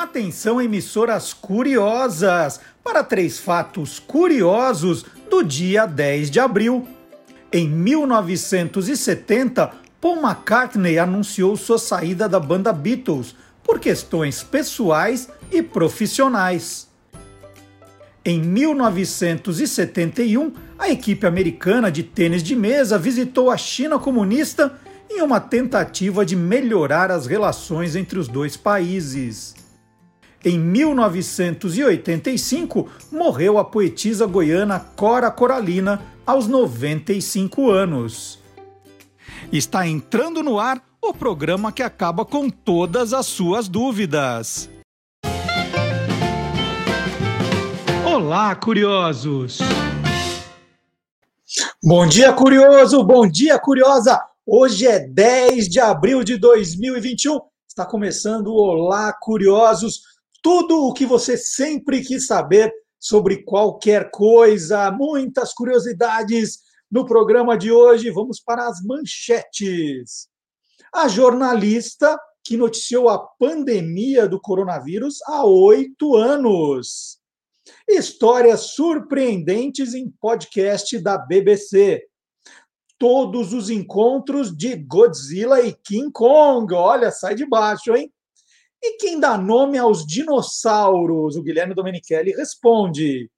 Atenção, emissoras curiosas, para três fatos curiosos do dia 10 de abril. Em 1970, Paul McCartney anunciou sua saída da banda Beatles por questões pessoais e profissionais. Em 1971, a equipe americana de tênis de mesa visitou a China comunista em uma tentativa de melhorar as relações entre os dois países. Em 1985, morreu a poetisa goiana Cora Coralina, aos 95 anos. Está entrando no ar o programa que acaba com todas as suas dúvidas. Olá, curiosos! Bom dia, curioso! Bom dia, curiosa! Hoje é 10 de abril de 2021. Está começando o Olá, curiosos! Tudo o que você sempre quis saber sobre qualquer coisa, muitas curiosidades no programa de hoje. Vamos para as manchetes. A jornalista que noticiou a pandemia do coronavírus há oito anos. Histórias surpreendentes em podcast da BBC. Todos os encontros de Godzilla e King Kong. Olha, sai de baixo, hein? E quem dá nome aos dinossauros? O Guilherme Domenichelli responde.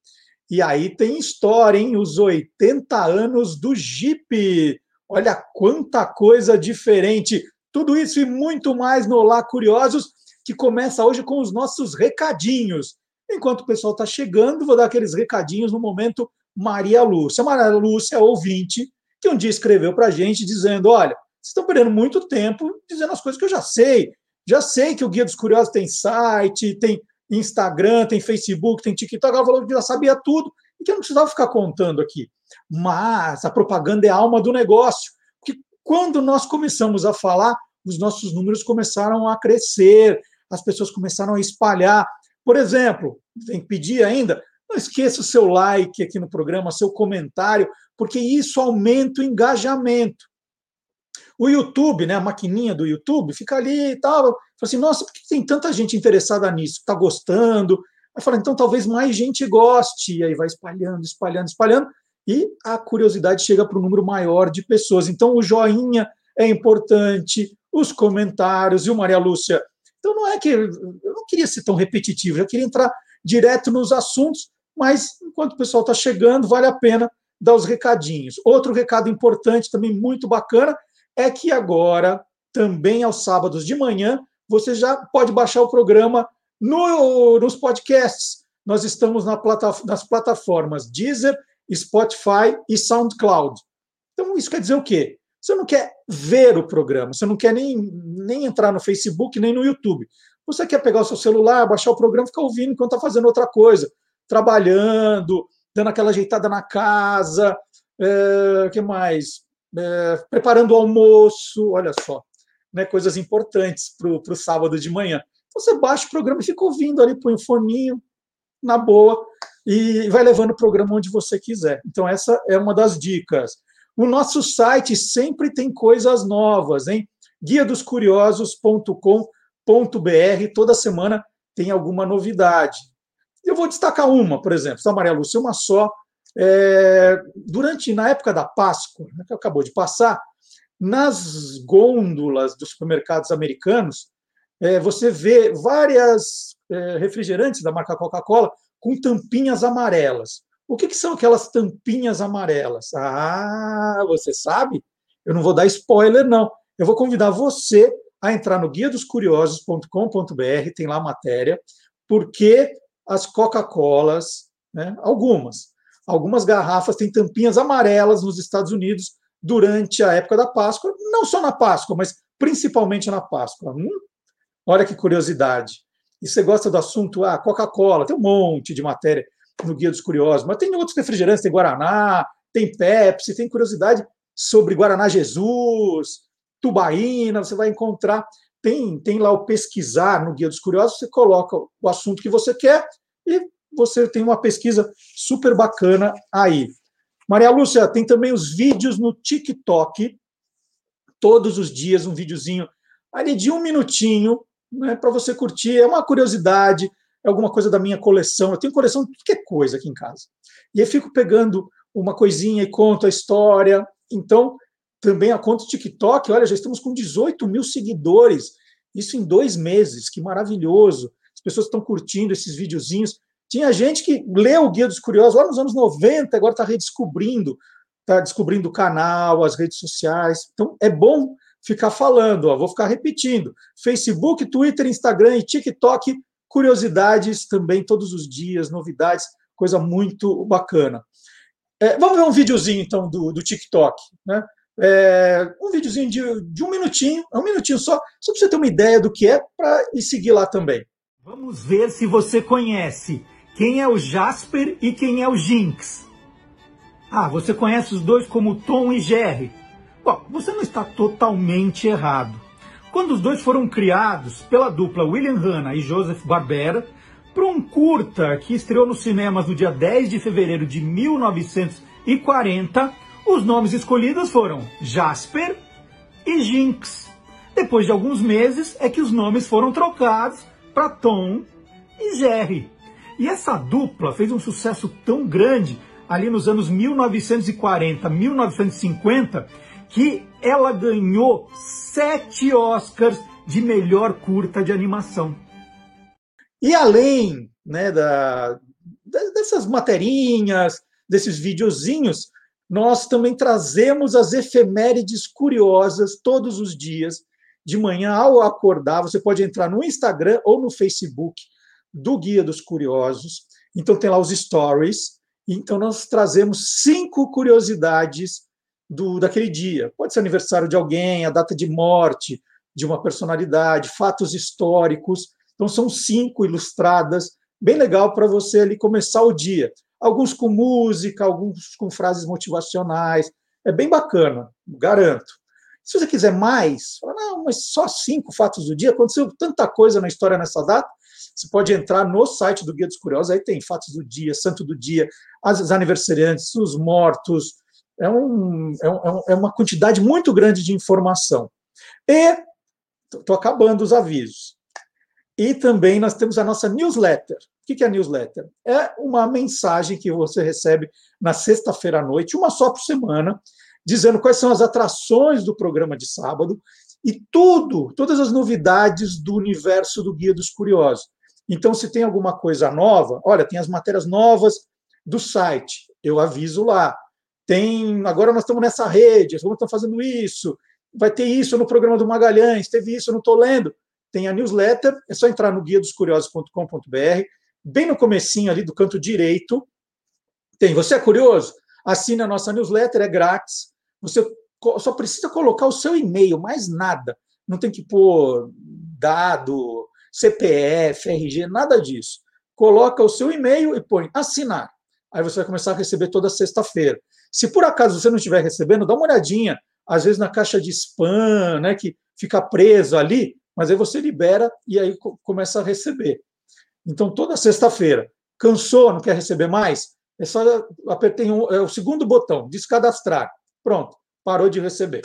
E aí tem história, hein? Os 80 anos do Jeep. Olha quanta coisa diferente. Tudo isso e muito mais no Olá Curiosos, que começa hoje com os nossos recadinhos. Enquanto o pessoal está chegando, vou dar aqueles recadinhos no momento Maria Lúcia. Maria Lúcia é ouvinte que um dia escreveu para a gente dizendo: Olha, vocês estão perdendo muito tempo dizendo as coisas que eu já sei. Já sei que o Guia dos Curiosos tem site, tem Instagram, tem Facebook, tem TikTok. Ela falou que já sabia tudo e que eu não precisava ficar contando aqui. Mas a propaganda é a alma do negócio. Porque quando nós começamos a falar, os nossos números começaram a crescer, as pessoas começaram a espalhar. Por exemplo, tem que pedir ainda, não esqueça o seu like aqui no programa, seu comentário, porque isso aumenta o engajamento. O YouTube, né, a maquininha do YouTube, fica ali e tal. Fala assim, nossa, por que tem tanta gente interessada nisso? Está gostando? Aí fala, então talvez mais gente goste. E aí vai espalhando, espalhando, espalhando. E a curiosidade chega para um número maior de pessoas. Então o joinha é importante, os comentários, e o Maria Lúcia? Então não é que eu não queria ser tão repetitivo, eu queria entrar direto nos assuntos, mas enquanto o pessoal está chegando, vale a pena dar os recadinhos. Outro recado importante, também muito bacana, é que agora, também aos sábados de manhã, você já pode baixar o programa no, nos podcasts. Nós estamos na plata, nas plataformas Deezer, Spotify e SoundCloud. Então, isso quer dizer o quê? Você não quer ver o programa, você não quer nem, nem entrar no Facebook, nem no YouTube. Você quer pegar o seu celular, baixar o programa ficar ouvindo enquanto está fazendo outra coisa, trabalhando, dando aquela ajeitada na casa, o é, que mais? É, preparando o almoço, olha só, né, coisas importantes para o sábado de manhã. Então, você baixa o programa e fica ouvindo ali, põe o um foninho na boa e vai levando o programa onde você quiser. Então, essa é uma das dicas. O nosso site sempre tem coisas novas, hein? guia dos curiosos.com.br, toda semana tem alguma novidade. Eu vou destacar uma, por exemplo, a Maria Lúcia, uma só, é, durante, na época da Páscoa, né, que acabou de passar, nas gôndolas dos supermercados americanos, é, você vê várias é, refrigerantes da marca Coca-Cola com tampinhas amarelas. O que, que, são aquelas tampinhas amarelas? Ah, você sabe? Eu não vou dar spoiler, não. Eu vou convidar você a entrar no guia dos curiosos.com.br, tem lá a matéria, porque as Coca-Colas, né, algumas, algumas garrafas têm tampinhas amarelas nos Estados Unidos durante a época da Páscoa, não só na Páscoa, mas principalmente na Páscoa. Hum? Olha que curiosidade. E você gosta do assunto? Ah, Coca-Cola, tem um monte de matéria no Guia dos Curiosos, mas tem outros refrigerantes, tem Guaraná, tem Pepsi, tem curiosidade sobre Guaraná Jesus, Tubaína, você vai encontrar. Tem, tem lá o pesquisar no Guia dos Curiosos, você coloca o assunto que você quer e você tem uma pesquisa super bacana aí. Maria Lúcia, tem também os vídeos no TikTok, todos os dias um videozinho ali de um minutinho, né, para você curtir. É uma curiosidade, é alguma coisa da minha coleção. Eu tenho coleção de qualquer coisa aqui em casa. E aí fico pegando uma coisinha e conto a história. Então, também a conta do TikTok, olha, já estamos com 18 mil seguidores. Isso em dois meses, que maravilhoso. As pessoas estão curtindo esses videozinhos. Tinha gente que leu o Guia dos Curiosos lá nos anos 90, agora está redescobrindo, está descobrindo o canal, as redes sociais. Então, é bom ficar falando, ó, vou ficar repetindo. Facebook, Twitter, Instagram e TikTok, curiosidades também todos os dias, novidades, coisa muito bacana. É, vamos ver um videozinho, então, do, do TikTok, né? É, um videozinho de, de, um minutinho, um minutinho só, só para você ter uma ideia do que é, para ir seguir lá também. Vamos ver se você conhece quem é o Jasper e quem é o Jinx. Ah, você conhece os dois como Tom e Jerry. Bom, você não está totalmente errado. Quando os dois foram criados pela dupla William Hanna e Joseph Barbera, para um curta que estreou nos cinemas no dia 10 de fevereiro de 1940, os nomes escolhidos foram Jasper e Jinx. Depois de alguns meses é que os nomes foram trocados para Tom e Jerry. E essa dupla fez um sucesso tão grande ali nos anos 1940, 1950, que ela ganhou sete Oscars de melhor curta de animação. E além né, da, dessas materinhas, desses videozinhos, nós também trazemos as efemérides curiosas todos os dias. De manhã, ao acordar, você pode entrar no Instagram ou no Facebook do Guia dos Curiosos. Então, tem lá os stories. Então, nós trazemos cinco curiosidades do daquele dia. Pode ser aniversário de alguém, a data de morte de uma personalidade, fatos históricos. Então, são cinco ilustradas, bem legal para você ali começar o dia alguns com música, alguns com frases motivacionais. É bem bacana, garanto. Se você quiser mais, fala, não, mas só cinco fatos do dia, aconteceu tanta coisa na história nessa data. Você pode entrar no site do Guia dos Curiosos, aí tem fatos do dia, santo do dia, as aniversariantes, os mortos. É, um, é, um, é uma quantidade muito grande de informação. E estou acabando os avisos. E também nós temos a nossa newsletter. O que é a newsletter? É uma mensagem que você recebe na sexta-feira à noite, uma só por semana, dizendo quais são as atrações do programa de sábado e tudo, todas as novidades do universo do Guia dos Curiosos. Então, se tem alguma coisa nova, olha, tem as matérias novas do site, eu aviso lá. Tem, agora nós estamos nessa rede, estamos fazendo isso, vai ter isso no programa do Magalhães, teve isso, eu não estou lendo. Tem a newsletter, é só entrar no guia dos curiosos.com.br bem no comecinho ali do canto direito, tem. Você é curioso? Assine a nossa newsletter, é grátis. Você só precisa colocar o seu e-mail, mais nada. Não tem que pôr dado, CPF, RG, nada disso. Coloca o seu e-mail e põe assinar. Aí você vai começar a receber toda sexta-feira. Se por acaso você não estiver recebendo, dá uma olhadinha, às vezes na caixa de spam, né, que fica preso ali, mas aí você libera e aí começa a receber. Então, toda sexta-feira, cansou, não quer receber mais? É só apertar um, é o segundo botão, descadastrar. Pronto, parou de receber.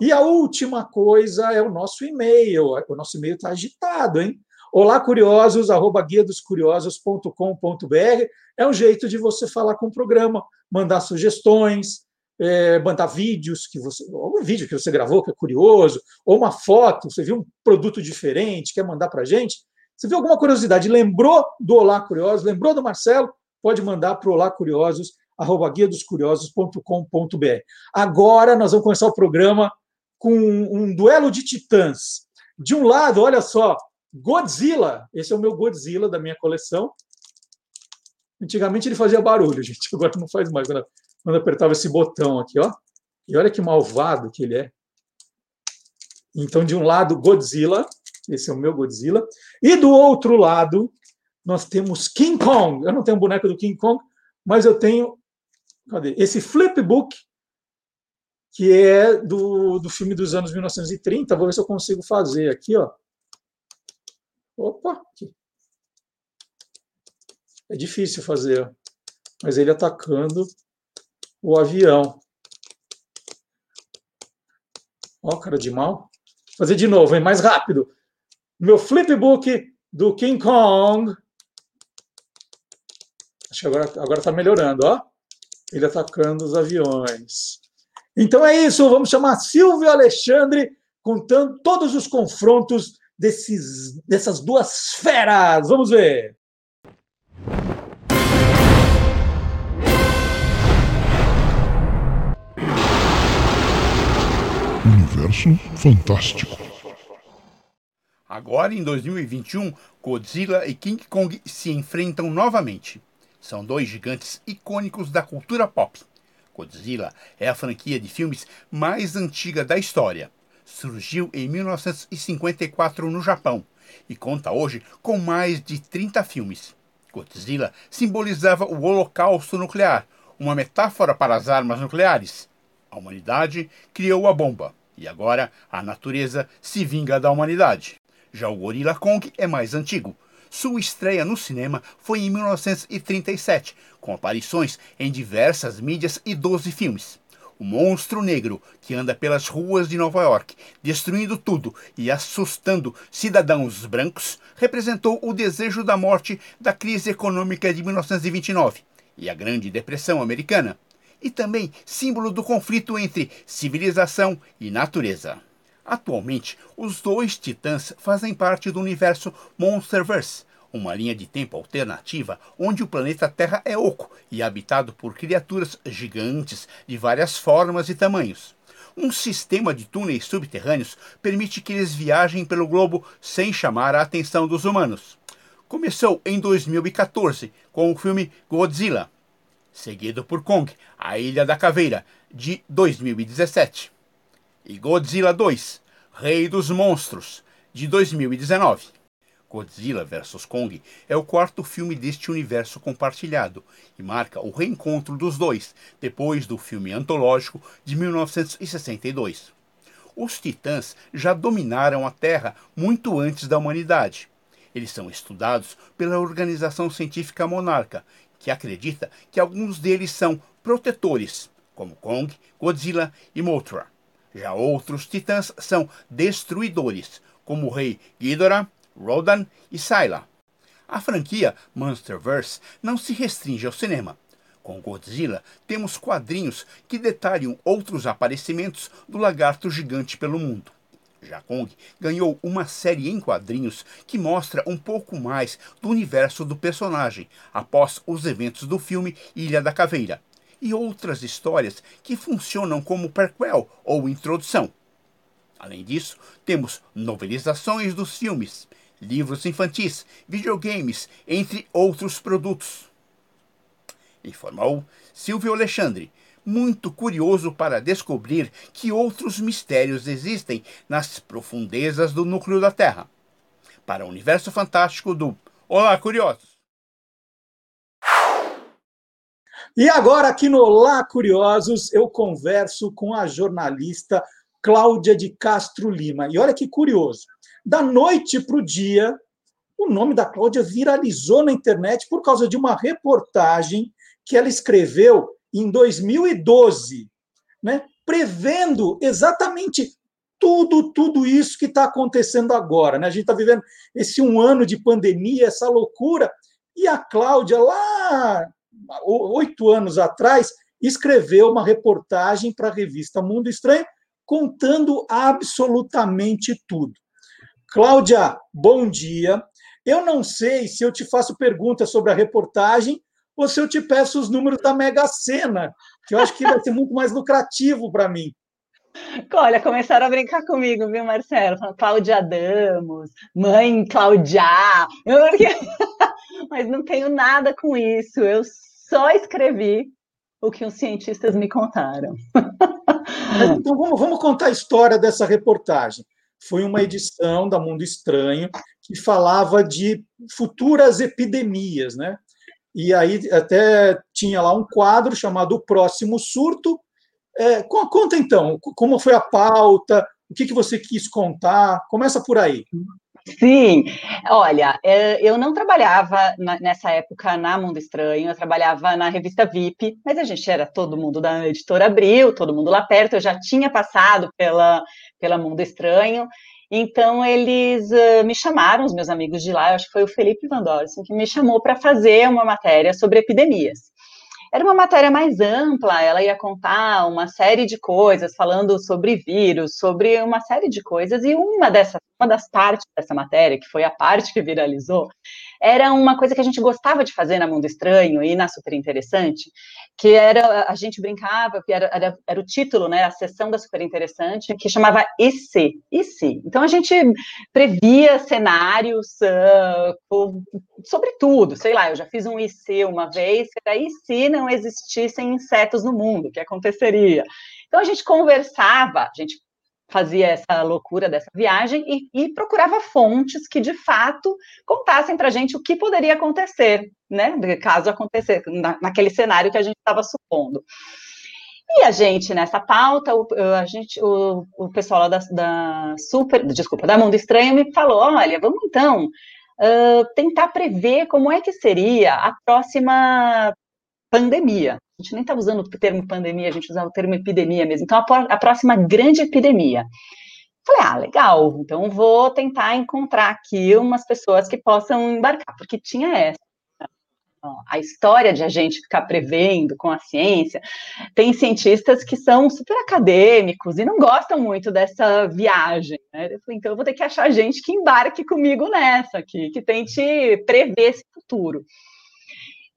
E a última coisa é o nosso e-mail. O nosso e-mail está agitado, hein? Olá, curiosos, arroba guia dos curiosos.com.br. É um jeito de você falar com o programa, mandar sugestões, é, mandar vídeos que você. Algum vídeo que você gravou que é curioso, ou uma foto, você viu um produto diferente, quer mandar para a gente. Se viu alguma curiosidade, lembrou do Olá Curiosos, lembrou do Marcelo, pode mandar para o Olá Curiosos, arroba guia dos curiosos.com.br. Agora nós vamos começar o programa com um duelo de titãs. De um lado, olha só, Godzilla. Esse é o meu Godzilla da minha coleção. Antigamente ele fazia barulho, gente. Agora não faz mais. Quando, quando apertava esse botão aqui, ó. E olha que malvado que ele é. Então, de um lado, Godzilla. Esse é o meu Godzilla. E do outro lado, nós temos King Kong. Eu não tenho boneco do King Kong, mas eu tenho cadê? esse flipbook, que é do, do filme dos anos 1930. Vou ver se eu consigo fazer aqui. Ó. Opa! Aqui. É difícil fazer, mas ele atacando o avião. Ó, cara de mal. Vou fazer de novo, hein? mais rápido. meu flipbook do King Kong. Acho que agora agora está melhorando, ó. Ele atacando os aviões. Então é isso, vamos chamar Silvio Alexandre contando todos os confrontos desses, dessas duas feras. Vamos ver. Universo Fantástico. Agora, em 2021, Godzilla e King Kong se enfrentam novamente. São dois gigantes icônicos da cultura pop. Godzilla é a franquia de filmes mais antiga da história. Surgiu em 1954 no Japão e conta hoje com mais de 30 filmes. Godzilla simbolizava o holocausto nuclear, uma metáfora para as armas nucleares. A humanidade criou a bomba e agora a natureza se vinga da humanidade. Já o Gorilla Kong é mais antigo. Sua estreia no cinema foi em 1937, com aparições em diversas mídias e 12 filmes. O monstro negro que anda pelas ruas de Nova York, destruindo tudo e assustando cidadãos brancos, representou o desejo da morte da crise econômica de 1929 e a Grande Depressão Americana, e também símbolo do conflito entre civilização e natureza. Atualmente, os dois titãs fazem parte do universo Monsterverse, uma linha de tempo alternativa onde o planeta Terra é oco e habitado por criaturas gigantes de várias formas e tamanhos. Um sistema de túneis subterrâneos permite que eles viajem pelo globo sem chamar a atenção dos humanos. Começou em 2014 com o filme Godzilla, seguido por Kong, A Ilha da Caveira, de 2017 e Godzilla 2, Rei dos Monstros, de 2019. Godzilla vs Kong é o quarto filme deste universo compartilhado e marca o reencontro dos dois depois do filme antológico de 1962. Os titãs já dominaram a Terra muito antes da humanidade. Eles são estudados pela organização científica Monarca, que acredita que alguns deles são protetores, como Kong, Godzilla e Mothra. Já outros titãs são destruidores, como o rei Ghidorah, Rodan e Syla. A franquia Monsterverse não se restringe ao cinema. Com Godzilla, temos quadrinhos que detalham outros aparecimentos do lagarto gigante pelo mundo. Já Kong ganhou uma série em quadrinhos que mostra um pouco mais do universo do personagem após os eventos do filme Ilha da Caveira, e outras histórias que funcionam como prequel ou introdução. Além disso, temos novelizações dos filmes, livros infantis, videogames, entre outros produtos. Informou Silvio Alexandre, muito curioso para descobrir que outros mistérios existem nas profundezas do núcleo da Terra. Para o universo fantástico do Olá, Curiosos! E agora, aqui no Olá Curiosos, eu converso com a jornalista Cláudia de Castro Lima. E olha que curioso, da noite para o dia, o nome da Cláudia viralizou na internet por causa de uma reportagem que ela escreveu em 2012, né, prevendo exatamente tudo, tudo isso que está acontecendo agora. Né? A gente está vivendo esse um ano de pandemia, essa loucura, e a Cláudia, lá oito anos atrás, escreveu uma reportagem para a revista Mundo Estranho, contando absolutamente tudo. Cláudia, bom dia. Eu não sei se eu te faço perguntas sobre a reportagem ou se eu te peço os números da Mega Sena, que eu acho que vai ser muito mais lucrativo para mim. Olha, começaram a brincar comigo, viu, Marcelo? Cláudia Damos, mãe Cláudia. Eu... Mas não tenho nada com isso. Eu só escrevi o que os cientistas me contaram. então vamos, vamos contar a história dessa reportagem. Foi uma edição da Mundo Estranho que falava de futuras epidemias, né? E aí até tinha lá um quadro chamado O Próximo Surto. É, conta então, como foi a pauta, o que, que você quis contar? Começa por aí. Sim, olha, é, eu não trabalhava nessa época na Mundo Estranho, eu trabalhava na revista VIP, mas a gente era todo mundo da editora Abril, todo mundo lá perto, eu já tinha passado pela, pela Mundo Estranho, então eles uh, me chamaram, os meus amigos de lá, acho que foi o Felipe Van Dorsen, que me chamou para fazer uma matéria sobre epidemias. Era uma matéria mais ampla, ela ia contar uma série de coisas, falando sobre vírus, sobre uma série de coisas, e uma dessas, uma das partes dessa matéria, que foi a parte que viralizou, era uma coisa que a gente gostava de fazer na Mundo Estranho e na Super Interessante, que era, a gente brincava, que era, era, era o título, né, a sessão da Super Interessante, que chamava IC, IC. Então, a gente previa cenários uh, sobre tudo, sei lá, eu já fiz um IC uma vez, era e se não existissem insetos no mundo, o que aconteceria? Então, a gente conversava, a gente fazia essa loucura dessa viagem e, e procurava fontes que de fato contassem para a gente o que poderia acontecer, né? Caso acontecesse, na, naquele cenário que a gente estava supondo. E a gente, nessa pauta, o, a gente, o, o pessoal da, da, Super, desculpa, da Mundo Estranho me falou: olha, vamos então uh, tentar prever como é que seria a próxima pandemia. A gente nem está usando o termo pandemia, a gente usa o termo epidemia mesmo. Então, a, a próxima grande epidemia. Falei, ah, legal, então vou tentar encontrar aqui umas pessoas que possam embarcar, porque tinha essa. A história de a gente ficar prevendo com a ciência, tem cientistas que são super acadêmicos e não gostam muito dessa viagem. Né? Eu falei, então eu vou ter que achar gente que embarque comigo nessa aqui, que tente prever esse futuro.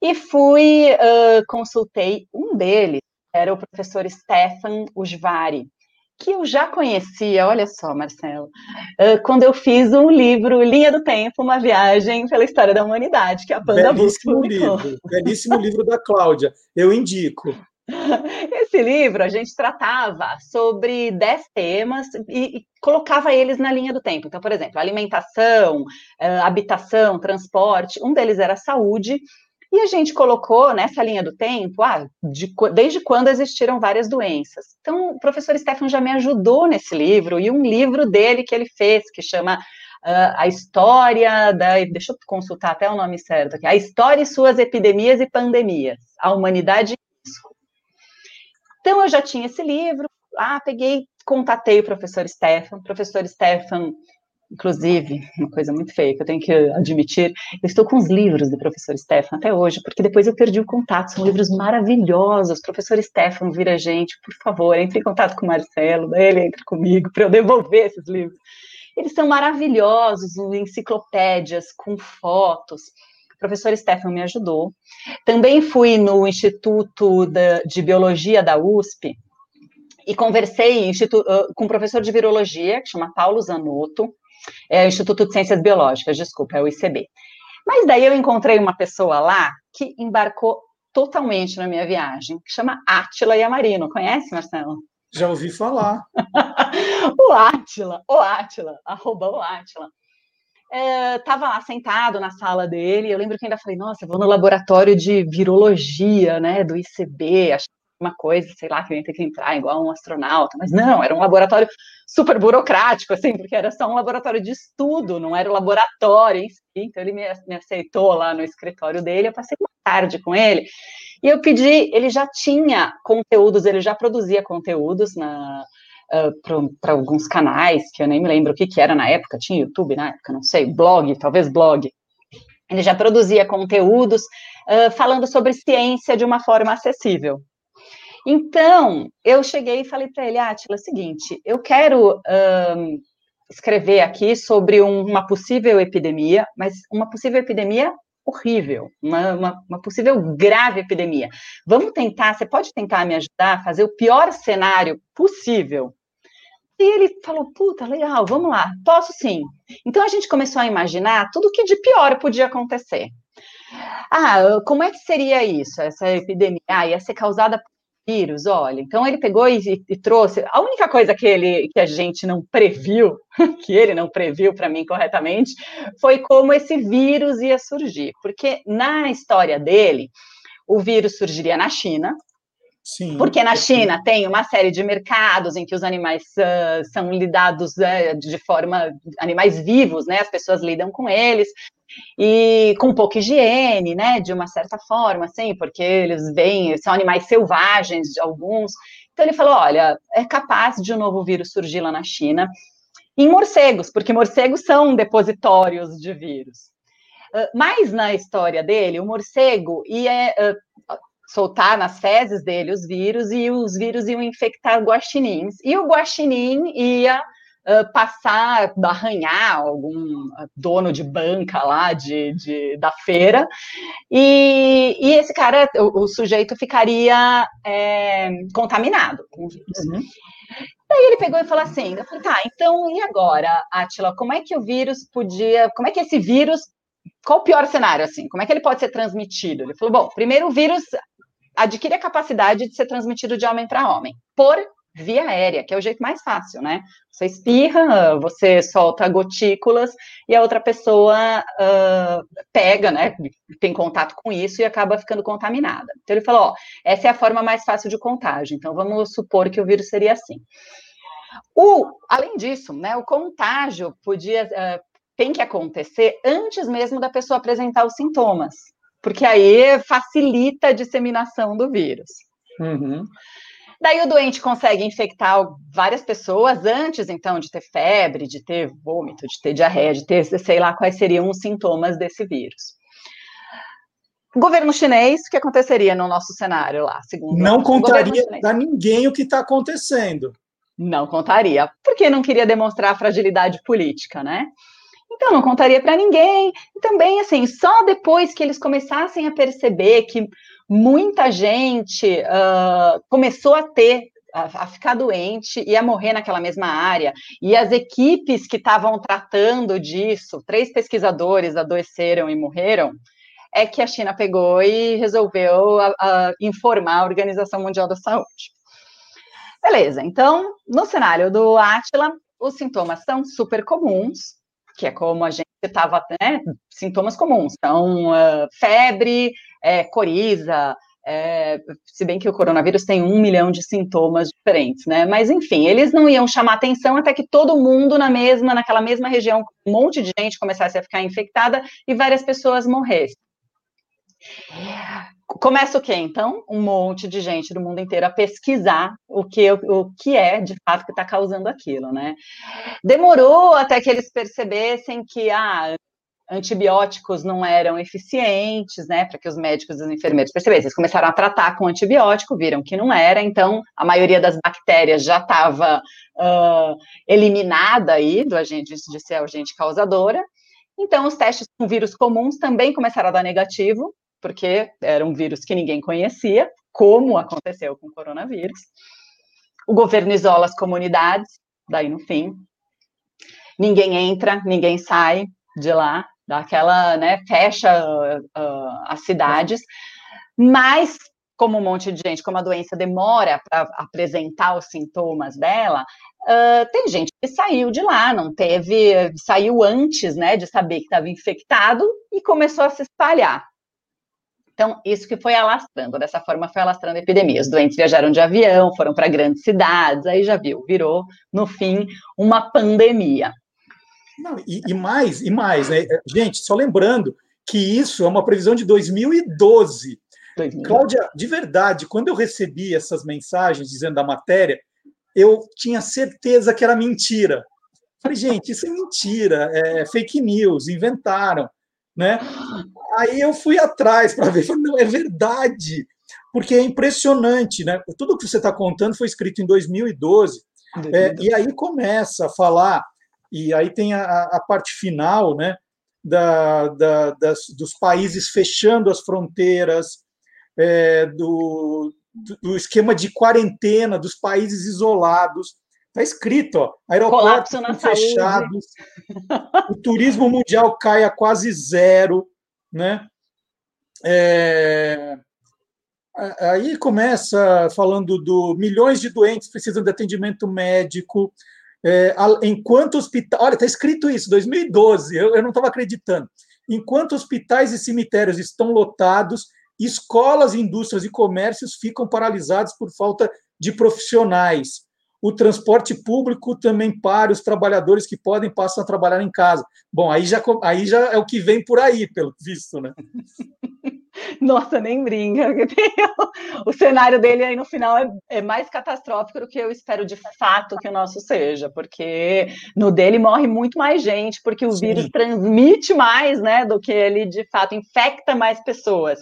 E fui, uh, consultei um deles, era o professor Stefan Usvari, que eu já conhecia, olha só, Marcelo, uh, quando eu fiz um livro, Linha do Tempo, uma viagem pela história da humanidade, que a Panda Belíssimo Books livro, belíssimo livro da Cláudia, eu indico. Esse livro a gente tratava sobre dez temas e, e, colocava eles na linha do tempo. Então, por exemplo, alimentação, habitação, transporte, um deles era saúde, e a gente colocou nessa linha do tempo, ah, de, desde quando existiram várias doenças. Então, o professor Stefan já me ajudou nesse livro, e um livro dele que ele fez, que chama uh, A História da. Deixa eu consultar até o nome certo aqui. A História e Suas Epidemias e Pandemias. A Humanidade em Risco. Então, eu já tinha esse livro, ah, peguei, contatei o professor Stefan, o professor Stefan Inclusive, uma coisa muito feia que eu tenho que admitir, eu estou com os livros do professor Stefan até hoje, porque depois eu perdi o contato, são livros maravilhosos. Professor Stefan, vira gente, por favor, entre em contato com o Marcelo, daí ele entra comigo para eu devolver esses livros. Eles são maravilhosos, enciclopédias com fotos. O professor Stefan me ajudou. Também fui no Instituto de Biologia da USP, e conversei com um professor de virologia, que chama Paulo Zanotto, é o Instituto de Ciências Biológicas, desculpa, é o ICB. Mas daí eu encontrei uma pessoa lá que embarcou totalmente na minha viagem, que chama Átila Yamarino. Conhece, Marcelo? Já ouvi falar. o Átila, o Átila, arroba o Átila. Estava é, lá sentado na sala dele, eu lembro que ainda falei, nossa, vou no laboratório de virologia, né, do ICB, achei uma coisa, sei lá, que ia ter que entrar igual um astronauta, mas não, era um laboratório super burocrático, assim, porque era só um laboratório de estudo, não era o um laboratório si. Então ele me, me aceitou lá no escritório dele, eu passei uma tarde com ele, e eu pedi, ele já tinha conteúdos, ele já produzia conteúdos na, Uh, para alguns canais, que eu nem me lembro o que, que era na época, tinha YouTube na época, não sei, blog, talvez blog. Ele já produzia conteúdos uh, falando sobre ciência de uma forma acessível. Então, eu cheguei e falei para ele, Atila, é o seguinte, eu quero um, escrever aqui sobre um, uma possível epidemia, mas uma possível epidemia horrível, uma, uma, uma, possível grave epidemia. Vamos tentar, você pode tentar me ajudar a fazer o pior cenário possível? E ele falou, puta, legal, vamos lá, posso sim. Então a gente começou a imaginar tudo que de pior podia acontecer. Ah, como é que seria isso, essa epidemia? Ah, ia ser causada vírus, olha, então ele pegou e, e, trouxe. A única coisa que ele que a gente não previu, que ele não previu para mim corretamente, foi como esse vírus ia surgir, porque na história dele, o vírus surgiria na China, Sim. Porque na China tem uma série de mercados em que os animais uh, são lidados uh, de forma animais vivos, né? As pessoas lidam com eles e com pouca higiene, né? De uma certa forma, assim, porque eles vêm, são animais selvagens de alguns. Então ele falou: olha, é capaz de um novo vírus surgir lá na China em morcegos, porque morcegos são depositórios de vírus. Mas na história dele, o morcego ia soltar nas fezes dele os vírus e os vírus iam infectar guaxinins. E o guaxinim ia uh, passar, arranhar algum dono de banca lá de, de da feira, e, e, esse cara, o, o sujeito ficaria é, contaminado com o vírus. Uhum. Daí ele pegou e falou assim: eu falei, tá, então e agora, Atila, como é que o vírus podia, como é que esse vírus qual o pior cenário, assim? Como é que ele pode ser transmitido? Ele falou: bom, primeiro o vírus adquire a capacidade de ser transmitido de homem para homem, por via aérea, que é o jeito mais fácil, né? Você espirra, você solta gotículas e a outra pessoa uh, pega, né? Tem contato com isso e acaba ficando contaminada. Então ele falou: ó, essa é a forma mais fácil de contágio. Então vamos supor que o vírus seria assim. O, além disso, né, o contágio podia uh, tem que acontecer antes mesmo da pessoa apresentar os sintomas porque aí facilita a disseminação do vírus. Uhum. Daí o doente consegue infectar várias pessoas antes, então, de ter febre, de ter vômito, de ter diarreia, de ter, sei lá, quais seriam os sintomas desse vírus. Governo chinês, o que aconteceria no nosso cenário lá? Segundo não contaria para ninguém o que está acontecendo. Não contaria, porque não queria demonstrar fragilidade política, né? Então, não contaria para ninguém. E também, assim, só depois que eles começassem a perceber que muita gente uh, começou a ter, a, ficar doente e a morrer naquela mesma área, e as equipes que estavam tratando disso, três pesquisadores adoeceram e morreram, é que a China pegou e resolveu a, a informar a Organização Mundial da Saúde. Beleza, então, no cenário do Átila, os sintomas são super comuns, que é como a gente estava, né, sintomas comuns, então, uh, febre, é, coriza, é, se bem que o coronavírus tem um milhão de sintomas diferentes, né? Mas enfim, eles não iam chamar atenção até que todo mundo na mesma, naquela mesma região, um monte de gente começasse a ficar infectada e várias pessoas morressem. Começa o quê, então? Um monte de gente do mundo inteiro a pesquisar o que, o que é, de fato, que está causando aquilo, né? Demorou até que eles percebessem que, ah, antibióticos não eram eficientes, né, para que os médicos e os enfermeiros percebessem. Eles começaram a tratar com antibiótico, viram que não era, então a maioria das bactérias já estava uh, eliminada aí do agente de ser agente causadora. Então, os testes com vírus comuns também começaram a dar negativo, porque era um vírus que ninguém conhecia, como aconteceu com o coronavírus. O governo isola as comunidades, daí no fim, ninguém entra, ninguém sai de lá, daquela, né, fecha uh, as cidades, mas como um monte de gente, como a doença demora para apresentar os sintomas dela, uh, tem gente que saiu de lá, não teve, saiu antes, né, de saber que estava infectado e começou a se espalhar. Então, isso que foi alastrando, dessa forma foi alastrando a epidemia. Os doentes viajaram de avião, foram para grandes cidades, aí já viu, virou, no fim, uma pandemia. Não, e, e, mais, e mais, né? Gente, só lembrando que isso é uma previsão de 2012. 2012. Cláudia, de verdade, quando eu recebi essas mensagens dizendo da matéria, eu tinha certeza que era mentira. Falei, gente, isso é mentira, é fake news, inventaram, né? Aí eu fui atrás para ver, falei, não, é verdade, porque é impressionante, né? Tudo que você está contando foi escrito em 2012, é, e aí começa a falar, e aí tem a, a parte final, né? Da, da, das, dos países fechando as fronteiras, é, do, do esquema de quarentena dos países isolados. Está escrito, ó, aeroportos fechados, o turismo mundial cai a quase zero, né? É, aí começa falando do milhões de doentes precisam de atendimento médico, é, enquanto hospital, olha, está escrito isso, 2012, eu, eu não estava acreditando. Enquanto hospitais e cemitérios estão lotados escolas, indústrias e comércios ficam paralisados por falta de profissionais. O transporte público também para os trabalhadores que podem passam a trabalhar em casa. Bom, aí já, aí já é o que vem por aí, pelo visto, né? Nossa, nem brinca. O cenário dele aí no final é, é, mais catastrófico do que eu espero de fato que o nosso seja, porque no dele morre muito mais gente, porque o Sim. vírus transmite mais, né, do que ele de fato infecta mais pessoas.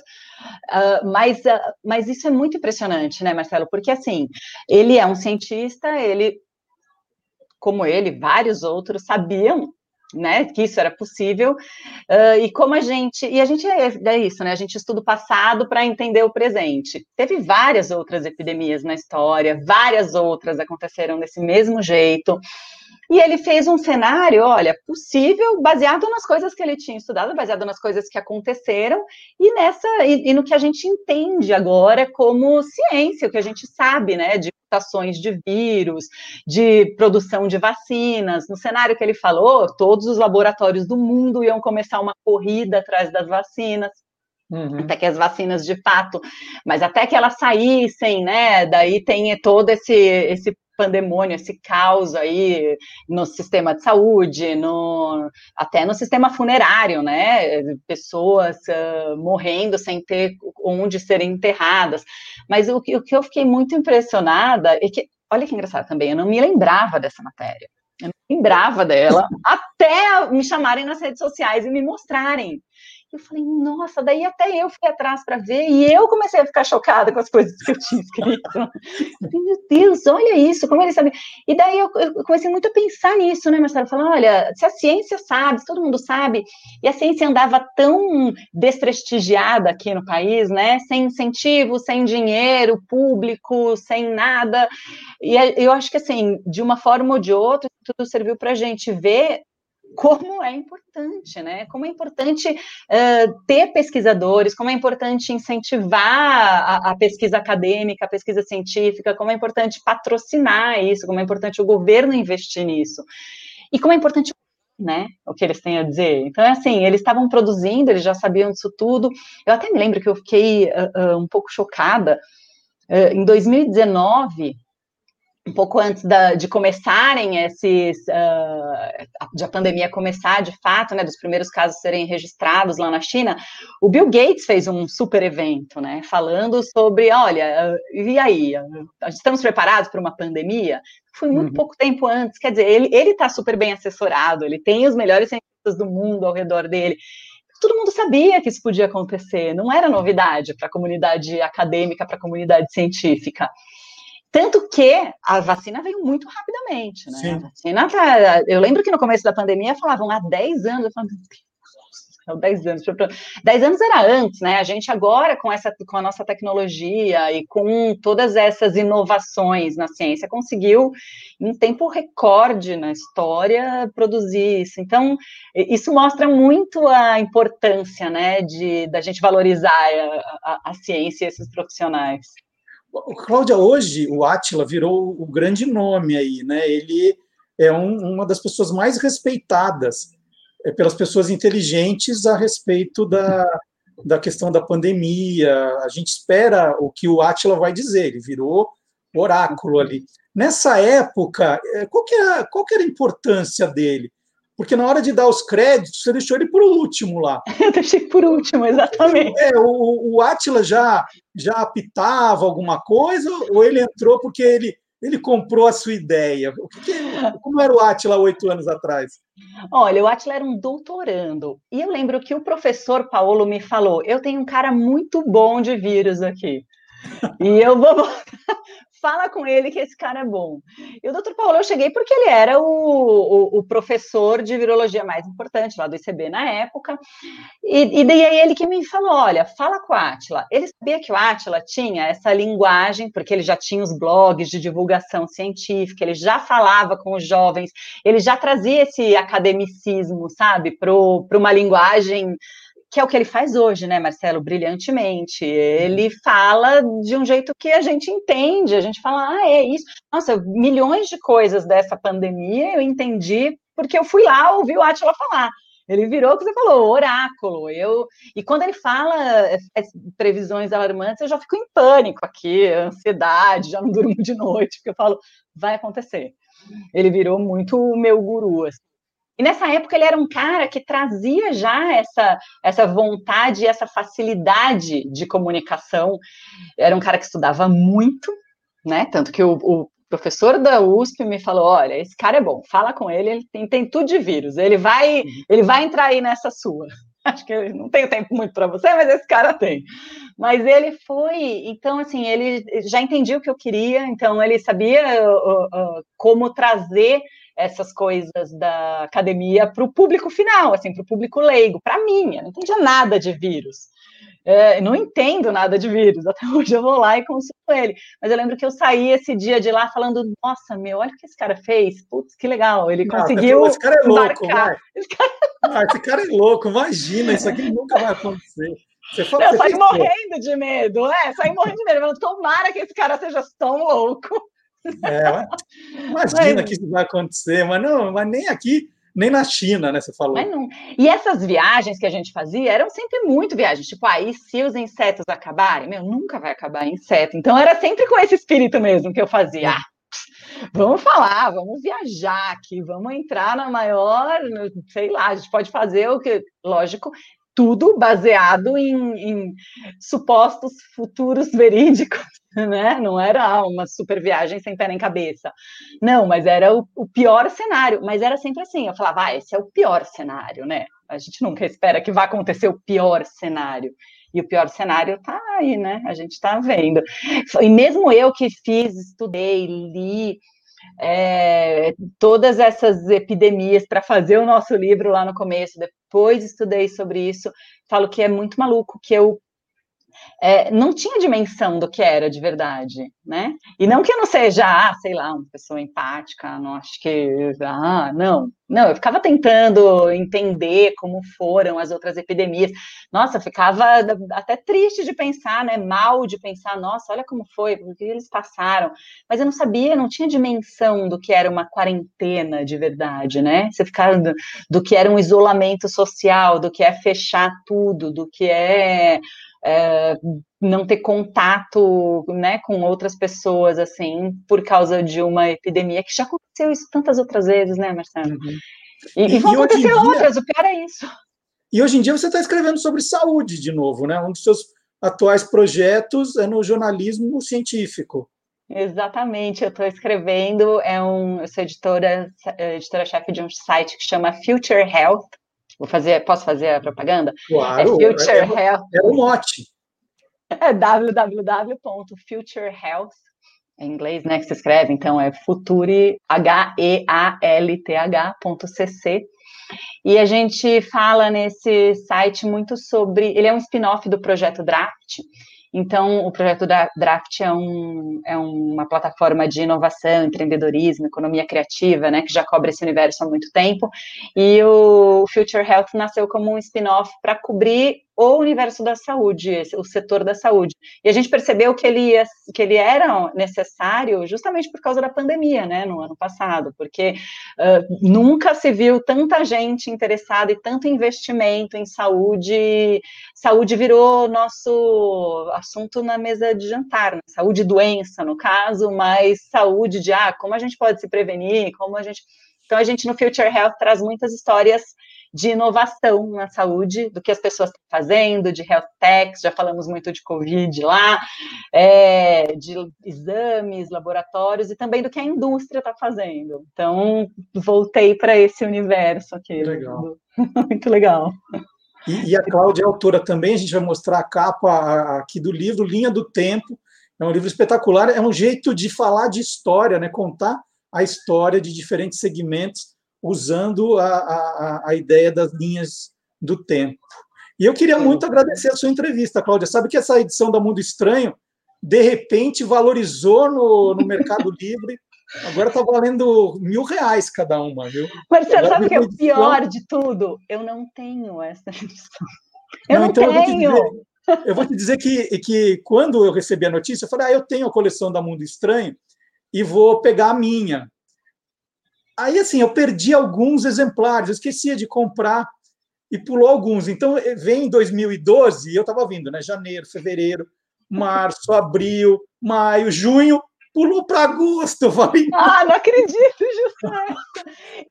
Uh, mas, uh, mas isso é muito impressionante, né, Marcelo? Porque assim, ele é um cientista, ele, como ele, vários outros sabiam né, que isso era possível, uh, e como a gente, e a gente é, é isso, né, a gente estuda o passado para entender o presente. Teve várias outras epidemias na história, várias outras aconteceram desse mesmo jeito, e ele fez um cenário, olha, possível, baseado nas coisas que ele tinha estudado, baseado nas coisas que aconteceram e nessa e, e, no que a gente entende agora como ciência, o que a gente sabe, né, de mutações de vírus, de produção de vacinas. No cenário que ele falou, todos os laboratórios do mundo iam começar uma corrida atrás das vacinas. Uhum. Até que as vacinas de fato, mas até que elas saíssem, né? Daí tem todo esse, esse pandemônio, esse caos aí no sistema de saúde, no, até no sistema funerário, né? Pessoas uh, morrendo sem ter onde serem enterradas. Mas o, o que eu fiquei muito impressionada é que, olha que engraçado também, eu não me lembrava dessa matéria. Eu não lembrava dela, até me chamarem nas redes sociais e me mostrarem. Eu falei, nossa, daí até eu fui atrás para ver e eu comecei a ficar chocada com as coisas que eu tinha escrito. meu Deus, olha isso, como ele sabe. E daí eu, eu, comecei muito a pensar nisso, né, Marcelo? Falando, olha, se a ciência sabe, se todo mundo sabe, e a ciência andava tão desprestigiada aqui no país, né, sem incentivo, sem dinheiro público, sem nada. E eu acho que, assim, de uma forma ou de outra, tudo serviu para a gente ver como é importante, né? Como é importante uh, ter pesquisadores, como é importante incentivar a, a, pesquisa acadêmica, a pesquisa científica, como é importante patrocinar isso, como é importante o governo investir nisso. E como é importante né, o que eles têm a dizer. Então, é assim, eles estavam produzindo, eles já sabiam disso tudo. Eu até me lembro que eu fiquei uh, uh, um pouco chocada. em 2019, um pouco antes da, de começarem esses, uh, de a pandemia começar de fato, né, dos primeiros casos serem registrados lá na China, o Bill Gates fez um super evento, né, falando sobre, olha, e aí, estamos preparados para uma pandemia? Foi muito uhum. pouco tempo antes, quer dizer, ele ele está super bem assessorado, ele tem os melhores cientistas do mundo ao redor dele. Todo mundo sabia que isso podia acontecer, não era novidade para a comunidade acadêmica, para a comunidade científica. Tanto que a vacina veio muito rapidamente, né? Sim. A vacina tá, eu lembro que no começo da pandemia falavam há 10 anos, eu falava, 10 anos. 10 anos era antes, né? A gente agora, com, essa, com a nossa tecnologia e com todas essas inovações na ciência, conseguiu, em tempo recorde na história, produzir isso. Então, isso mostra muito a importância, né, de da gente valorizar a, a, a ciência e esses profissionais. Cláudia, hoje o Átila virou o grande nome aí, né? Ele é um, uma das pessoas mais respeitadas é, pelas pessoas inteligentes a respeito da, da questão da pandemia. A gente espera o que o Átila vai dizer, ele virou oráculo ali. Nessa época, é, qual que, era, qual que era a importância dele? Porque na hora de dar os créditos, você deixou ele por último lá. Eu deixei por último, exatamente. É, o, o Atila já, já apitava alguma coisa, ou ele entrou porque ele, ele comprou a sua ideia? O que como era o Atila oito anos atrás? Olha, o Atila era um doutorando. E eu lembro que o professor Paulo me falou: eu tenho um cara muito bom de vírus aqui. E eu vou fala com ele que esse cara é bom. E o doutor Paulo, eu cheguei porque ele era o, o, o, professor de virologia mais importante lá do ICB na época, e, e daí é ele que me falou, olha, fala com o Atila. Ele sabia que o Atila tinha essa linguagem, porque ele já tinha os blogs de divulgação científica, ele já falava com os jovens, ele já trazia esse academicismo, sabe, para uma linguagem que é o que ele faz hoje, né, Marcelo, brilhantemente. Ele fala de um jeito que a gente entende, a gente fala, ah, é isso. Nossa, milhões de coisas dessa pandemia eu entendi porque eu fui lá ouvir o Atila falar. Ele virou o que você falou, oráculo. Eu, e quando ele fala é, é, previsões alarmantes, eu já fico em pânico aqui, ansiedade, já não durmo de noite, porque eu falo, vai acontecer. Ele virou muito o meu guru. Assim. E nessa época ele era um cara que trazia já essa, essa vontade, essa facilidade de comunicação. Era um cara que estudava muito, né? Tanto que o, o professor da USP me falou: olha, esse cara é bom, fala com ele, ele tem, tem tudo de vírus, ele vai, ele vai entrar aí nessa sua. Acho que eu não tenho tempo muito para você, mas esse cara tem. Mas ele foi, então assim, ele já entendia o que eu queria, então ele sabia uh, uh, como trazer essas coisas da academia para o público final, assim, para o público leigo, para mim, eu não entendia nada de vírus. É, não entendo nada de vírus, até hoje eu vou lá e consulto ele. Mas eu lembro que eu saí esse dia de lá falando: nossa, meu, olha o que esse cara fez, putz, que legal, ele conseguiu. esse cara é louco. Esse cara... Ah, esse cara é louco, imagina, isso aqui nunca vai acontecer. Você fala, eu saí morrendo de medo, é, saí morrendo de medo. Tomara que esse cara seja tão louco. É, imagina que isso vai acontecer, mas não, mas nem aqui, nem na China, né? Você falou. E essas viagens que a gente fazia eram sempre muito viagens, tipo, aí, ah, se os insetos acabarem, meu, nunca vai acabar inseto. Então era sempre com esse espírito mesmo que eu fazia. Ah, vamos falar, vamos viajar aqui, vamos entrar na maior, sei lá, a gente pode fazer o que, lógico, tudo baseado em, em, supostos futuros verídicos, né? Não era uma super viagem sem pé nem cabeça. Não, mas era o, o, pior cenário. Mas era sempre assim. Eu falava, ah, esse é o pior cenário, né? A gente nunca espera que vá acontecer o pior cenário. E o pior cenário tá aí, né? A gente está vendo. E mesmo eu que fiz, estudei, li, é, todas essas epidemias para fazer o nosso livro lá no começo, depois estudei sobre isso, falo que é muito maluco que eu é, não tinha dimensão do que era de verdade, né? E não que eu não seja, ah, sei lá, uma pessoa empática, não acho que, ah, não, não, eu ficava tentando entender como foram as outras epidemias. Nossa, ficava até triste de pensar, né? Mal de pensar, nossa, olha como foi, o que eles passaram. Mas eu não sabia, não tinha dimensão do que era uma quarentena de verdade, né? Você ficava do, do que era um isolamento social, do que é fechar tudo, do que é é, não ter contato né, com outras pessoas, assim, por causa de uma epidemia, que já aconteceu isso tantas outras vezes, né, Marcelo? Uhum. E, e, e vão acontecer dia, outras, o pior é isso. E hoje em dia você está escrevendo sobre saúde de novo, né? Um dos seus atuais projetos é no jornalismo científico. Exatamente, eu estou escrevendo, é um, eu sou editora, editora-chefe de um site que chama Future Health, Vou fazer, posso fazer a propaganda? Claro, é Future é, Health. É um mote. É www.futurehealth, em inglês, né, que se escreve, então é future, H-E-A-L-T-H.cc. E a gente fala nesse site muito sobre, ele é um spin-off do projeto Draft, então, o projeto da Draft é, um, é uma plataforma de inovação, empreendedorismo, economia criativa, né, que já cobre esse universo há muito tempo, e o Future Health nasceu como um spin-off para cobrir o universo da saúde, o setor da saúde. E a gente percebeu que ele, ia, que ele era necessário justamente por causa da pandemia, né, no ano passado, porque uh, nunca se viu tanta gente interessada e tanto investimento em saúde. Saúde virou nosso assunto na mesa de jantar, né? saúde e doença, no caso, mas saúde de, ah, como a gente pode se prevenir, como a gente... Então, a gente no Future Health traz muitas histórias de inovação na saúde, do que as pessoas estão fazendo, de health techs, já falamos muito de Covid lá, é, de exames, laboratórios, e também do que a indústria está fazendo. Então, voltei para esse universo aqui. Legal. muito legal. E, e, a Cláudia é autora também, a gente vai mostrar a capa aqui do livro, Linha do Tempo. É um livro espetacular, é um jeito de falar de história, né? contar a história de diferentes segmentos usando a, a, a ideia das linhas do tempo. E eu queria muito agradecer a sua entrevista, Cláudia. Sabe que essa edição da Mundo Estranho, de repente, valorizou no, no Mercado Livre. Agora está valendo mil reais cada uma, viu? Marcelo, sabe o que é o pior de tudo? Eu não tenho essa edição. Eu não, não então tenho. Eu vou, dizer, eu vou te dizer que, que quando eu recebi a notícia, eu falei: ah, eu tenho a coleção da Mundo Estranho e vou pegar a minha. Aí, assim, eu perdi alguns exemplares, eu esquecia de comprar. e pulou alguns. Então, eh, vem 2012, e eu estava vindo, né? Janeiro, fevereiro, março, abril, maio, junho, pulou para agosto. Eu falei, ah, não acredito, Justo.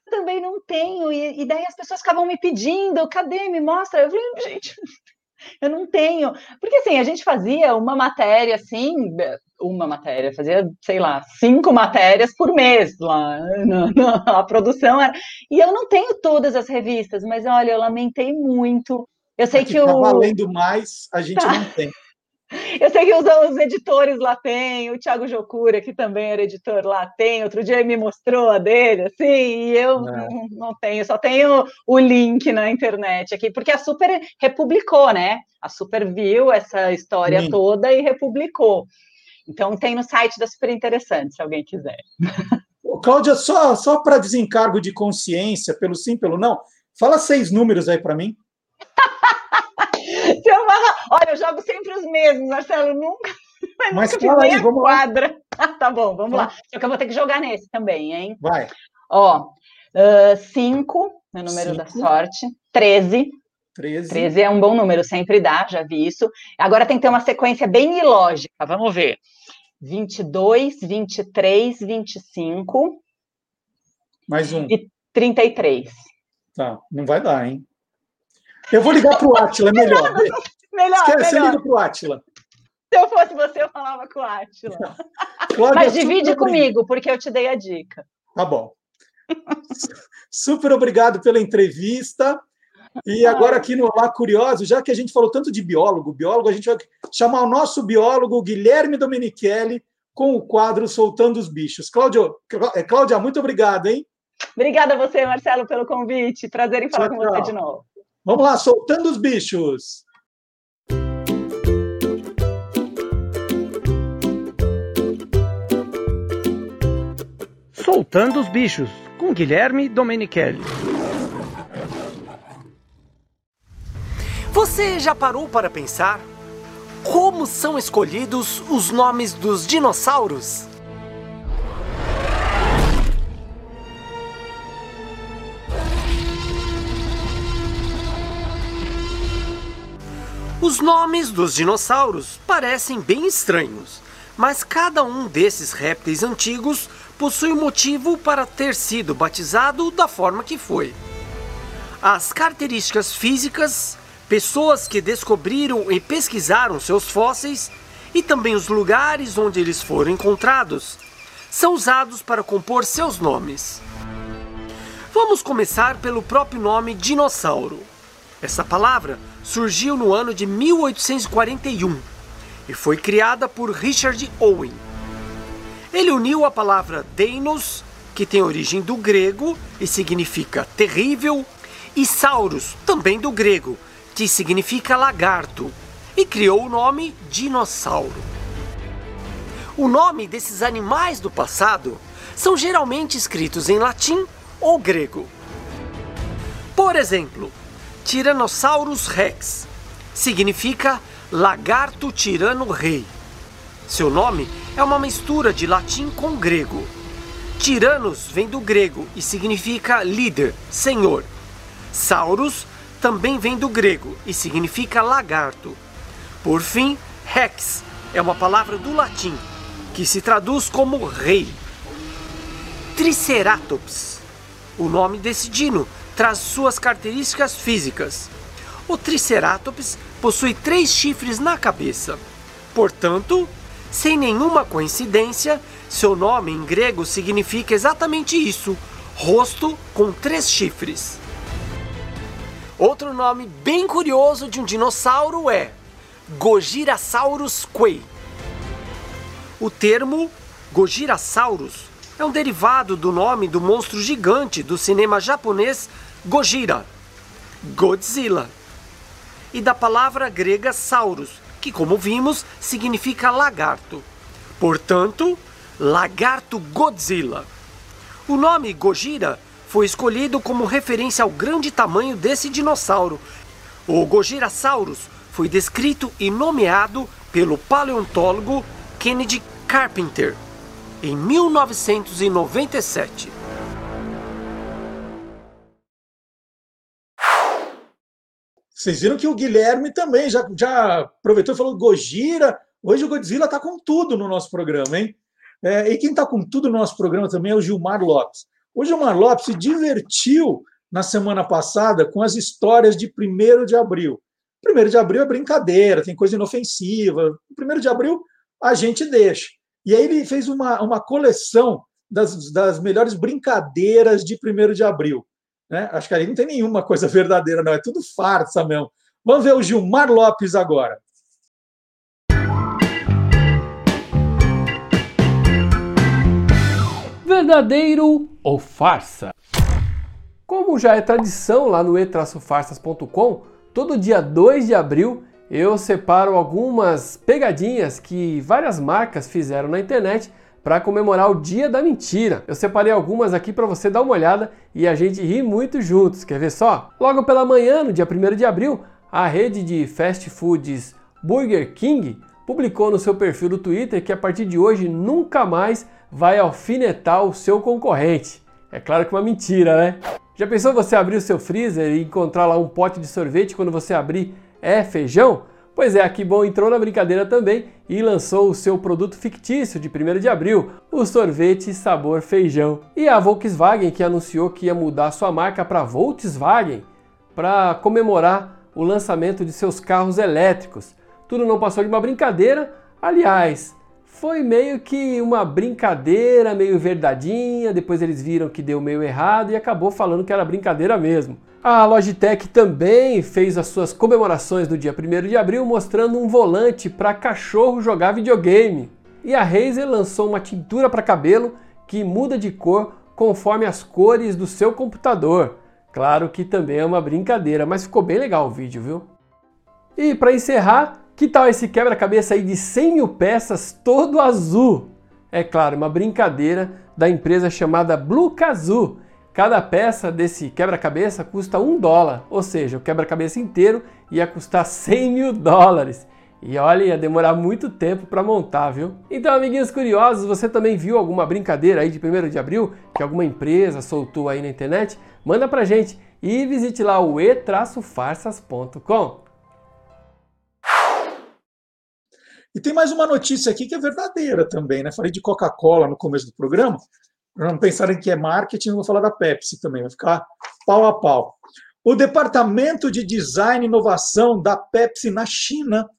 Também não tenho. E, e, daí as pessoas acabam me pedindo, cadê? Me mostra. Eu falei, gente, eu não tenho. Porque assim, a gente fazia uma matéria assim, uma matéria, fazia, sei lá, cinco matérias por mês lá na, a produção. Era... E eu não tenho todas as revistas, mas olha, eu lamentei muito. Eu sei Aqui que tá o. valendo mais, a gente tá. não tem. Eu sei que os, os, editores lá tem, o Thiago Jocura, que também era editor lá, tem. Outro dia ele me mostrou a dele, assim, e eu é. não, não, tenho, só tenho o link na internet aqui, porque a Super republicou, né? A Super viu essa história Sim. toda e republicou. Então tem no site da Super Interessante, se alguém quiser. Cláudia, só, só para desencargo de consciência, pelo sim, pelo não, fala seis números aí para mim. Eu, olha, eu jogo sempre os mesmos, Marcelo, nunca. Mas nunca fala aí, vamos quadra. lá. tá bom, vamos lá. Só que eu vou ter que jogar nesse também, hein? Vai. Ó, uh, cinco, meu número cinco. da sorte. Treze. 13. 13 é um bom número, sempre dá, já vi isso. Agora tem que ter uma sequência bem ilógica, vamos ver. 22, 23, 25. Mais um. E 33. Tá, não vai dar, hein? Eu vou ligar para o Atila, é melhor. melhor, Esquece, melhor. Você liga para o Atila. Se eu fosse você, eu falava com o Atila. Mas divide comigo, porque eu te dei a dica. Tá bom. Super obrigado pela entrevista. E agora aqui no Lá Curioso, já que a gente falou tanto de biólogo, biólogo, a gente vai chamar o nosso biólogo Guilherme Domenichelli com o quadro Soltando os Bichos. Cláudio, Cláudia, muito obrigado, hein? Obrigada a você, Marcelo, pelo convite. Prazer em falar tchau, com você de novo. Vamos lá, soltando os bichos. Soltando os bichos, com Guilherme Domenichelli. Você já parou para pensar como são escolhidos os nomes dos dinossauros? Os nomes dos dinossauros parecem bem estranhos, mas cada um desses répteis antigos possui um motivo para ter sido batizado da forma que foi. As características físicas, pessoas que descobriram e pesquisaram seus fósseis e também os lugares onde eles foram encontrados são usados para compor seus nomes. Vamos começar pelo próprio nome dinossauro. Essa palavra surgiu no ano de 1841 e foi criada por Richard Owen. Ele uniu a palavra Deinos, que tem origem do grego e significa terrível, e Saurus, também do grego, que significa lagarto, e criou o nome dinossauro. O nome desses animais do passado são geralmente escritos em latim ou grego. Por exemplo, Tyrannosaurus rex. Significa lagarto tirano rei. Seu nome é uma mistura de latim com grego. Tiranos vem do grego e significa líder, senhor. Saurus também vem do grego e significa lagarto. Por fim, rex é uma palavra do latim que se traduz como rei. Triceratops. O nome desse dino traz suas características físicas. O Triceratops possui três chifres na cabeça. Portanto, sem nenhuma coincidência, seu nome em grego significa exatamente isso: rosto com três chifres. Outro nome bem curioso de um dinossauro é Gojirasaurus quei. O termo Gojirasaurus é um derivado do nome do monstro gigante do cinema japonês Gojira, Godzilla, e da palavra grega saurus, que, como vimos, significa lagarto. Portanto, lagarto Godzilla. O nome Gojira foi escolhido como referência ao grande tamanho desse dinossauro. O Gojirasaurus foi descrito e nomeado pelo paleontólogo Kennedy Carpenter em 1997. Vocês viram que o Guilherme também já, já aproveitou e falou Gojira. Hoje o Godzilla está com tudo no nosso programa, hein? É, e quem está com tudo no nosso programa também é o Gilmar Lopes. O Gilmar Lopes se divertiu na semana passada com as histórias de 1 de abril. 1 de abril é brincadeira, tem coisa inofensiva. 1 de abril a gente deixa. E aí ele fez uma, uma coleção das, das melhores brincadeiras de 1 de abril. Né? Acho que ali não tem nenhuma coisa verdadeira, não. É tudo farsa mesmo. Vamos ver o Gilmar Lopes agora. Verdadeiro ou farsa? Como já é tradição lá no e-farsas.com, todo dia 2 de abril eu separo algumas pegadinhas que várias marcas fizeram na internet para comemorar o Dia da Mentira. Eu separei algumas aqui para você dar uma olhada e a gente rir muito juntos. Quer ver só? Logo pela manhã, no dia 1 de abril, a rede de fast foods Burger King publicou no seu perfil do Twitter que a partir de hoje nunca mais vai alfinetar o seu concorrente. É claro que uma mentira, né? Já pensou você abrir o seu freezer e encontrar lá um pote de sorvete quando você abrir é feijão? Pois é, a Kibon entrou na brincadeira também e lançou o seu produto fictício de 1 de abril, o sorvete sabor feijão. E a Volkswagen que anunciou que ia mudar sua marca para Volkswagen para comemorar o lançamento de seus carros elétricos. Tudo não passou de uma brincadeira, aliás, foi meio que uma brincadeira, meio verdadinha, depois eles viram que deu meio errado e acabou falando que era brincadeira mesmo. A Logitech também fez as suas comemorações do dia 1 de abril mostrando um volante para cachorro jogar videogame. E a Razer lançou uma tintura para cabelo que muda de cor conforme as cores do seu computador. Claro que também é uma brincadeira, mas ficou bem legal o vídeo, viu? E para encerrar, que tal esse quebra-cabeça aí de 100 mil peças todo azul? É claro, uma brincadeira da empresa chamada Blue Kazoo Cada peça desse quebra-cabeça custa um dólar, ou seja, o quebra-cabeça inteiro ia custar 100 mil dólares. E olha, ia demorar muito tempo para montar, viu? Então, amiguinhos curiosos, você também viu alguma brincadeira aí de 1 de abril que alguma empresa soltou aí na internet? Manda pra gente e visite lá o e-farsas.com. E tem mais uma notícia aqui que é verdadeira também, né? Falei de Coca-Cola no começo do programa não pensarem que é marketing, vou falar da Pepsi também, vai ficar pau a pau. O Departamento de Design e Inovação da Pepsi na China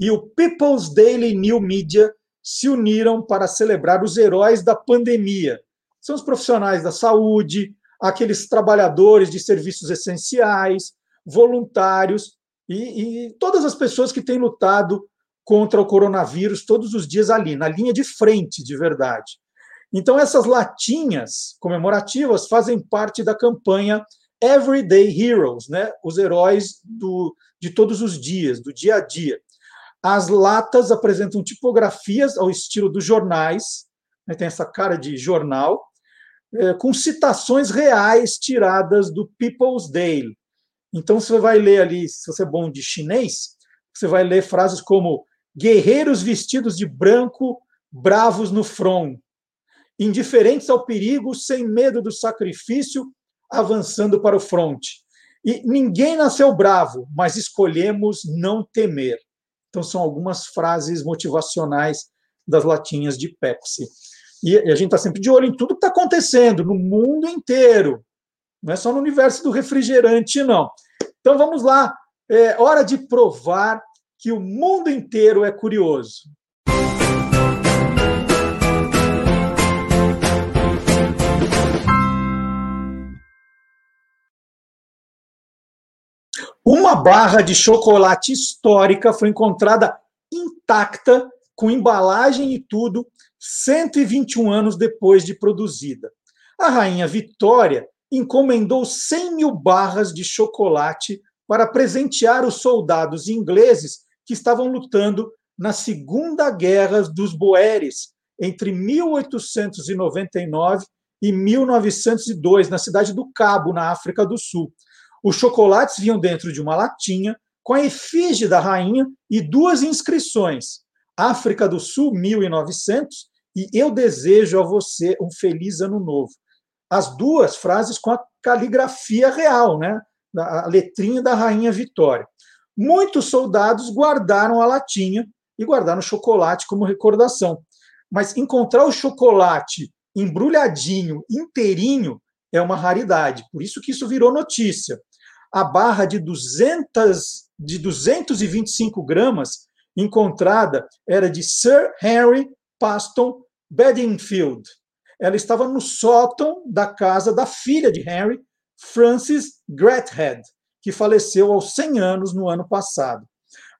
e o People's Daily New Media se uniram para celebrar os heróis da pandemia. São os profissionais da saúde, aqueles trabalhadores de serviços essenciais, voluntários e, e todas as pessoas que têm lutado contra o coronavírus todos os dias ali, na linha de frente, de verdade. Então, essas latinhas comemorativas fazem parte da campanha Everyday Heroes, né? os heróis do, de todos os dias, do dia a dia. As latas apresentam tipografias ao estilo dos jornais, né? tem essa cara de jornal, é, com citações reais tiradas do People's Daily. Então, você vai ler ali, se você é bom de chinês, você vai ler frases como guerreiros vestidos de branco, bravos no front, indiferentes ao perigo, sem medo do sacrifício, avançando para o fronte. E ninguém nasceu bravo, mas escolhemos não temer. Então, são algumas frases motivacionais das latinhas de Pepsi. E a gente está sempre de olho em tudo que está acontecendo no mundo inteiro. Não é só no universo do refrigerante, não. Então, vamos lá. É hora de provar que o mundo inteiro é curioso. Uma barra de chocolate histórica foi encontrada intacta, com embalagem e tudo, 121 anos depois de produzida. A rainha Vitória encomendou 100 mil barras de chocolate para presentear os soldados ingleses que estavam lutando na Segunda Guerra dos Boeres, entre 1899 e 1902, na cidade do Cabo, na África do Sul. Os chocolates vinham dentro de uma latinha com a efígie da rainha e duas inscrições: África do Sul 1900 e Eu desejo a você um feliz ano novo. As duas frases com a caligrafia real, né? a letrinha da Rainha Vitória. Muitos soldados guardaram a latinha e guardaram chocolate como recordação. Mas encontrar o chocolate embrulhadinho, inteirinho, é uma raridade. Por isso que isso virou notícia. A barra de 200, de 225 gramas encontrada era de Sir Henry Paston Bedingfield. Ela estava no sótão da casa da filha de Henry, Frances Grethead, que faleceu aos 100 anos no ano passado.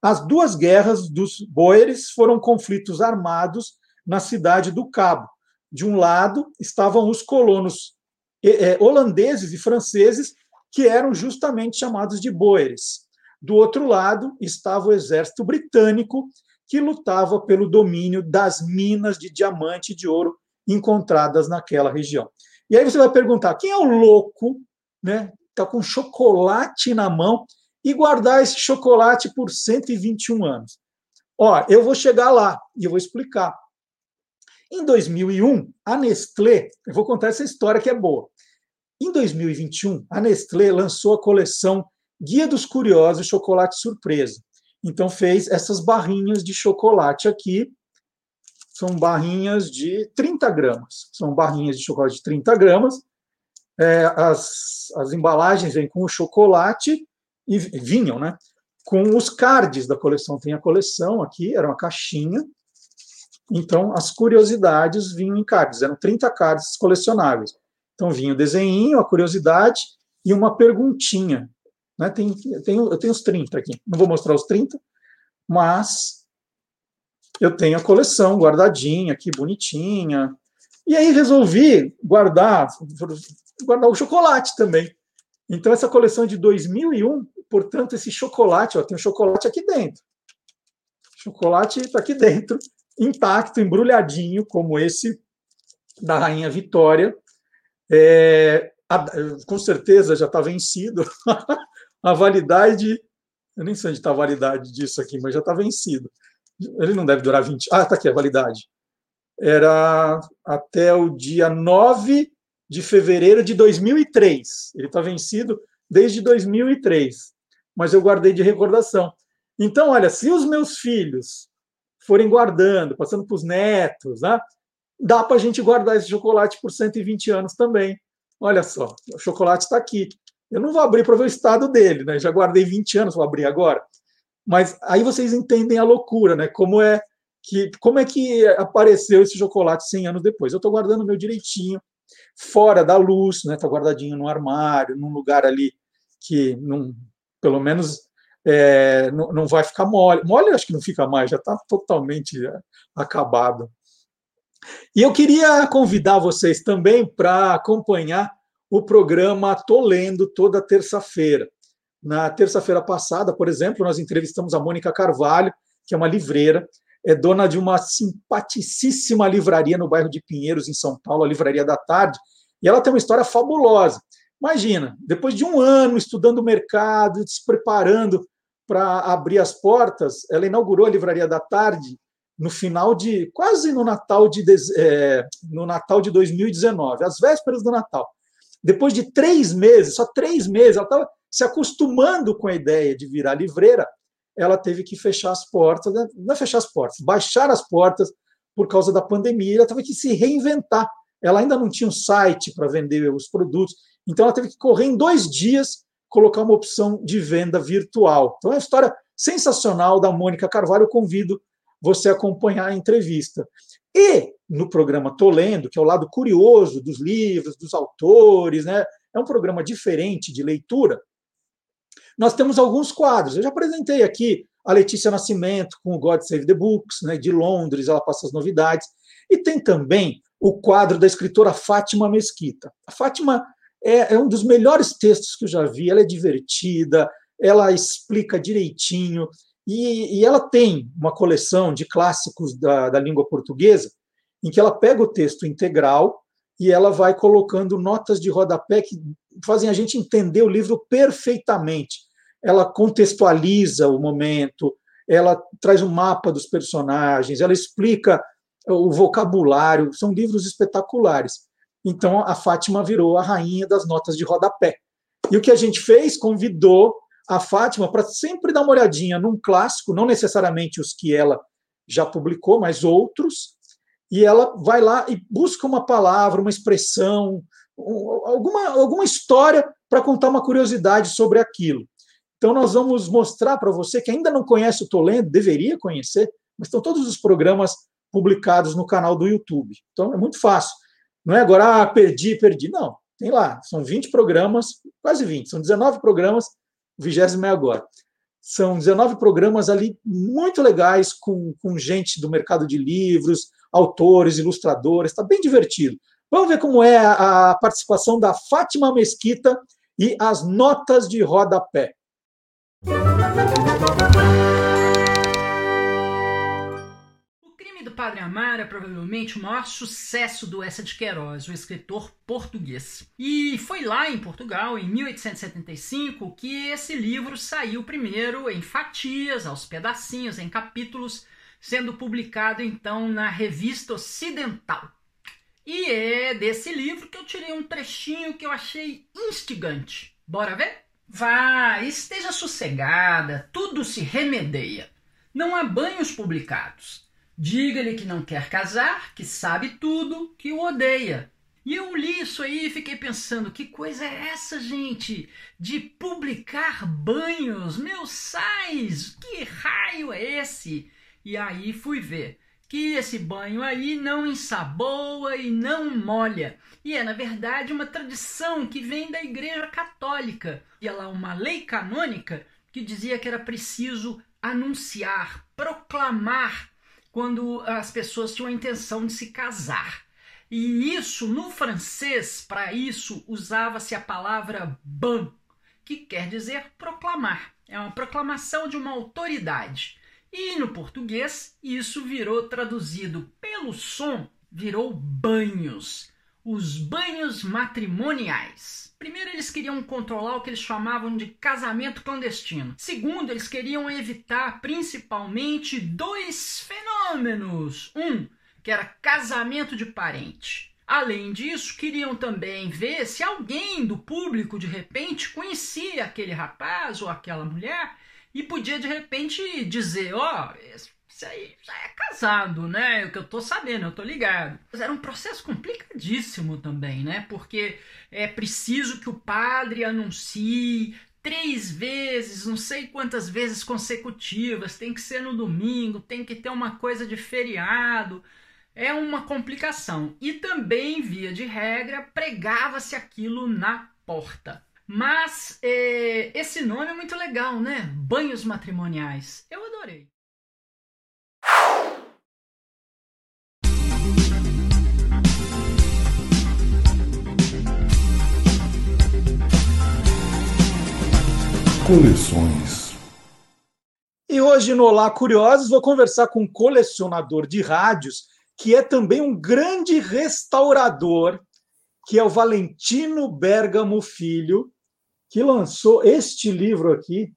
As duas guerras dos Boeres foram conflitos armados na cidade do Cabo. De um lado estavam os colonos eh, eh, holandeses e franceses, que eram justamente chamados de Boeres. Do outro lado estava o exército britânico, que lutava pelo domínio das minas de diamante e de ouro encontradas naquela região. E aí você vai perguntar: quem é o louco, né? Com chocolate na mão e guardar esse chocolate por 121 anos? Ó, eu vou chegar lá e eu vou explicar. Em 2001, a Nestlé, eu vou contar essa história que é boa. Em 2021, a Nestlé lançou a coleção Guia dos Curiosos Chocolate Surpresa. Então fez essas barrinhas de chocolate aqui, são barrinhas de 30 gramas. São barrinhas de chocolate de 30 gramas. É, as, as embalagens vêm com o chocolate e vinham, né? Com os cards da coleção. Tem a coleção aqui, era uma caixinha. Então, as curiosidades vinham em cards. Eram 30 cards colecionáveis. Então, vinha o desenho, a curiosidade e uma perguntinha. Né? Tem, tem, eu tenho os 30 aqui. Não vou mostrar os 30, mas eu tenho a coleção guardadinha aqui, bonitinha. E aí resolvi guardar, guardar o chocolate também. Então, essa coleção é de 2001, portanto, esse chocolate, ó, tem um chocolate aqui dentro. O chocolate está aqui dentro, intacto, embrulhadinho, como esse da Rainha Vitória. É, com certeza já está vencido. a validade, eu nem sei onde está a validade disso aqui, mas já está vencido ele não deve durar 20. Ah, está aqui a validade. Era até o dia 9 de fevereiro de 2003. Ele está vencido desde 2003, mas eu guardei de recordação. Então, olha, se os meus filhos forem guardando, passando para os netos, né, dá para a gente guardar esse chocolate por 120 anos também. Olha só, o chocolate está aqui. Eu não vou abrir para ver o estado dele, né? Já guardei 20 anos, vou abrir agora. Mas aí vocês entendem a loucura, né? Como é que como é que apareceu esse chocolate 100 anos depois? Eu estou guardando meu direitinho, fora da luz, né? Está guardadinho no armário, num lugar ali que não, pelo menos é, não, não vai ficar mole. Mole acho que não fica mais, já está totalmente acabado. E eu queria convidar vocês também para acompanhar o programa Tô Lendo toda terça-feira. Na terça-feira passada, por exemplo, nós entrevistamos a Mônica Carvalho, que é uma livreira, é dona de uma simpaticíssima livraria no bairro de Pinheiros, em São Paulo, a Livraria da Tarde, e ela tem uma história fabulosa. Imagina, depois de um ano estudando o mercado, se preparando para abrir as portas, ela inaugurou a Livraria da Tarde no final de quase no Natal de é, no Natal de 2019, às vésperas do Natal. Depois de três meses, só três meses, ela estava se acostumando com a ideia de virar livreira, ela teve que fechar as portas, né? não é fechar as portas, baixar as portas por causa da pandemia, ela teve que se reinventar. Ela ainda não tinha um site para vender os produtos, então ela teve que correr em dois dias colocar uma opção de venda virtual. Então é uma história sensacional da Mônica Carvalho, eu convido você a acompanhar a entrevista. E no programa Tô Lendo, que é o lado curioso dos livros, dos autores, né? é um programa diferente de leitura, nós temos alguns quadros. Eu já apresentei aqui a Letícia Nascimento com o God Save the Books, né, de Londres, ela passa as novidades. E tem também o quadro da escritora Fátima Mesquita. A Fátima é, é um dos melhores textos que eu já vi, ela é divertida, ela explica direitinho, e, e ela tem uma coleção de clássicos da, da língua portuguesa, em que ela pega o texto integral e ela vai colocando notas de rodapé que fazem a gente entender o livro perfeitamente ela contextualiza o momento, ela traz um mapa dos personagens, ela explica o vocabulário, são livros espetaculares. Então a Fátima virou a rainha das notas de rodapé. E o que a gente fez? Convidou a Fátima para sempre dar uma olhadinha num clássico, não necessariamente os que ela já publicou, mas outros, e ela vai lá e busca uma palavra, uma expressão, alguma, alguma história para contar uma curiosidade sobre aquilo. Então, nós vamos mostrar para você que ainda não conhece o Tolendo, deveria conhecer, mas estão todos os programas publicados no canal do YouTube. Então, é muito fácil. Não é agora, ah, perdi, perdi. Não, tem lá. São 20 programas, quase 20, são 19 programas, o vigésimo é agora. São 19 programas ali muito legais, com, com gente do mercado de livros, autores, ilustradores, está bem divertido. Vamos ver como é a, participação da Fátima Mesquita e as notas de rodapé. O crime do Padre Amaro é provavelmente o maior sucesso do Essa de Queiroz, o escritor português. E foi lá em Portugal, em 1875, que esse livro saiu primeiro em fatias, aos pedacinhos, em capítulos, sendo publicado então na Revista Ocidental. E é desse livro que eu tirei um trechinho que eu achei instigante. Bora ver? Vá, esteja sossegada, tudo se remedeia. Não há banhos publicados. Diga-lhe que não quer casar, que sabe tudo, que o odeia. E eu li isso aí e fiquei pensando, que coisa é essa, gente? De publicar banhos? Meus sais, que raio é esse? E aí fui ver que esse banho aí não ensaboa e não molha. E é, na verdade, uma tradição que vem da Igreja Católica. E é lá uma lei canônica que dizia que era preciso anunciar, proclamar quando as pessoas tinham a intenção de se casar. E isso, no francês, para isso, usava-se a palavra ban, que quer dizer proclamar. É uma proclamação de uma autoridade. E no português, isso virou traduzido pelo som, virou banhos. Os banhos matrimoniais. Primeiro, eles queriam controlar o que eles chamavam de casamento clandestino. Segundo, eles queriam evitar principalmente dois fenômenos. Um, que era casamento de parente. Além disso, queriam também ver se alguém do público de repente conhecia aquele rapaz ou aquela mulher e podia de repente dizer, ó, oh, isso aí já é casado, né? O que eu tô sabendo, eu tô ligado. Mas era um processo complicadíssimo também, né? Porque é preciso que o padre anuncie três vezes, não sei quantas vezes consecutivas, tem que ser no domingo, tem que ter uma coisa de feriado. É uma complicação. E também, via de regra, pregava-se aquilo na porta. Mas é, esse nome é muito legal, né? Banhos matrimoniais. Eu adorei. Coleções. E hoje no Olá Curiosos vou conversar com um colecionador de rádios que é também um grande restaurador, que é o Valentino Bergamo Filho, que lançou este livro aqui,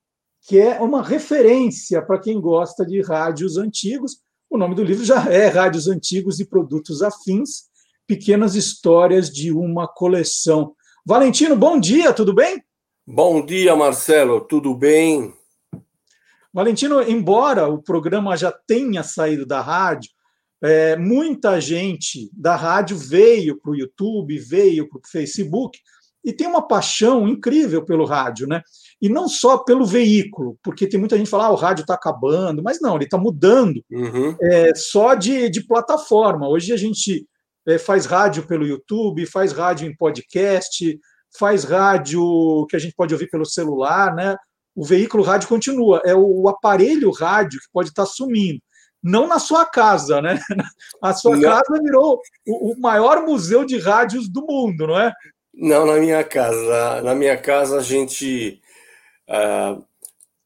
que é uma referência para quem gosta de rádios antigos. O nome do livro já é Rádios Antigos e Produtos Afins, Pequenas Histórias de uma Coleção. Valentino, bom dia, tudo bem? Bom dia, Marcelo, tudo bem? Valentino, embora o programa já tenha saído da rádio, é, muita gente da rádio veio para o YouTube, veio para o Facebook, e tem uma paixão incrível pelo rádio, né? E não só pelo veículo, porque tem muita gente que fala, ah, o rádio está acabando, mas não, ele está mudando uhum. é, só de, de plataforma. Hoje a gente é, faz rádio pelo YouTube, faz rádio em podcast, faz rádio que a gente pode ouvir pelo celular, né? O veículo rádio continua, é o, o aparelho rádio que pode estar tá sumindo. Não na sua casa, né? A sua não. casa virou o, o maior museu de rádios do mundo, não é? Não, na minha casa. Na minha casa a gente uh,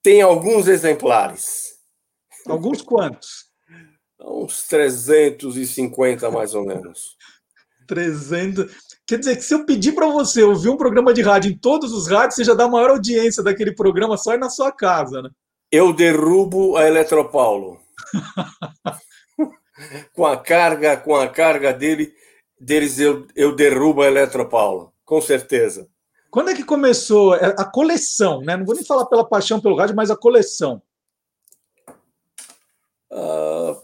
tem alguns exemplares. Alguns quantos? Uns 350 mais ou menos. 300. Quer dizer que se eu pedir para você ouvir um programa de rádio em todos os rádios, você já dá maior audiência daquele programa só aí na sua casa, né? Eu derrubo a Eletropaulo. com a carga, com a carga dele, deles eu, eu derrubo a Eletropaulo com certeza. Quando é que começou a coleção, né? Não vou nem falar pela paixão pelo rádio, mas a coleção. Uh,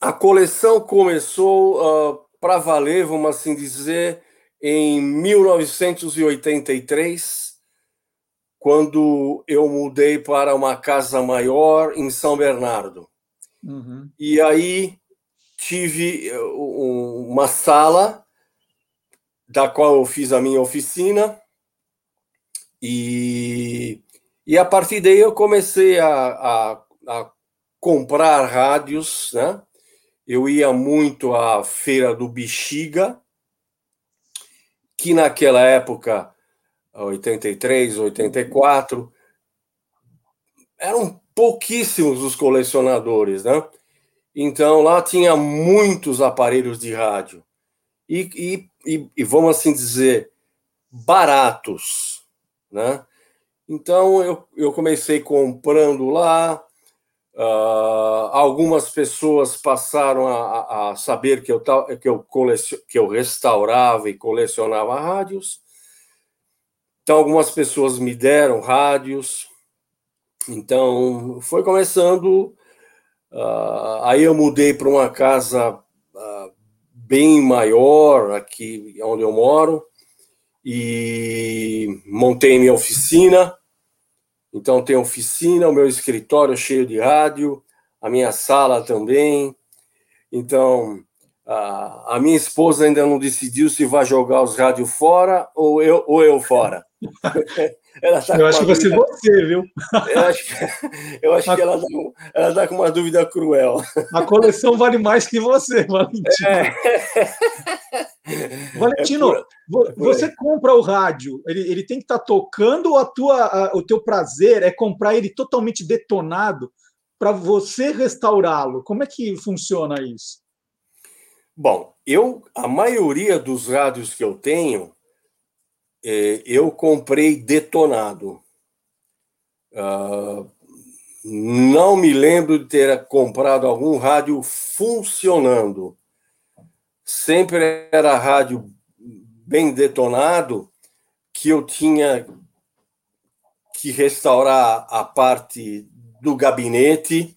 a coleção começou uh, para valer, vamos assim dizer, em 1983, quando eu mudei para uma casa maior em São Bernardo. Uhum. E aí tive eh, uma sala da qual eu fiz a minha oficina e, e a partir daí eu comecei a, a, a comprar rádios, né? Eu ia muito à feira do Bexiga, que naquela época, 83, 84, eram pouquíssimos os colecionadores, né? Então lá tinha muitos aparelhos de rádio e, e, e, vamos assim dizer baratos, né? Então eu, eu comecei comprando lá. Uh, algumas pessoas passaram a, a, saber que eu, que, eu colecion, que eu restaurava e colecionava rádios. Então, algumas pessoas me deram rádios. Então, foi começando. Uh, aí eu mudei para uma casa bem maior aqui onde eu moro e montei minha oficina. Então, tem oficina, o meu escritório cheio de rádio, a minha sala também. Então, a, a minha esposa ainda não decidiu se vai jogar os rádios fora ou eu, ou eu fora. Tá eu acho que vai ser você, viu? Eu acho, eu acho a... que ela está tá com uma dúvida cruel. A coleção vale mais que você, Valentino. É. Valentino, é por... você compra o rádio, ele, ele tem que estar tá tocando ou a tua, a, o teu prazer é comprar ele totalmente detonado para você restaurá-lo? Como é que funciona isso? Bom, eu a maioria dos rádios que eu tenho é, eu comprei detonado. Uh, não me lembro de ter comprado algum rádio funcionando. Sempre era rádio bem detonado que eu tinha que restaurar a parte do gabinete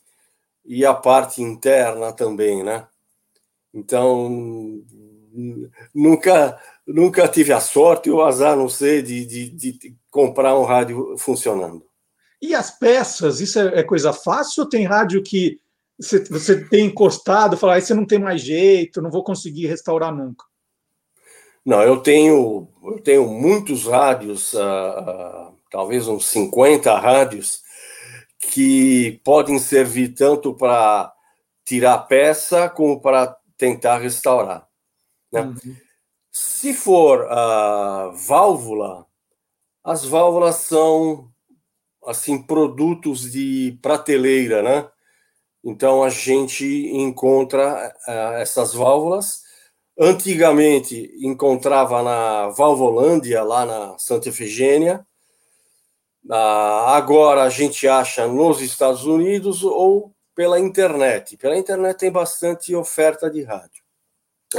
e a parte interna também, né? Então nunca nunca tive a sorte ou o azar, não sei, de, de, de, comprar um rádio funcionando. E as peças, isso é, é coisa fácil ou tem rádio que você, você tem encostado e fala, ah, você não tem mais jeito, não vou conseguir restaurar nunca? Não, eu tenho, eu tenho muitos rádios, uh, uh, talvez uns 50 rádios, que podem servir tanto para tirar peça como para tentar restaurar. Né? Uhum. Se for a válvula, as válvulas são assim produtos de prateleira, né? Então a gente encontra uh, essas válvulas. Antigamente encontrava na Valvolândia, lá na Santa Efigênia. Uh, agora a gente acha nos Estados Unidos ou pela internet. Pela internet tem bastante oferta de rádio,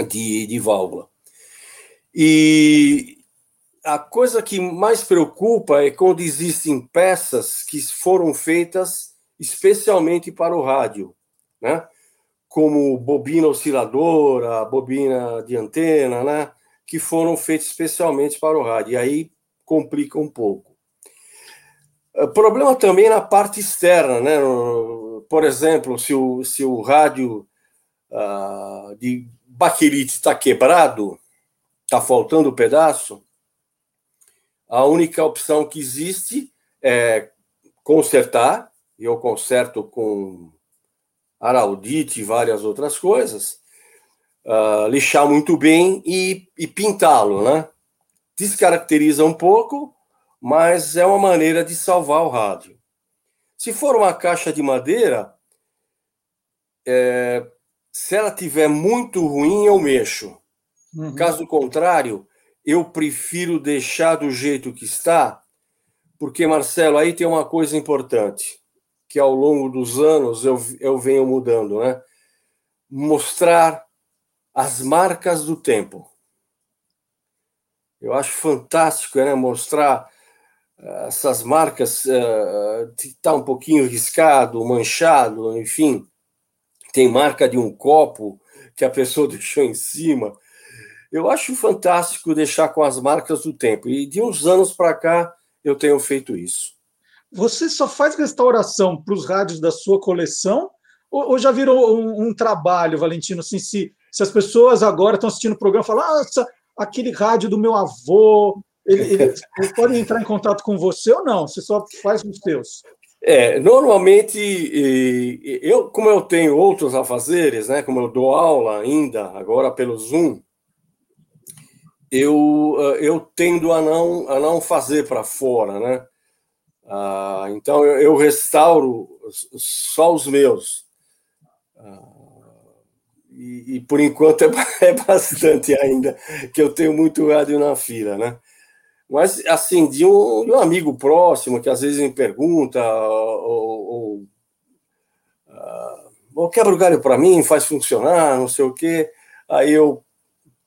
de, de válvula. E a coisa que mais preocupa é quando existem peças que foram feitas especialmente para o rádio, né? Como bobina osciladora, bobina de antena, né? Que foram feitas especialmente para o rádio. E aí complica um pouco. O problema também na parte externa, né? Por exemplo, se o, se o rádio uh, de baquelite está quebrado, está faltando um pedaço, a única opção que existe é consertar, e eu conserto com araldite e várias outras coisas, uh, lixar muito bem e, e pintá-lo, né? Descaracteriza um pouco, mas é uma maneira de salvar o rádio. Se for uma caixa de madeira, é, se ela tiver muito ruim, eu mexo. Uhum. Caso contrário, eu prefiro deixar do jeito que está, porque, Marcelo, aí tem uma coisa importante, que ao longo dos anos eu, eu venho mudando, né? Mostrar as marcas do tempo. Eu acho fantástico né, mostrar uh, essas marcas uh, tá um pouquinho riscado, manchado, enfim. Tem marca de um copo que a pessoa deixou em cima. Eu acho fantástico deixar com as marcas do tempo. E de uns anos para cá eu tenho feito isso. Você só faz restauração para os rádios da sua coleção ou, ou já virou um, um, trabalho, Valentino? Assim, se, se as pessoas agora estão assistindo o programa e falam, ah, aquele rádio do meu avô, ele, ele, eles podem entrar em contato com você ou não? Você só faz os seus? É, normalmente, eu, como eu tenho outros afazeres, né, como eu dou aula ainda, agora pelo Zoom, eu, eh, eu tendo a não, a não fazer para fora, né? Ah, então, eu, eu, restauro só os meus. Ah, e, e, por enquanto é, é bastante ainda, que eu tenho muito rádio na fila, né? Mas, assim, de um, de um amigo próximo que às vezes me pergunta, ou, ou, ou quebra o galho para mim, faz funcionar, não sei o quê, aí eu,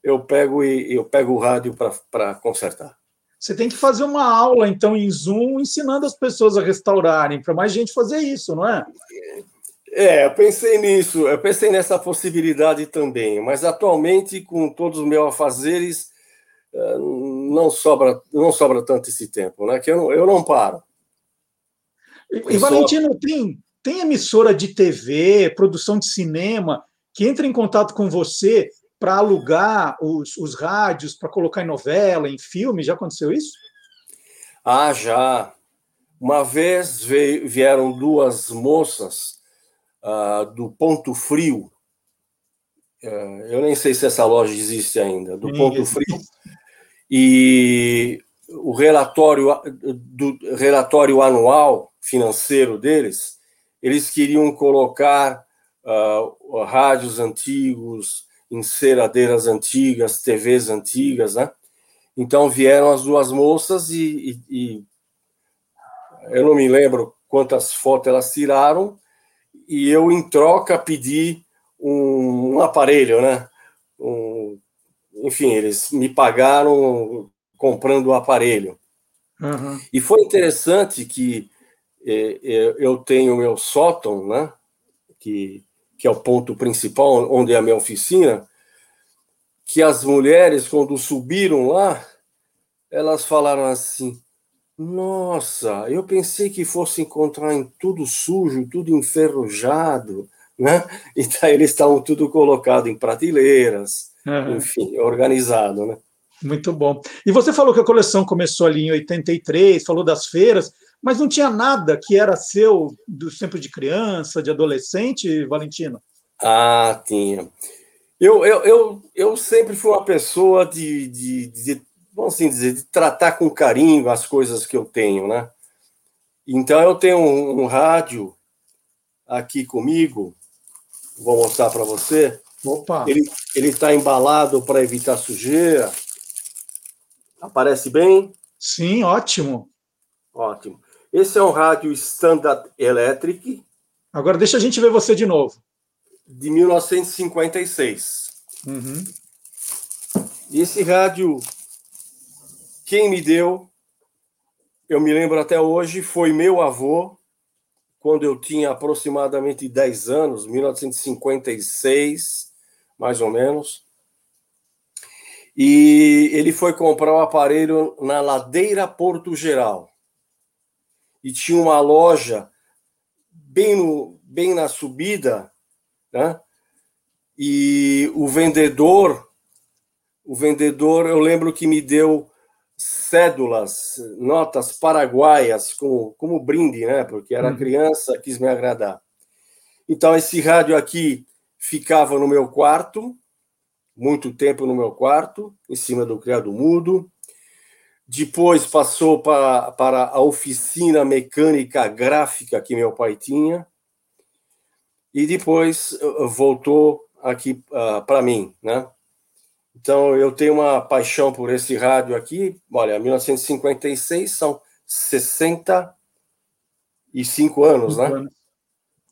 eu, pego, e, eu pego o rádio para consertar. Você tem que fazer uma aula, então, em Zoom, ensinando as pessoas a restaurarem, para mais gente fazer isso, não é? É, eu pensei nisso, eu pensei nessa possibilidade também, mas atualmente, com todos os meus afazeres, eh, não sobra, não sobra tanto esse tempo, né? Que eu não, eu não paro. E, e Valentino, tem, tem emissora de TV, produção de cinema, que entra em contato com você para alugar os, os rádios, para colocar em novela, em filme? Já aconteceu isso? Ah, já. Uma vez veio, vieram duas moças uh, do Ponto Frio. Uh, eu nem sei se essa loja existe ainda, do Sim, Ponto existe. Frio e o relatório, do relatório anual financeiro deles, eles queriam colocar uh, rádios antigos, enceradeiras antigas, TVs antigas, né? Então vieram as duas moças e, e, e, eu não me lembro quantas fotos elas tiraram e eu em troca pedi um, um aparelho, né? Um, enfim, eles me pagaram comprando o aparelho. Uhum. E foi interessante que é, é, eu tenho o meu sótão, né, que, que é o ponto principal, onde é a minha oficina, que as mulheres, quando subiram lá, elas falaram assim: Nossa, eu pensei que fosse encontrar em tudo sujo, tudo enferrujado, né? E daí eles estavam tudo colocado em prateleiras, Uhum. Enfim, organizado, né? Muito bom. E você falou que a coleção começou ali em 83, falou das feiras, mas não tinha nada que era seu do tempo de criança, de adolescente, Valentino? Ah, tinha. Eu, eu, eu, eu sempre fui uma pessoa de, de, de, vamos assim dizer, de tratar com carinho as coisas que eu tenho, né? Então eu tenho um, um rádio aqui comigo, vou mostrar para você. Opa. Ele está embalado para evitar sujeira. Aparece bem? Sim, ótimo. Ótimo. Esse é um rádio Standard Electric. Agora deixa a gente ver você de novo. De 1956. Uhum. E esse rádio, quem me deu, eu me lembro até hoje, foi meu avô, quando eu tinha aproximadamente 10 anos, 1956 mais ou menos. E ele foi comprar o um aparelho na Ladeira Porto Geral. E tinha uma loja bem, no, bem na subida, né? E o vendedor, o vendedor, eu lembro que me deu cédulas, notas paraguaias como, como brinde, né? Porque era uhum. criança, quis me agradar. Então, esse rádio aqui ficava no meu quarto, muito tempo no meu quarto, em cima do criado mudo. Depois passou para, para a oficina mecânica gráfica que meu pai tinha. E depois eh, voltou aqui uh, para mim, né? Então eu tenho uma paixão por esse rádio aqui. Olha, 1956 são 65 anos, né?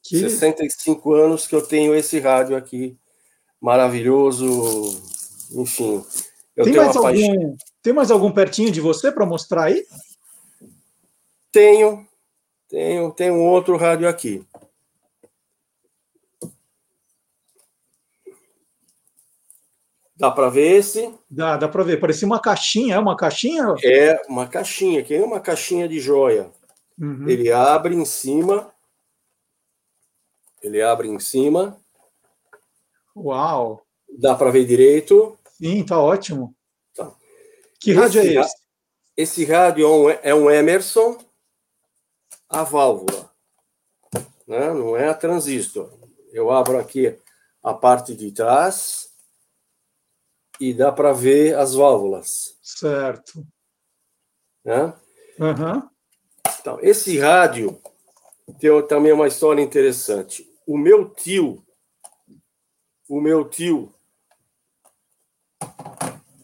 Que... 65 anos que eu tenho esse rádio aqui, maravilhoso, enfim. tem, mais algum, Tem mais algum pertinho de você para mostrar aí? Tenho, tenho, um outro rádio aqui. Dá para ver esse? Dá, dá para ver. Parecia uma caixinha, é uma caixinha? É uma caixinha, que é uma caixinha de joia. Uhum. Ele abre em cima. Ele abre em cima. Uau! Dá para ver direito? Sim, tá ótimo. Que rádio esse, é esse? Esse rádio é um, é um Emerson a válvula, né? não é a transistor. Eu abro aqui a parte de trás e dá para ver as válvulas. Certo. Né? Uhum. Então, esse rádio tem também uma história interessante. O meu tio, o meu tio,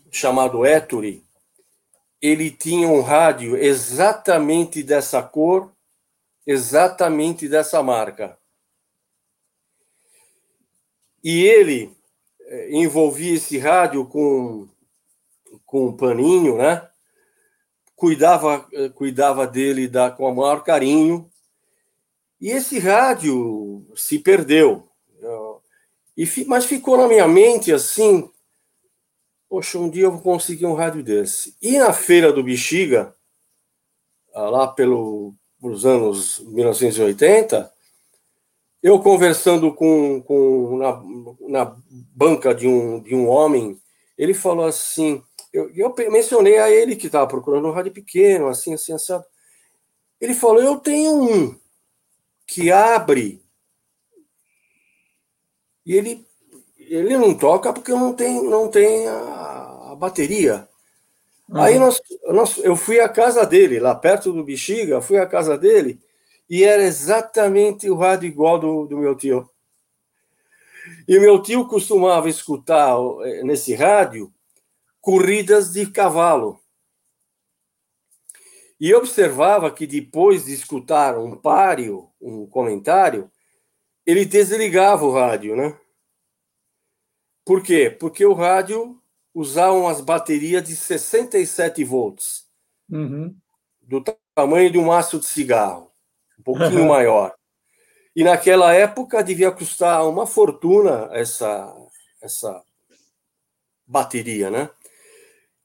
chamado Ettore, ele tinha um rádio exatamente dessa cor, exatamente dessa marca. E ele é, envolvia esse rádio com, com um paninho, né? Cuidava, é, cuidava dele da, com o maior carinho. E esse rádio se perdeu. E, mas ficou na minha mente assim: poxa, um dia eu vou conseguir um rádio desse. E na feira do Bexiga, lá pelo, pelos anos 1980, eu conversando com, com na, na banca de um, de um homem, ele falou assim, eu, eu mencionei a ele que estava procurando um rádio pequeno, assim, assim, assim. Ele falou, eu tenho um que abre e ele ele não toca porque não tem não tem a, a bateria. Uhum. Aí nós, nós, eu fui à casa dele, lá perto do Bexiga, fui à casa dele, e era exatamente o rádio igual do, do meu tio. E meu tio costumava escutar eh, nesse rádio corridas de cavalo. E observava que depois de escutar um páreo, um comentário, ele desligava o rádio, né? Por quê? Porque o rádio usava umas baterias de 67 volts, uhum. do tamanho de um maço de cigarro pouquinho maior. E naquela época devia custar uma fortuna essa, essa bateria, né?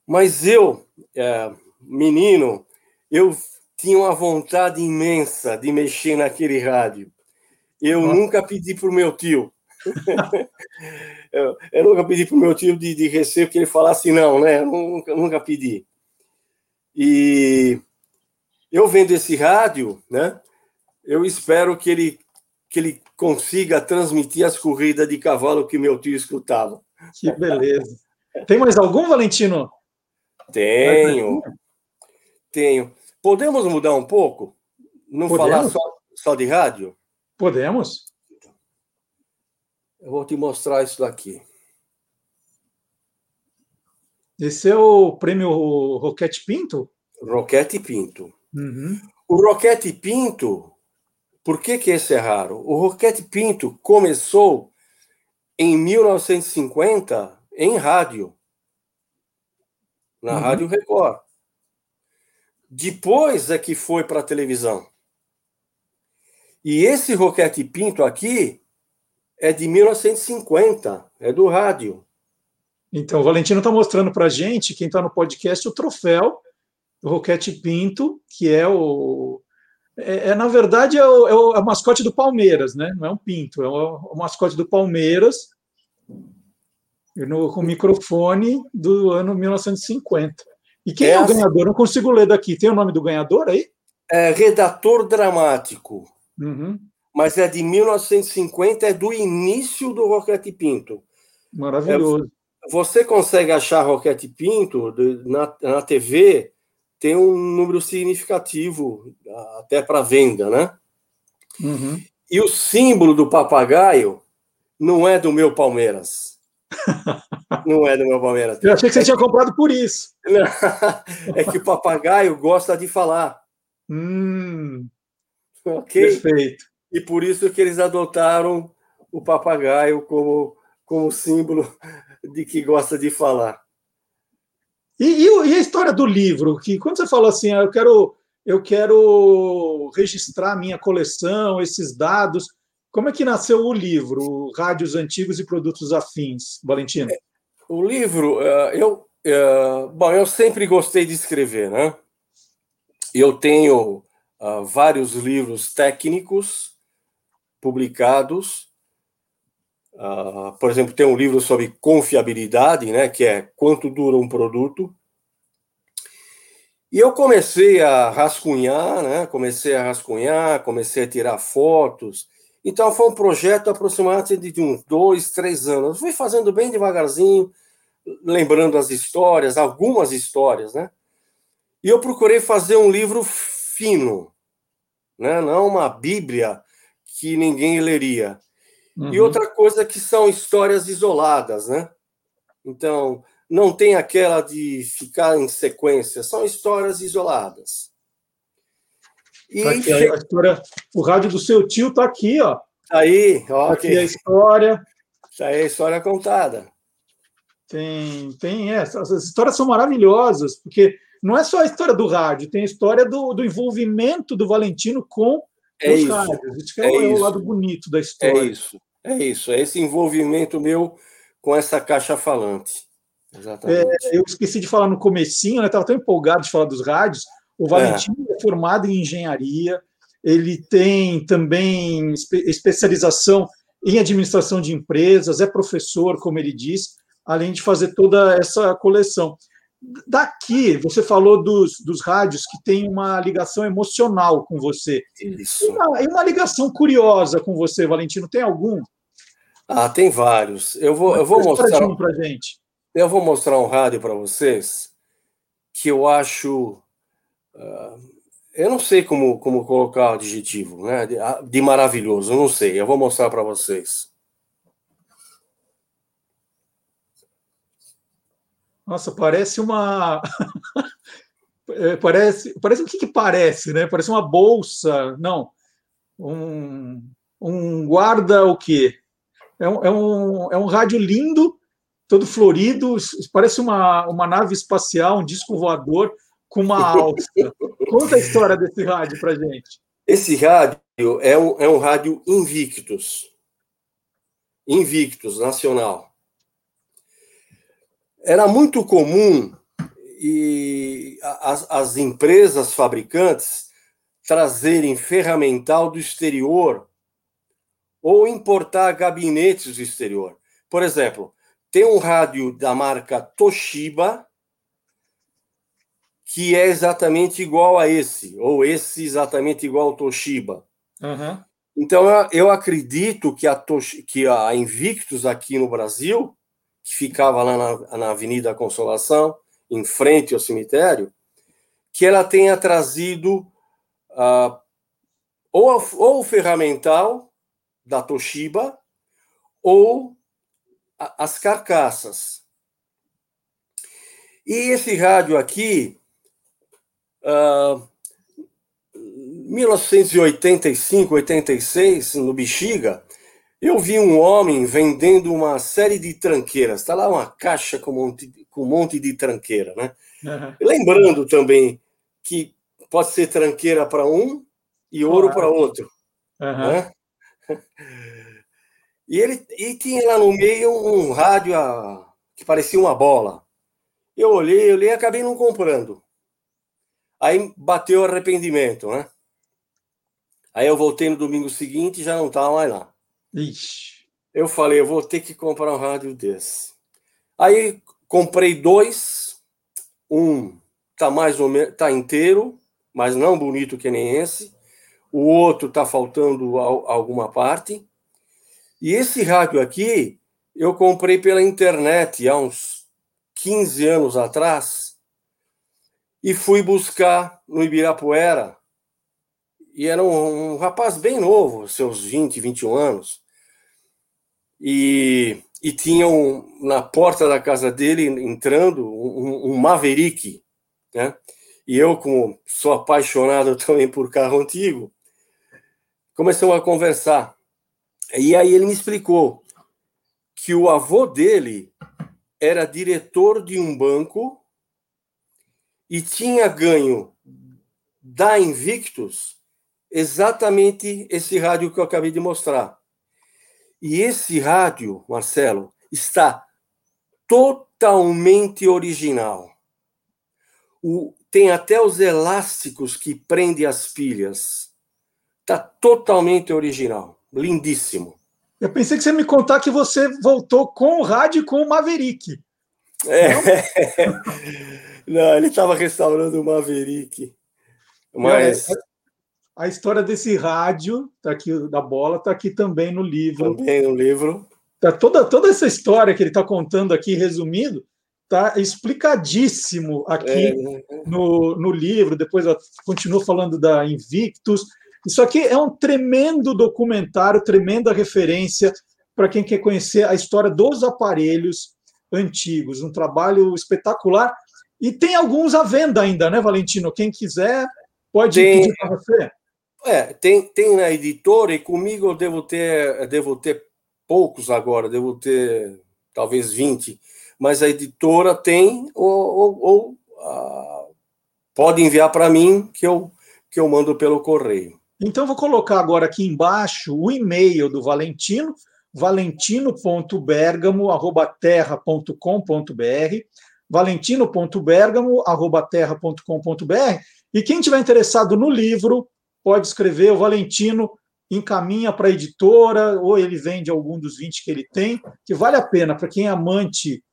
Mas eu, é, menino, eu tinha uma vontade imensa de mexer naquele rádio. Eu Nossa. nunca pedi para o meu tio. eu, eu, nunca pedi para o meu tio de, de receber que ele falasse não, né? Eu nunca, nunca pedi. E eu vendo esse rádio, né? eu espero que ele, que ele consiga transmitir as corridas de cavalo que meu tio escutava. Que beleza. Tem mais algum, Valentino? Tenho. Tenho. Podemos mudar um pouco? Não Podemos? falar só, só de rádio? Podemos. Eu vou te mostrar isso daqui. Esse é o prêmio Roquete Pinto? Roquete Pinto. Uhum. O Roquete Pinto por que, que esse é raro? O Roquete Pinto começou em 1950 em rádio, na uhum. Rádio Record. Depois é que foi para a televisão. E esse Roquete Pinto aqui é de 1950, é do rádio. Então, o Valentino está mostrando para a gente, quem está no podcast, o troféu do Roquete Pinto, que é o, é, é, na verdade, é o, é o, é mascote do Palmeiras, né? Não é um pinto, é o, o mascote do Palmeiras, no, com o microfone do ano 1950. E quem é, é o ganhador? Não consigo ler daqui. Tem o nome do ganhador aí? É redator dramático. Uhum. Mas é de 1950, é do início do Roquete Pinto. Maravilhoso. É, você consegue achar Roquete Pinto na, na TV tem um número significativo até para venda, né? Uhum. E o símbolo do papagaio não é do meu Palmeiras. não é do meu Palmeiras. Eu achei que você tinha comprado por isso. é que o papagaio gosta de falar. Hum, ok? Perfeito. E por isso que eles adotaram o papagaio como, como símbolo de que gosta de falar. E, e, a história do livro? Que quando você falou assim, ah, eu quero, eu quero registrar minha coleção, esses dados, como é que nasceu o livro, Rádios Antigos e Produtos Afins, Valentino? O livro, eh, eu, eh, bom, eu sempre gostei de escrever, né? Eu tenho uh, vários livros técnicos publicados. Uh, por exemplo, tem um livro sobre confiabilidade, né, que é quanto dura um produto. E eu comecei a rascunhar, né, comecei a rascunhar, comecei a tirar fotos. Então foi um projeto aproximadamente de uns dois, três anos. fui fazendo bem devagarzinho, lembrando as histórias, algumas histórias, né? E eu procurei fazer um livro fino, né? não uma Bíblia que ninguém leria. Uhum. E outra coisa que são histórias isoladas, né? Então, não tem aquela de ficar em sequência, são histórias isoladas. E tá aqui, a história, o rádio do seu tio está aqui, ó. Tá aí, ó. Tá aqui a história. Tá aí a história contada. Tem, tem, é, essas histórias são maravilhosas, porque não é só a história do rádio, tem a história do, do envolvimento do Valentino com é isso, rádios. Isso é, é, é o lado bonito da história. É isso, é isso, é esse envolvimento meu com essa caixa falante. Exatamente. É, eu esqueci de falar no comecinho, né? Estava tão empolgado de falar dos rádios. O Valentino é. é formado em engenharia, ele tem também especialização em administração de empresas, é professor, como ele diz, além de fazer toda essa coleção. Daqui, você falou dos, dos rádios que tem uma ligação emocional com você. Isso. E uma, e uma ligação curiosa com você, Valentino, tem algum? Ah, tem vários. Eu vou, eu vou mostrar um para gente. Eu vou mostrar um rádio para vocês que eu acho, uh, eu não sei como como colocar o adjetivo, né? De, ah, de maravilhoso, eu não sei. Eu vou mostrar para vocês. Nossa, parece uma. É, parece, parece o que, que parece, né? Parece uma bolsa, não. Um, um guarda o quê? É um, é, um, é um rádio lindo, todo florido, parece uma, uma nave espacial, um disco voador com uma alça. Conta a história desse rádio para gente. Esse rádio é um, é um rádio Invictus. Invictus, nacional era muito comum e as, as empresas fabricantes trazerem ferramental do exterior ou importar gabinetes do exterior. Por exemplo, tem um rádio da marca Toshiba que é exatamente igual a esse, ou esse exatamente igual ao Toshiba. Uhum. Então, eu acredito que a, Tosh, que a Invictus aqui no Brasil que ficava lá na, na Avenida Consolação, em frente ao cemitério, que ela tenha trazido uh, ou, ou o ferramental da Toshiba ou a, as carcaças. E esse rádio aqui, uh, 1985, 86, no Bexiga, eu vi um homem vendendo uma série de tranqueiras. Está lá uma caixa com um monte, com um monte de tranqueira, né? Uhum. Lembrando também que pode ser tranqueira para um e ouro para outro. Uhum. Né? E ele e tinha lá no meio um rádio a, que parecia uma bola. Eu olhei, eu olhei e acabei não comprando. Aí bateu arrependimento, né? Aí eu voltei no domingo seguinte e já não estava mais lá. Ixi. Eu falei, eu vou ter que comprar um rádio desse. Aí comprei dois. Um tá mais ou menos tá inteiro, mas não bonito que nem esse. O outro tá faltando alguma parte. E esse rádio aqui eu comprei pela internet há uns 15 anos atrás e fui buscar no Ibirapuera. E era um, um rapaz bem novo, seus 20, 21 anos e, e tinham na porta da casa dele entrando um, um Maverick, né? E eu, como sou apaixonado também por carro antigo, começamos a conversar. E aí ele me explicou que o avô dele era diretor de um banco e tinha ganho da Invictus exatamente esse rádio que eu acabei de mostrar. E esse rádio, Marcelo, está totalmente original. O, tem até os elásticos que prendem as pilhas. Está totalmente original. Lindíssimo. Eu pensei que você me contar que você voltou com o rádio e com o Maverick. É. Não, Não ele estava restaurando o Maverick. Mas. É, a história desse rádio, tá aqui da bola, está aqui também no livro. Também no livro. Tá toda, toda essa história que ele está contando aqui, resumindo, tá explicadíssimo aqui é. No, no livro. Depois eu continuo falando da Invictus. Isso aqui é um tremendo documentário, tremenda referência para quem quer conhecer a história dos aparelhos antigos. Um trabalho espetacular. E tem alguns à venda ainda, né, Valentino? Quem quiser pode tem, pedir para você. É, tem, tem na editora e comigo eu devo ter, devo ter poucos agora, devo ter talvez 20, mas a editora tem ou, ou, ou pode enviar para mim que eu, que eu mando pelo correio. Então vou colocar agora aqui embaixo o e-mail do Valentino, valentino.bergamo@terra.com.br, valentino.bergamo@terra.com.br, e quem tiver interessado no livro pode escrever, o Valentino encaminha para a editora, ou ele vende algum dos 20 que ele tem, que vale a pena, para quem é amante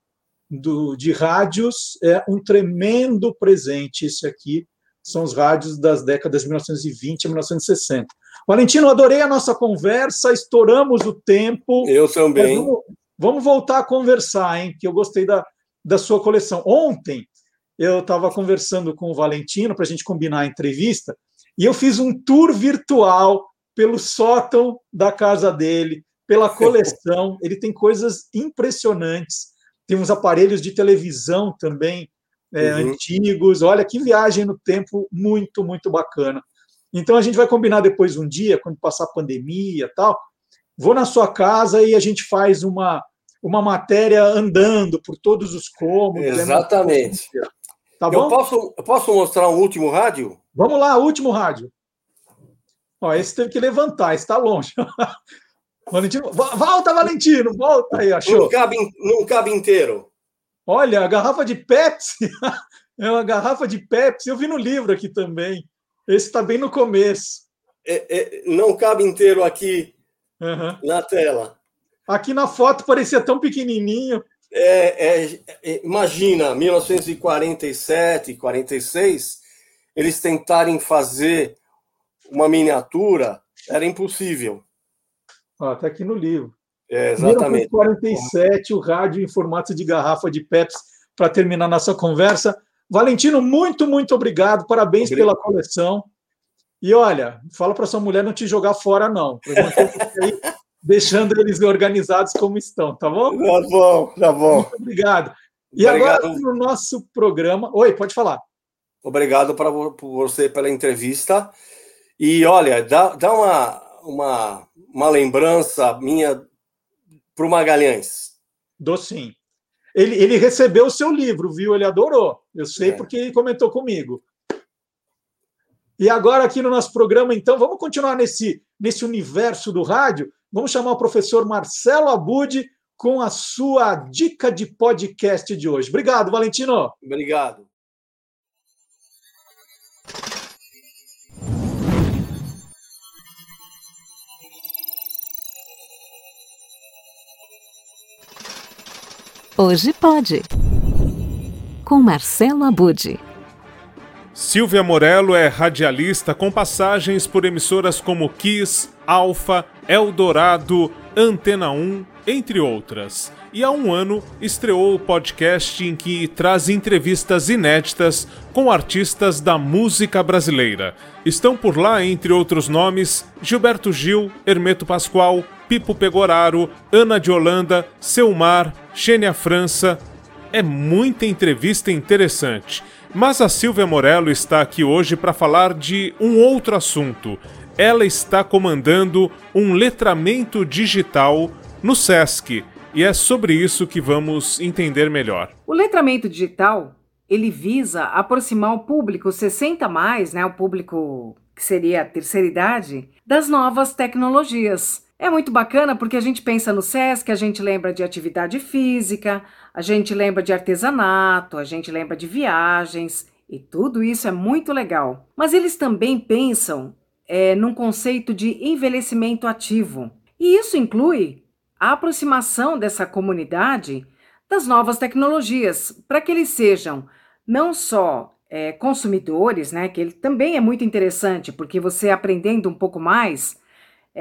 do, de rádios, é um tremendo presente esse aqui, são os rádios das décadas de 1920 a 1960. Valentino, adorei a nossa conversa, estouramos o tempo. Eu também. Vamos, vamos, voltar a conversar, hein? Que eu gostei da, da sua coleção. Ontem eu estava conversando com o Valentino para a gente combinar a entrevista, e eu fiz um tour virtual pelo sótão da casa dele, pela coleção. Ele tem coisas impressionantes. Tem uns aparelhos de televisão também é, uhum. antigos. Olha que viagem no tempo muito, muito bacana. Então a gente vai combinar depois um dia, quando passar a pandemia e tal. Vou na sua casa e a gente faz uma, uma matéria andando por todos os cômodos. É Exatamente. É tá bom? Eu posso, eu posso mostrar um último rádio? Vamos lá, último rádio. Ó, esse teve que levantar, está longe. Valentino, volta, Valentino, volta aí, achou? Não cabe, não cabe inteiro. Olha, a garrafa de Pepsi. é uma garrafa de Pepsi. Eu vi no livro aqui também. Esse está bem no começo. É, é, não cabe inteiro aqui uhum. na tela. Aqui na foto parecia tão pequenininho. É, é, é imagina, 1947, 46, eles tentarem fazer uma miniatura, era impossível. Está aqui no livro. É, exatamente. 1947, o rádio em formato de garrafa de Pepsi, para terminar nossa conversa. Valentino, muito, muito obrigado. Parabéns obrigado. pela coleção. E olha, fala para sua mulher não te jogar fora, não. Deixando eles organizados como estão, tá bom? Tá bom, tá bom. Muito obrigado. E obrigado. agora, no nosso programa. Oi, pode falar. Obrigado para você pela entrevista. E olha, dá, dá uma, uma, uma lembrança minha para o Magalhães. Dou sim. Ele, ele recebeu o seu livro, viu? Ele adorou. Eu sei é. porque ele comentou comigo. E agora, aqui no nosso programa, então, vamos continuar nesse, nesse universo do rádio. Vamos chamar o professor Marcelo Abud com a sua dica de podcast de hoje. Obrigado, Valentino. Obrigado. Hoje pode. Com Marcelo Abude. Silvia Morello é radialista com passagens por emissoras como Kiss, Alfa, Eldorado, Antena 1, entre outras. E há um ano estreou o podcast em que traz entrevistas inéditas com artistas da música brasileira. Estão por lá, entre outros nomes, Gilberto Gil, Hermeto Pascoal, Pipo Pegoraro, Ana de Holanda, Selmar, Xênia França. É muita entrevista interessante. Mas a Silvia Morello está aqui hoje para falar de um outro assunto. Ela está comandando um letramento digital no SESC e é sobre isso que vamos entender melhor. O letramento digital ele visa aproximar o público 60 mais, né, o público que seria a terceira idade, das novas tecnologias. É muito bacana porque a gente pensa no SESC, a gente lembra de atividade física, a gente lembra de artesanato, a gente lembra de viagens, e tudo isso é muito legal. Mas eles também pensam é, num conceito de envelhecimento ativo. E isso inclui a aproximação dessa comunidade das novas tecnologias, para que eles sejam não só é, consumidores, né, que ele também é muito interessante, porque você aprendendo um pouco mais,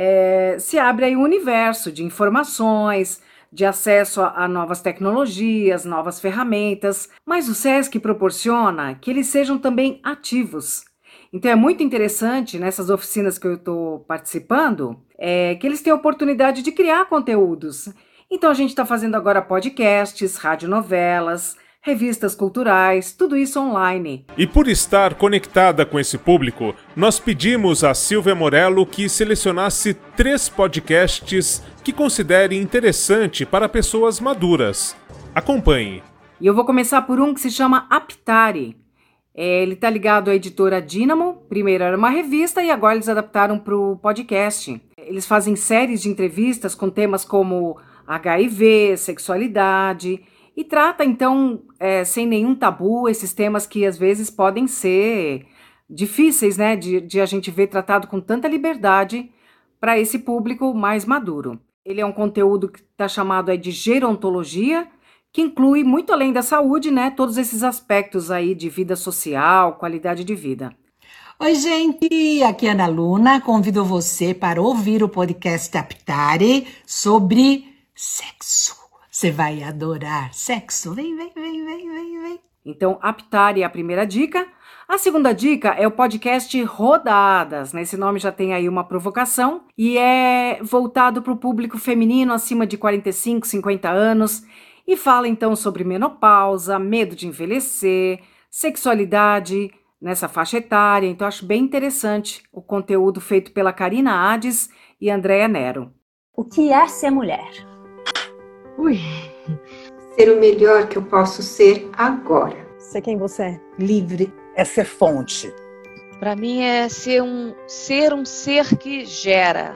é, se abre aí um universo de informações, de acesso a, a, novas tecnologias, novas ferramentas, mas o SESC proporciona que eles sejam também ativos. Então é muito interessante nessas oficinas que eu estou participando, é, que eles têm a oportunidade de criar conteúdos. Então a gente está fazendo agora podcasts, radionovelas, revistas culturais, tudo isso online. E por estar conectada com esse público, nós pedimos a Silvia Morello que selecionasse três podcasts que considere interessante para pessoas maduras. Acompanhe. E eu vou começar por um que se chama Aptari. É, ele está ligado à editora Dynamo. Primeiro era uma revista e agora eles adaptaram para o podcast. Eles fazem séries de entrevistas com temas como HIV, sexualidade e trata, então, é, sem nenhum tabu, esses temas que às vezes podem ser difíceis, né, de, de a gente ver tratado com tanta liberdade para esse público mais maduro. Ele é um conteúdo que está chamado aí de gerontologia, que inclui, muito além da saúde, né, todos esses aspectos aí de vida social, qualidade de vida. Oi, gente, aqui é Ana Luna. Convido você para ouvir o podcast Aptare sobre sexo. Você vai adorar sexo. Vem, vem, vem, vem, vem, vem. Então, Aptare é a primeira dica. A segunda dica é o podcast Rodadas. Nesse né? nome já tem aí uma provocação e é voltado para o público feminino acima de 45, 50 anos e fala então sobre menopausa, medo de envelhecer, sexualidade nessa faixa etária. Então acho bem interessante o conteúdo feito pela Karina Ades e Andréa Nero. O que é ser mulher? Ui, ser o melhor que eu posso ser agora. Ser quem você é. Livre. É ser fonte. Para mim é ser um ser um ser que gera.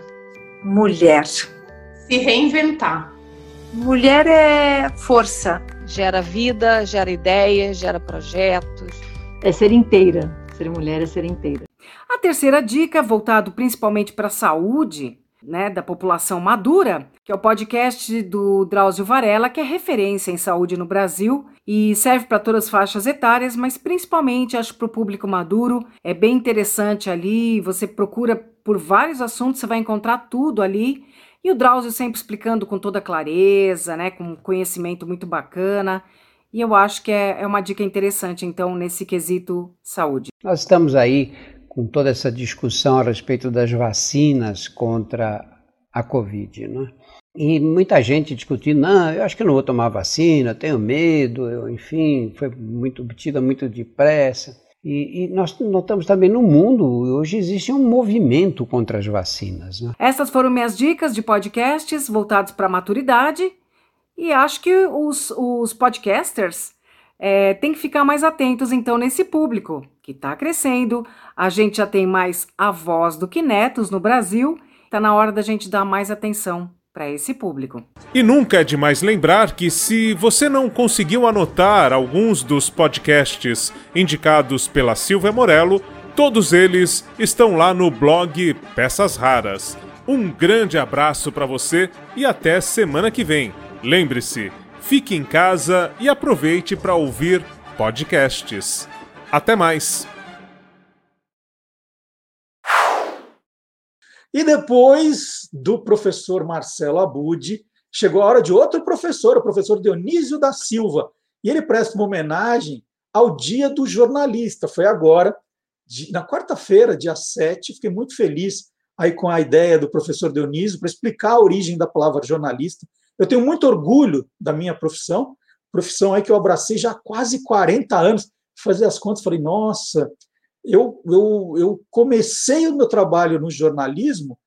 Mulher. Se reinventar. Mulher é força. Gera vida, gera ideias, gera projetos. É ser inteira. Ser mulher é ser inteira. A terceira dica, voltado principalmente para a saúde, né, da população madura, que é o podcast do Drauzio Varela, que é referência em saúde no Brasil e serve para todas as faixas etárias, mas principalmente acho para o público maduro. É bem interessante ali, você procura por vários assuntos, você vai encontrar tudo ali. E o Drauzio sempre explicando com toda clareza, né, com conhecimento muito bacana. E eu acho que é, é uma dica interessante, então, nesse quesito saúde. Nós estamos aí com toda essa discussão a respeito das vacinas contra a Covid. Né? E muita gente discutindo, não, eu acho que não vou tomar vacina, tenho medo, eu, enfim, foi muito obtida muito depressa. E, e, nós notamos também no mundo, hoje existe um movimento contra as vacinas. Né? Essas foram minhas dicas de podcasts voltados para a maturidade. E acho que os, os podcasters é, têm que ficar mais atentos, então, nesse público que está crescendo. A gente já tem mais avós do que netos no Brasil. Está na hora da gente dar mais atenção para esse público. E nunca é demais lembrar que se você não conseguiu anotar alguns dos podcasts indicados pela Silvia Morello, todos eles estão lá no blog Peças Raras. Um grande abraço para você e até semana que vem. Lembre-se, fique em casa e aproveite para ouvir podcasts. Até mais! E depois do professor Marcelo Abud, chegou a hora de outro professor, o professor Dionísio da Silva. E ele presta uma homenagem ao Dia do Jornalista. Foi agora, na quarta-feira, dia 7. Fiquei muito feliz aí com a ideia do professor Dionísio para explicar a origem da palavra jornalista. Eu tenho muito orgulho da minha profissão, profissão aí que eu abracei já há quase 40 anos fazer as contas, falei, nossa, eu, eu, eu comecei o meu trabalho no jornalismo,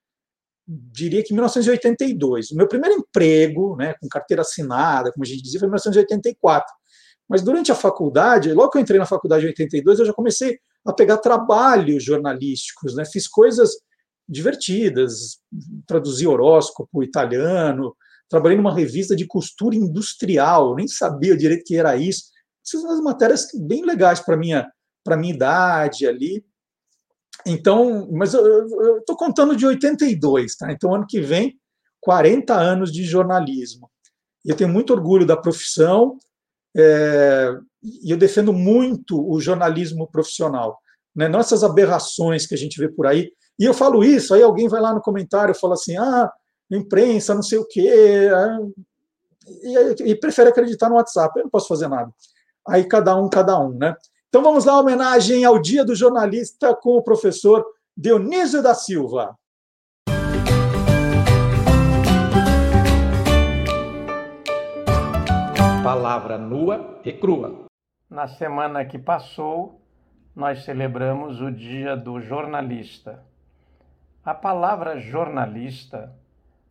diria que em 1982. O meu primeiro emprego, né, com carteira assinada, como a gente dizia, foi em 1984. Mas durante a faculdade, logo que eu entrei na faculdade em 82, eu já comecei a pegar trabalhos jornalísticos, né? Fiz coisas divertidas, traduzi horóscopo italiano, trabalhei numa revista de costura industrial, nem sabia direito que era isso. Essas são as matérias bem legais para minha para minha idade ali. Então, mas eu estou contando de 82, tá? Então, ano que vem, 40 anos de jornalismo. E eu tenho muito orgulho da profissão, é, e eu defendo muito o jornalismo profissional. Né? Não essas aberrações que a gente vê por aí. E eu falo isso, aí alguém vai lá no comentário e fala assim: ah, imprensa, não sei o quê, ah, e, e prefere acreditar no WhatsApp. Eu não posso fazer nada. Aí cada um, cada um, né? Então vamos lá, homenagem ao Dia do Jornalista com o professor Dionísio da Silva. Palavra nua e crua. Na semana que passou, nós celebramos o Dia do Jornalista. A palavra jornalista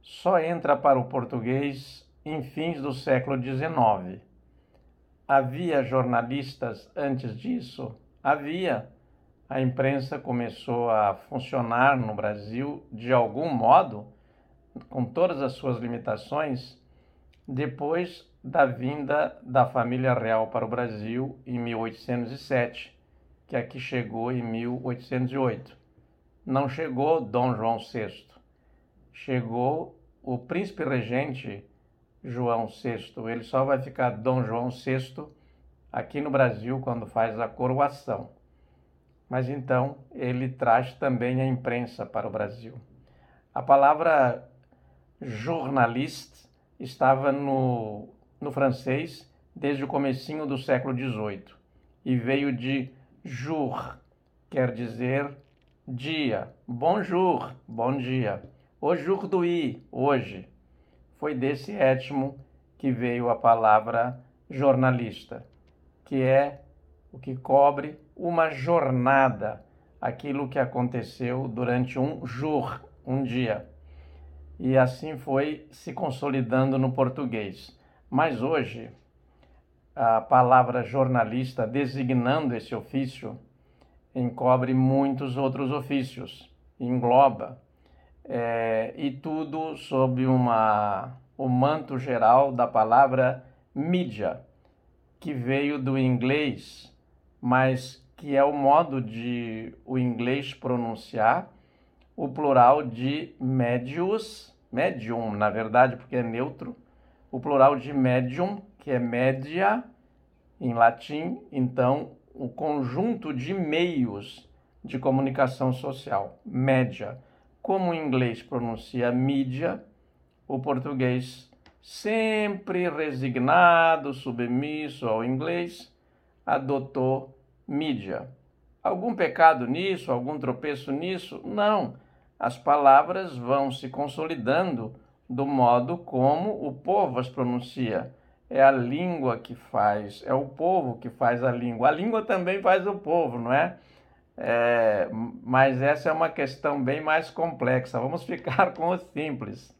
só entra para o português em fins do século XIX. Havia jornalistas antes disso? Havia. A imprensa começou a funcionar no Brasil de algum modo, com todas as suas limitações, depois da vinda da família real para o Brasil em 1807, que aqui chegou em 1808. Não chegou Dom João VI, chegou o príncipe regente João VI. Ele só vai ficar Dom João VI aqui no Brasil quando faz a coroação. Mas então ele traz também a imprensa para o Brasil. A palavra jornaliste estava no, no francês desde o comecinho do século XVIII e veio de jour, quer dizer dia. Bonjour, bom dia. Aujourd'hui, hoje. Foi desse étimo que veio a palavra jornalista, que é o que cobre uma jornada, aquilo que aconteceu durante um jour, um dia. E assim foi se consolidando no português. Mas hoje, a palavra jornalista, designando esse ofício, encobre muitos outros ofícios, engloba, é, e tudo sob uma, o manto geral da palavra mídia, que veio do inglês, mas que é o modo de o inglês pronunciar o plural de médios, medium, na verdade, porque é neutro, o plural de medium que é média em latim, então o conjunto de meios de comunicação social, média. Como o inglês pronuncia mídia, o português, sempre resignado, submisso ao inglês, adotou mídia. Algum pecado nisso, algum tropeço nisso? Não. As palavras vão se consolidando do modo como o povo as pronuncia. É a língua que faz, é o povo que faz a língua. A língua também faz o povo, não é? É mas essa é uma questão bem mais complexa. Vamos ficar com o simples.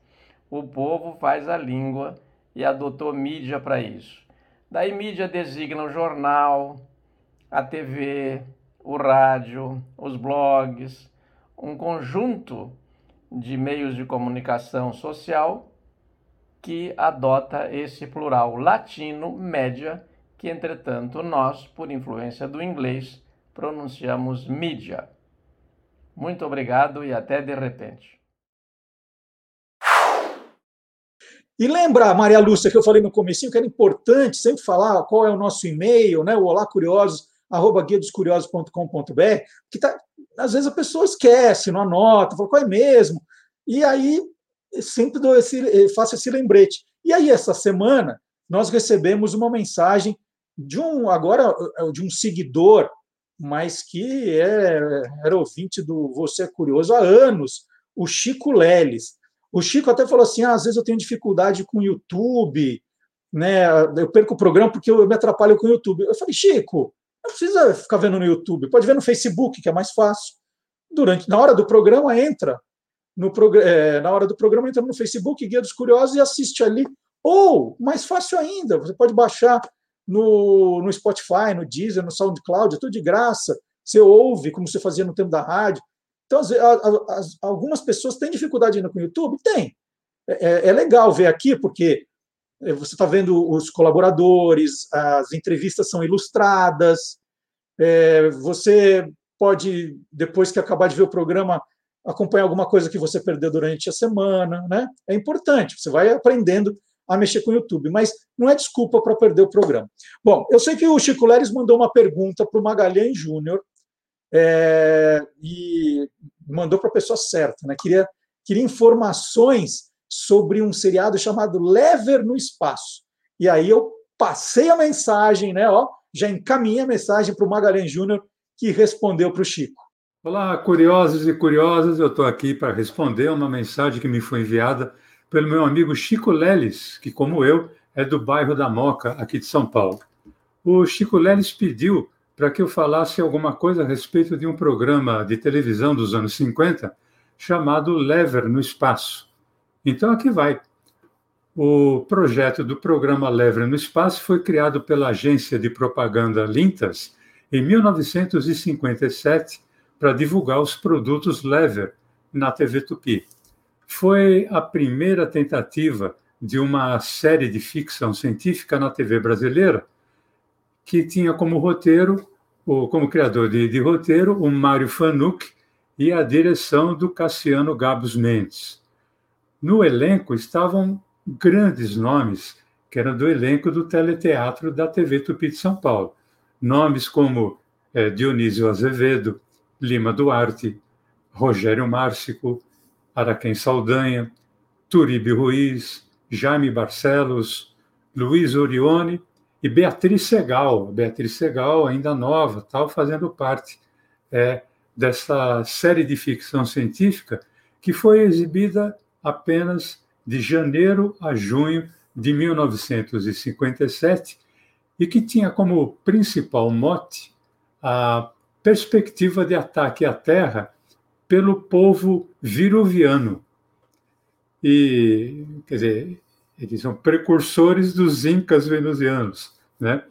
O povo faz a língua e adotou mídia para isso. Daí mídia designa o jornal, a TV, o rádio, os blogs, um conjunto de meios de comunicação social que adota esse plural latino média, que entretanto nós, por influência do inglês, pronunciamos mídia. Muito obrigado e até de repente. E lembra, Maria Lúcia, que eu falei no comecinho que era importante sempre falar qual é o nosso e-mail, né? O olá curiosos, arroba que tá, às vezes a pessoa esquece, não anota, fala qual é mesmo. E aí sempre dou esse, eh, faço esse lembrete. E aí, essa semana, nós recebemos uma mensagem de um, agora, eh, de um seguidor, mas que é, era ouvinte do Você é Curioso há anos, o Chico Leles. O Chico até falou assim: ah, às vezes eu tenho dificuldade com o YouTube, né? eu perco o programa porque eu me atrapalho com o YouTube. Eu falei, Chico, não precisa ficar vendo no YouTube, pode ver no Facebook, que é mais fácil. Durante, na hora do programa, entra. No, é, na hora do programa, entra no Facebook, Guia dos Curiosos, e assiste ali. Ou, mais fácil ainda, você pode baixar no, no Spotify, no Deezer, no SoundCloud, é tudo de graça. Você ouve, como você fazia no tempo da rádio. Então, as, as, algumas pessoas têm dificuldade ainda com o YouTube? Tem. É, é, é legal ver aqui, porque é, você está vendo os colaboradores, as entrevistas são ilustradas, é, você pode, depois que acabar de ver o programa, acompanhar alguma coisa que você perdeu durante a semana, né? É importante, você vai aprendendo a mexer com o YouTube, mas não é desculpa para perder o programa. Bom, eu sei que o Chico Leres mandou uma pergunta para o Magalhães Júnior é, e mandou para a pessoa certa, né? Queria, queria informações sobre um seriado chamado Lever no Espaço. E aí eu passei a mensagem, né? Ó, já encaminhei a mensagem para o Magalhães Júnior, que respondeu para o Chico. Olá, curiosos e curiosas, eu estou aqui para responder uma mensagem que me foi enviada pelo meu amigo Chico Leles, que, como eu, é do bairro da Moca, aqui de São Paulo. O Chico Leles pediu para que eu falasse alguma coisa a respeito de um programa de televisão dos anos 50 chamado Lever no Espaço. Então, aqui vai. O projeto do programa Lever no Espaço foi criado pela agência de propaganda Lintas em 1957 para divulgar os produtos Lever na TV Tupi foi a primeira tentativa de uma série de ficção científica na TV brasileira que tinha como roteiro, ou como criador de, de roteiro, o Mário Fanuc e a direção do Cassiano Gabos Mendes. No elenco estavam grandes nomes, que eram do elenco do teleteatro da TV Tupi de São Paulo. Nomes como é, Dionísio Azevedo, Lima Duarte, Rogério Márcico, Araquém Saldanha, Turibe Ruiz, Jaime Barcelos, Luiz Orione e Beatriz Segal. Beatriz Segal, ainda nova, tal, fazendo parte é, dessa série de ficção científica que foi exibida apenas de janeiro a junho de 1957 e que tinha como principal mote a perspectiva de ataque à Terra pelo povo viruviano. E, quer dizer, eles são precursores dos incas venusianos, né?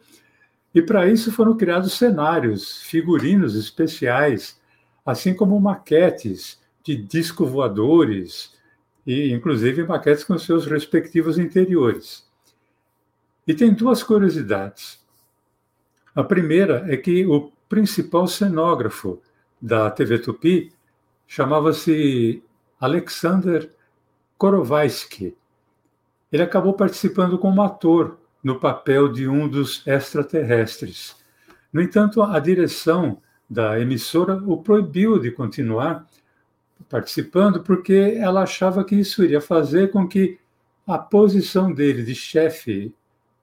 E para isso foram criados cenários, figurinos especiais, assim como maquetes de disco voadores e inclusive maquetes com seus respectivos interiores. E tem duas curiosidades. A primeira é que o principal cenógrafo da TV Tupi chamava-se Alexander Korovaisky. Ele acabou participando como ator no papel de um dos extraterrestres. No entanto, a direção da emissora o proibiu de continuar participando porque ela achava que isso iria fazer com que a posição dele de chefe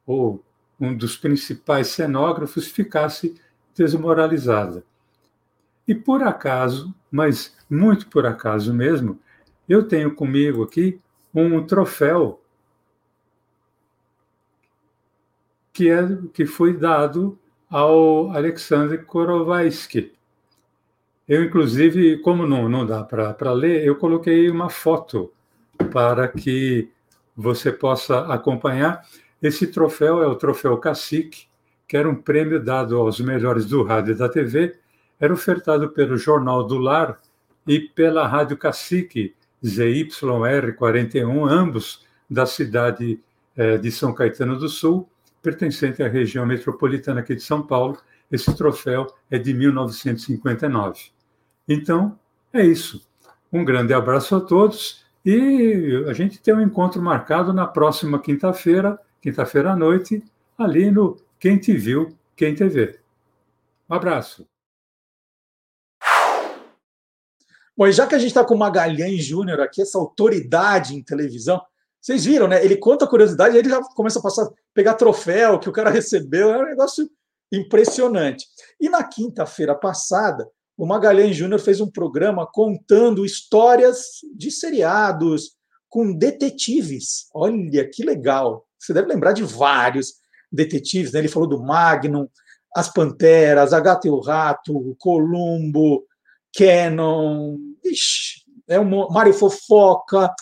ou um dos principais cenógrafos ficasse desmoralizada. E por acaso, mas muito por acaso mesmo, eu tenho comigo aqui um troféu que, é, que foi dado ao Alexander Korovaisky. Eu, inclusive, como não, não dá para ler, eu coloquei uma foto para que você possa acompanhar. Esse troféu é o Troféu Cacique, que era um prêmio dado aos melhores do rádio e da TV era ofertado pelo Jornal do Lar e pela Rádio Cacique, ZYR41, ambos da cidade eh, de São Caetano do Sul, pertencente à região metropolitana aqui de São Paulo. Esse troféu é de 1959. Então, é isso. Um grande abraço a todos e a gente tem um encontro marcado na próxima quinta-feira, quinta-feira à noite, ali no Quem Te Viu, Quem Te Vê. Um abraço. Bom, e já que a gente está com o Magalhães Júnior aqui, essa autoridade em televisão, vocês viram, né? Ele conta a curiosidade, ele já começa a passar, pegar troféu que o cara recebeu, é um negócio impressionante. E na quinta-feira passada, o Magalhães Júnior fez um programa contando histórias de seriados com detetives. Olha que legal! Você deve lembrar de vários detetives, né? Ele falou do Magnum, as Panteras, a Gata e o Rato, o Columbo, Canon, ixi, é um Mário Fofoca,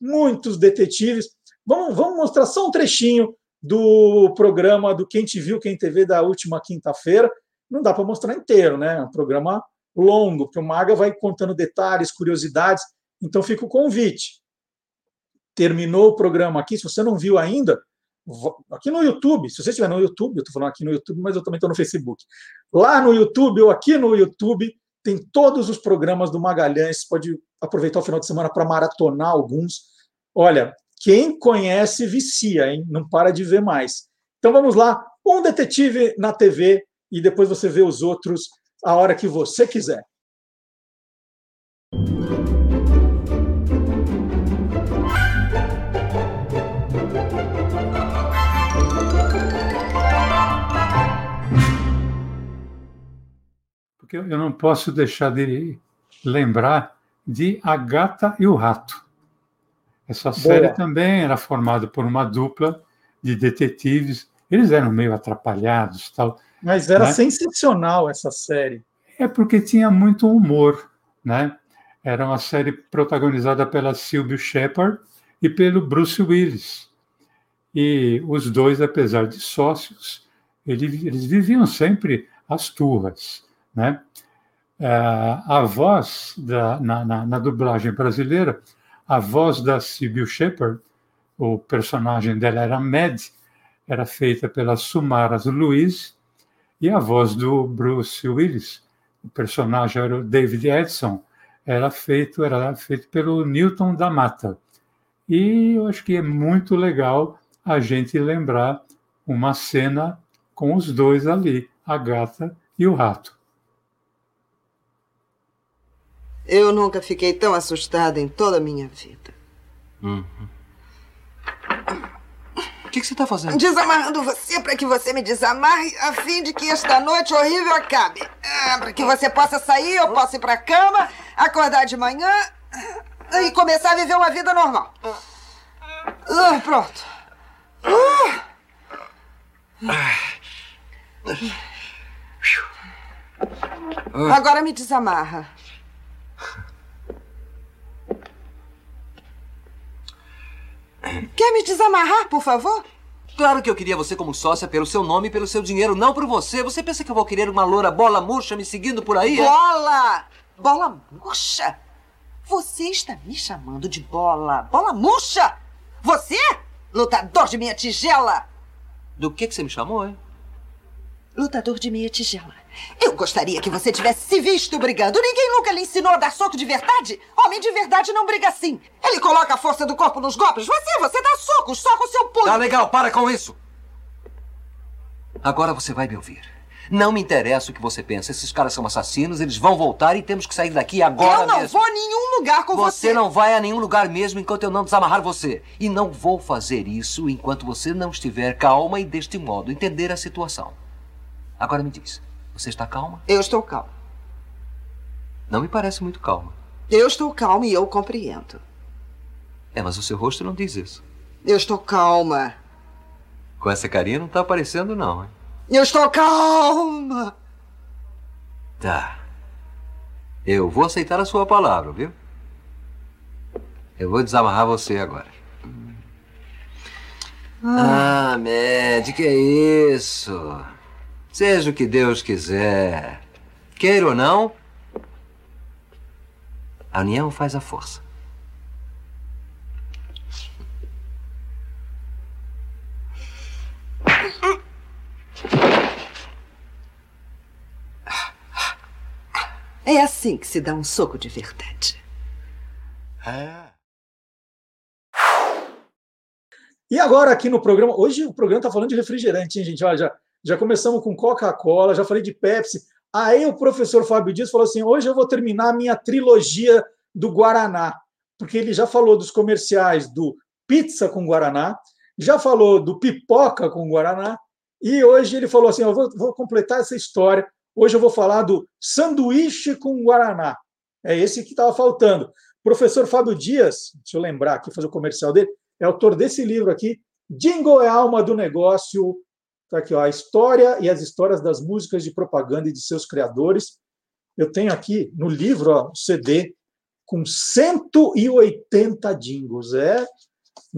muitos detetives. Vamos, vamos mostrar só um trechinho do programa do Quem Te Viu, Quem TV da última quinta-feira. Não dá para mostrar inteiro, né? É um programa longo, porque o Maga vai contando detalhes, curiosidades. Então fica o convite. Terminou o programa aqui, se você não viu ainda, aqui no YouTube, se você estiver no YouTube, eu estou falando aqui no YouTube, mas eu também estou no Facebook. Lá no YouTube ou aqui no YouTube, tem todos os programas do Magalhães, pode aproveitar o final de semana para maratonar alguns. Olha, quem conhece vicia, hein? Não para de ver mais. Então vamos lá, um detetive na TV e depois você vê os outros a hora que você quiser. Porque eu não posso deixar de lembrar de A Gata e o Rato. Essa série Boa. também era formada por uma dupla de detetives. Eles eram meio atrapalhados, tal. Mas era né? sensacional essa série. É porque tinha muito humor, né? Era uma série protagonizada pela Sylvia Shepard e pelo Bruce Willis. E os dois, apesar de sócios, eles, eles viviam sempre as turras, né? Ah, a voz da, na, na, na, dublagem brasileira, a voz da Sybil Shepard, o personagem dela era Mad, era feita pela Sumaras Luiz, e a voz do Bruce Willis, o personagem era o David Edson, era feito, era feito pelo Newton da Mata. E eu acho que é muito legal a gente lembrar uma cena com os dois ali, a gata e o rato. Eu nunca fiquei tão assustada em toda a minha vida. Uhum. O que, que, você está fazendo? Desamarrando você para que você me desamarre, a fim de que esta noite horrível acabe. Ah, para que você possa sair, eu possa ir para a cama, acordar de manhã e começar a viver uma vida normal. Uh, pronto. Uh. Agora me desamarra. Quer me desamarrar, por favor? Claro que eu queria você como sócia pelo seu nome e pelo seu dinheiro, não por você. Você pensa que eu vou querer uma loura bola murcha me seguindo por aí? É? Bola! É? Bola murcha? Você está me chamando de bola? Bola murcha? Você? Lutador de minha tigela! Do que, que você me chamou, hein? Lutador de meia tigela. Eu gostaria que você tivesse se visto brigando. Ninguém nunca lhe ensinou a dar soco de verdade? Homem de verdade não briga assim. Ele coloca a força do corpo nos golpes. Você, você dá socos, só com seu punho. Tá legal, para com isso. Agora você vai me ouvir. Não me interessa o que você pensa. Esses caras são assassinos, eles vão voltar e temos que sair daqui agora Eu não mesmo. vou a nenhum lugar com você. Você não vai a nenhum lugar mesmo enquanto eu não desamarrar você. E não vou fazer isso enquanto você não estiver calma e deste modo entender a situação. Agora me diz, você está calma? Eu estou calma. Não me parece muito calma. Eu estou calma e eu compreendo. É, mas o seu rosto não diz isso. Eu estou calma. Com essa carinha não está aparecendo, não, hein? Eu estou calma. Tá. Eu vou aceitar a sua palavra, viu? Eu vou desamarrar você agora. Ah, ah Mad, que é isso? Seja o que Deus quiser. Queira ou não, a união faz a força. É assim que se dá um soco de verdade. É. E agora aqui no programa, hoje o programa está falando de refrigerante, hein, gente? Olha, já, já começamos com Coca-Cola, já falei de Pepsi. Aí o professor Fábio Dias falou assim: hoje eu vou terminar a minha trilogia do Guaraná, porque ele já falou dos comerciais do pizza com Guaraná, já falou do pipoca com Guaraná, e hoje ele falou assim: eu vou, vou completar essa história. Hoje eu vou falar do sanduíche com Guaraná. É esse que estava faltando. O professor Fábio Dias, deixa eu lembrar aqui, fazer o comercial dele, é autor desse livro aqui, Jingle é alma do negócio, Está aqui, ó, a história e as histórias das músicas de propaganda e de seus criadores. Eu tenho aqui no livro ó, CD com 180 jingles. É um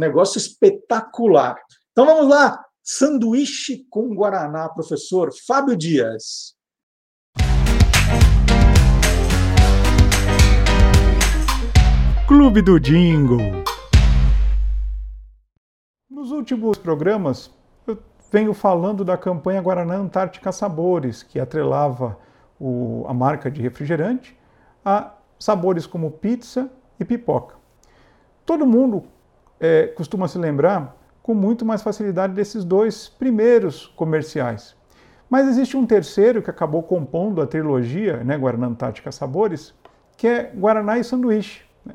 negócio espetacular. Então vamos lá. sanduíche com guaraná, professor Fábio Dias. Clube do Jingle. Nos últimos programas, venho falando da campanha Guaraná Antártica Sabores, que atrelava o, a marca de refrigerante a sabores como pizza e pipoca. Todo mundo é, costuma se lembrar com muito mais facilidade desses dois primeiros comerciais. Mas existe um terceiro que acabou compondo a trilogia, né, Guaraná Antártica Sabores, que é Guaraná e Sanduíche. Né?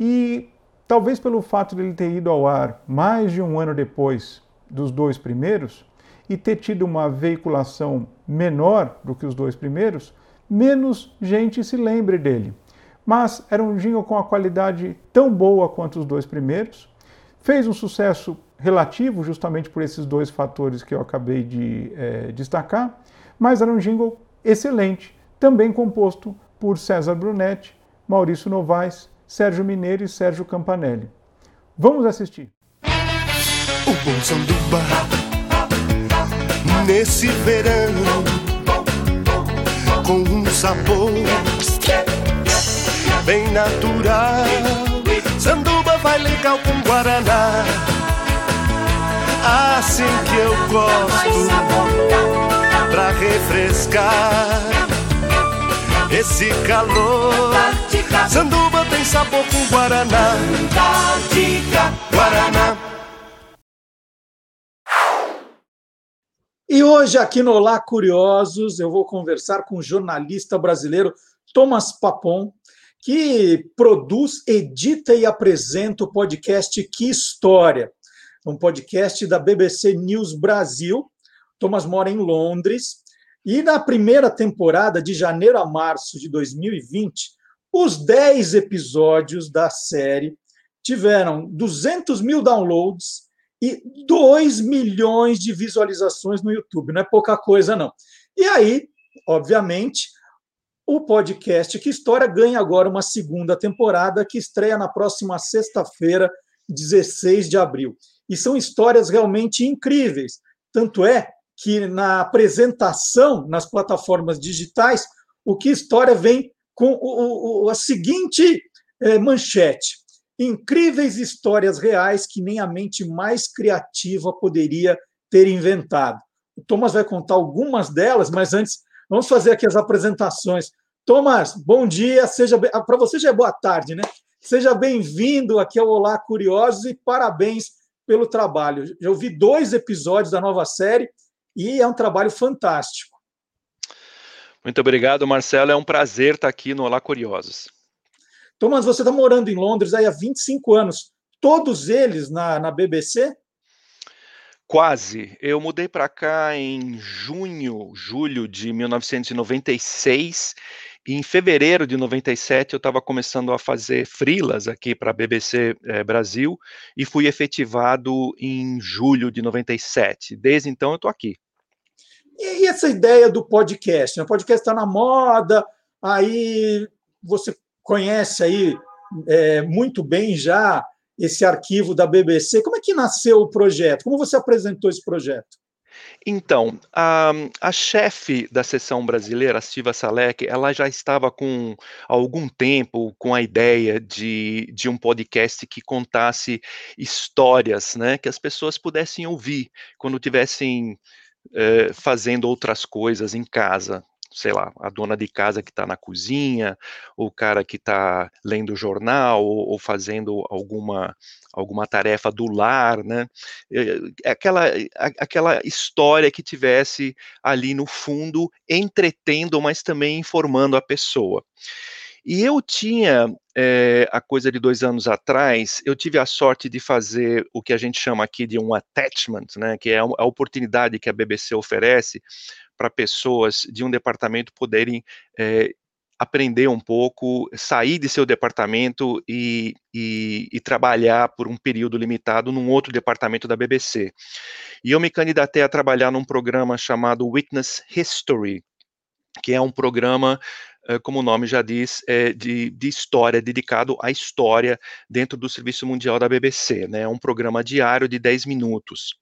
E talvez pelo fato de ele ter ido ao ar mais de um ano depois dos dois primeiros e ter tido uma veiculação menor do que os dois primeiros, menos gente se lembre dele. Mas era um jingle com a qualidade tão boa quanto os dois primeiros, fez um sucesso relativo, justamente por esses dois fatores que eu acabei de é, destacar, mas era um jingle excelente, também composto por César Brunetti, Maurício Novaes, Sérgio Mineiro e Sérgio Campanelli. Vamos assistir. O bom sanduba nesse verão com um sabor bem natural. Sanduba vai legal com guaraná assim que eu gosto pra refrescar esse calor. Sanduba tem sabor com guaraná. Guaraná. E hoje aqui no Olá Curiosos eu vou conversar com o jornalista brasileiro Thomas Papon, que produz, edita e apresenta o podcast Que História um podcast da BBC News Brasil. Thomas mora em Londres. E na primeira temporada, de janeiro a março de 2020, os 10 episódios da série tiveram 200 mil downloads e 2 milhões de visualizações no YouTube. Não é pouca coisa, não. E aí, obviamente, o podcast Que História ganha agora uma segunda temporada que estreia na próxima sexta-feira, 16 de abril. E são histórias realmente incríveis. Tanto é que na apresentação nas plataformas digitais, o que história vem com o, o, a seguinte é, manchete: incríveis histórias reais que nem a mente mais criativa poderia ter inventado. O Thomas vai contar algumas delas, mas antes vamos fazer aqui as apresentações. Thomas, bom dia, seja para você já é boa tarde, né? Seja bem-vindo aqui ao Olá Curiosos e parabéns pelo trabalho. Já ouvi dois episódios da nova série e é um trabalho fantástico. Muito obrigado, Marcelo. É um prazer estar aqui no Olá Curiosos. Thomas, você está morando em Londres aí há 25 anos. Todos eles na, na BBC? Quase. Eu mudei para cá em junho, julho de 1996 e em fevereiro de 97 eu estava começando a fazer frilas aqui para a BBC eh, Brasil e fui efetivado em julho de 97. Desde então eu estou aqui. E, essa ideia do podcast? Né? O podcast está na moda, aí você conhece aí é, muito bem já esse arquivo da BBC. Como é que nasceu o projeto? Como você apresentou esse projeto? Então, a, a chefe da seção brasileira, a Silva Salek, ela já estava com algum tempo com a ideia de, de um podcast que contasse histórias, né, que as pessoas pudessem ouvir quando estivessem eh, fazendo outras coisas em casa, sei lá, a dona de casa que está na cozinha, o cara que está lendo jornal ou, ou, fazendo alguma, alguma tarefa do lar, né? Aquela, aquela história que tivesse ali no fundo entretendo, mas também informando a pessoa. E eu tinha, é, a coisa de dois anos atrás, eu tive a sorte de fazer o que a gente chama aqui de um attachment, né, que é a oportunidade que a BBC oferece para pessoas de um departamento poderem é, aprender um pouco, sair de seu departamento e, e, e, trabalhar por um período limitado num outro departamento da BBC. E eu me candidatei a trabalhar num programa chamado Witness History, que é um programa, como o nome já diz, é de, de história, dedicado à história dentro do Serviço Mundial da BBC. Né? É um programa diário de 10 minutos.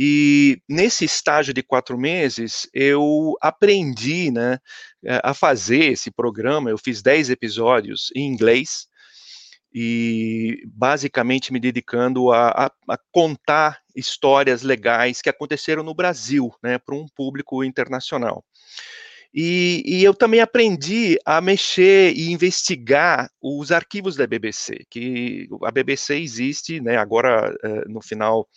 E nesse estágio de quatro meses, eu aprendi né, a fazer esse programa. Eu fiz dez episódios em inglês, e basicamente me dedicando a, a, a, contar histórias legais que aconteceram no Brasil, né, para um público internacional. E, e, eu também aprendi a mexer e investigar os arquivos da BBC, que a BBC existe, né, agora eh, no final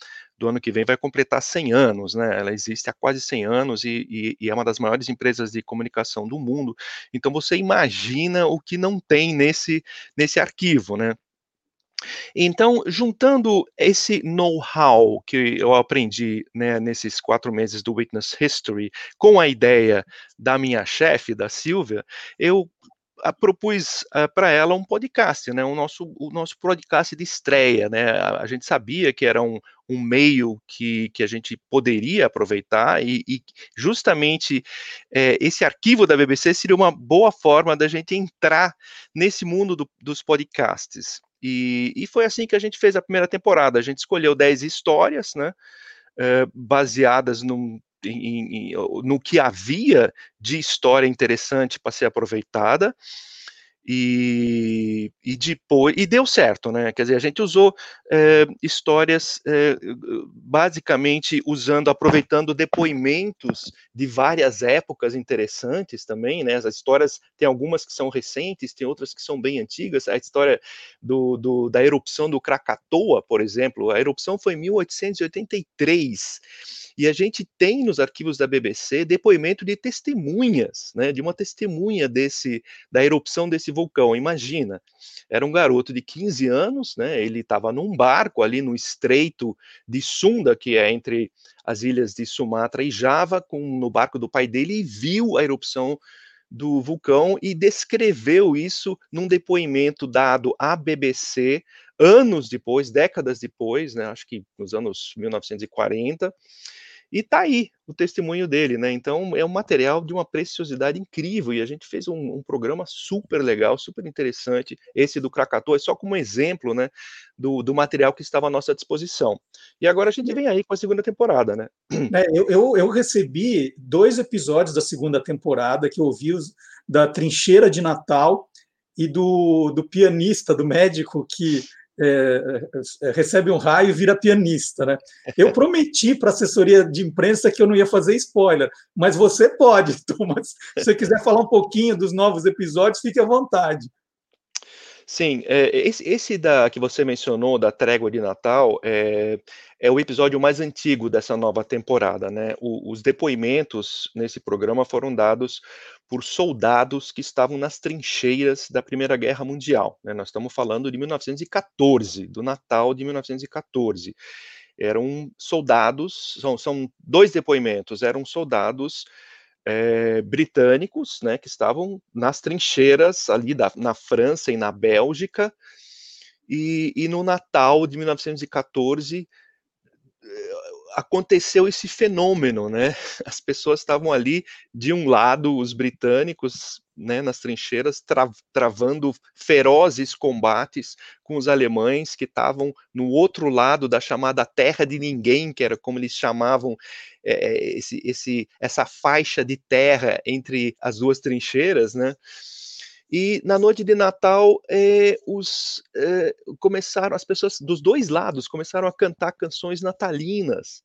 do ano que vem vai completar 100 anos, né? Ela existe há quase 100 anos e, e, e, é uma das maiores empresas de comunicação do mundo. Então você imagina o que não tem nesse nesse arquivo, né? Então, juntando esse know-how que eu aprendi né, nesses quatro meses do Witness History com a ideia da minha chefe, da Silvia, eu a, propus uh, para ela um podcast, né, o nosso, o nosso podcast de estreia, né, a, a gente sabia que era um, um meio que, que a gente poderia aproveitar e, e justamente é, esse arquivo da BBC seria uma boa forma da gente entrar nesse mundo do, dos podcasts. E, e, foi assim que a gente fez a primeira temporada. A gente escolheu 10 histórias, né, uh, baseadas num, em, em, no que havia de história interessante para ser aproveitada. E, e depois e deu certo, né? Quer dizer, a gente usou é, histórias é, basicamente usando, aproveitando depoimentos de várias épocas interessantes também, né? As histórias tem algumas que são recentes, tem outras que são bem antigas. A história do, do da erupção do Krakatoa, por exemplo, a erupção foi em 1883 e a gente tem nos arquivos da BBC depoimento de testemunhas, né, de uma testemunha desse da erupção desse vulcão. Imagina, era um garoto de 15 anos, né, ele estava num barco ali no estreito de Sunda, que é entre as ilhas de Sumatra e Java, com no barco do pai dele e viu a erupção do vulcão e descreveu isso num depoimento dado à BBC anos depois, décadas depois, né, acho que nos anos 1940, e tá aí o testemunho dele, né? Então é um material de uma preciosidade incrível e a gente fez um, um programa super legal, super interessante. Esse do Krakatoa é só como exemplo, né, do, do material que estava à nossa disposição. E agora a gente vem aí com a segunda temporada, né? É, eu, eu, eu, recebi dois episódios da segunda temporada que eu ouvi os, da trincheira de Natal e do, do pianista, do médico que é, é, recebe um raio e vira pianista, né? Eu prometi para a assessoria de imprensa que eu não ia fazer spoiler, mas você pode, Thomas. Se você quiser falar um pouquinho dos novos episódios, fique à vontade. Sim, é, esse, esse, da que você mencionou da trégua de Natal é, é o episódio mais antigo dessa nova temporada, né? O, os depoimentos nesse programa foram dados por soldados que estavam nas trincheiras da Primeira Guerra Mundial. Né? Nós estamos falando de 1914, do Natal de 1914. Eram soldados, são, são dois depoimentos, eram soldados é, britânicos, né, que estavam nas trincheiras ali da, na França e na Bélgica, e, e no Natal de 1914 aconteceu esse fenômeno, né? As pessoas estavam ali, de um lado, os britânicos, né, nas trincheiras, tra travando ferozes combates com os alemães que estavam no outro lado da chamada Terra de Ninguém, que era como eles chamavam é, esse, esse, essa faixa de terra entre as duas trincheiras, né? E na noite de Natal, eh, os, eh, começaram, as pessoas dos dois lados começaram a cantar canções natalinas.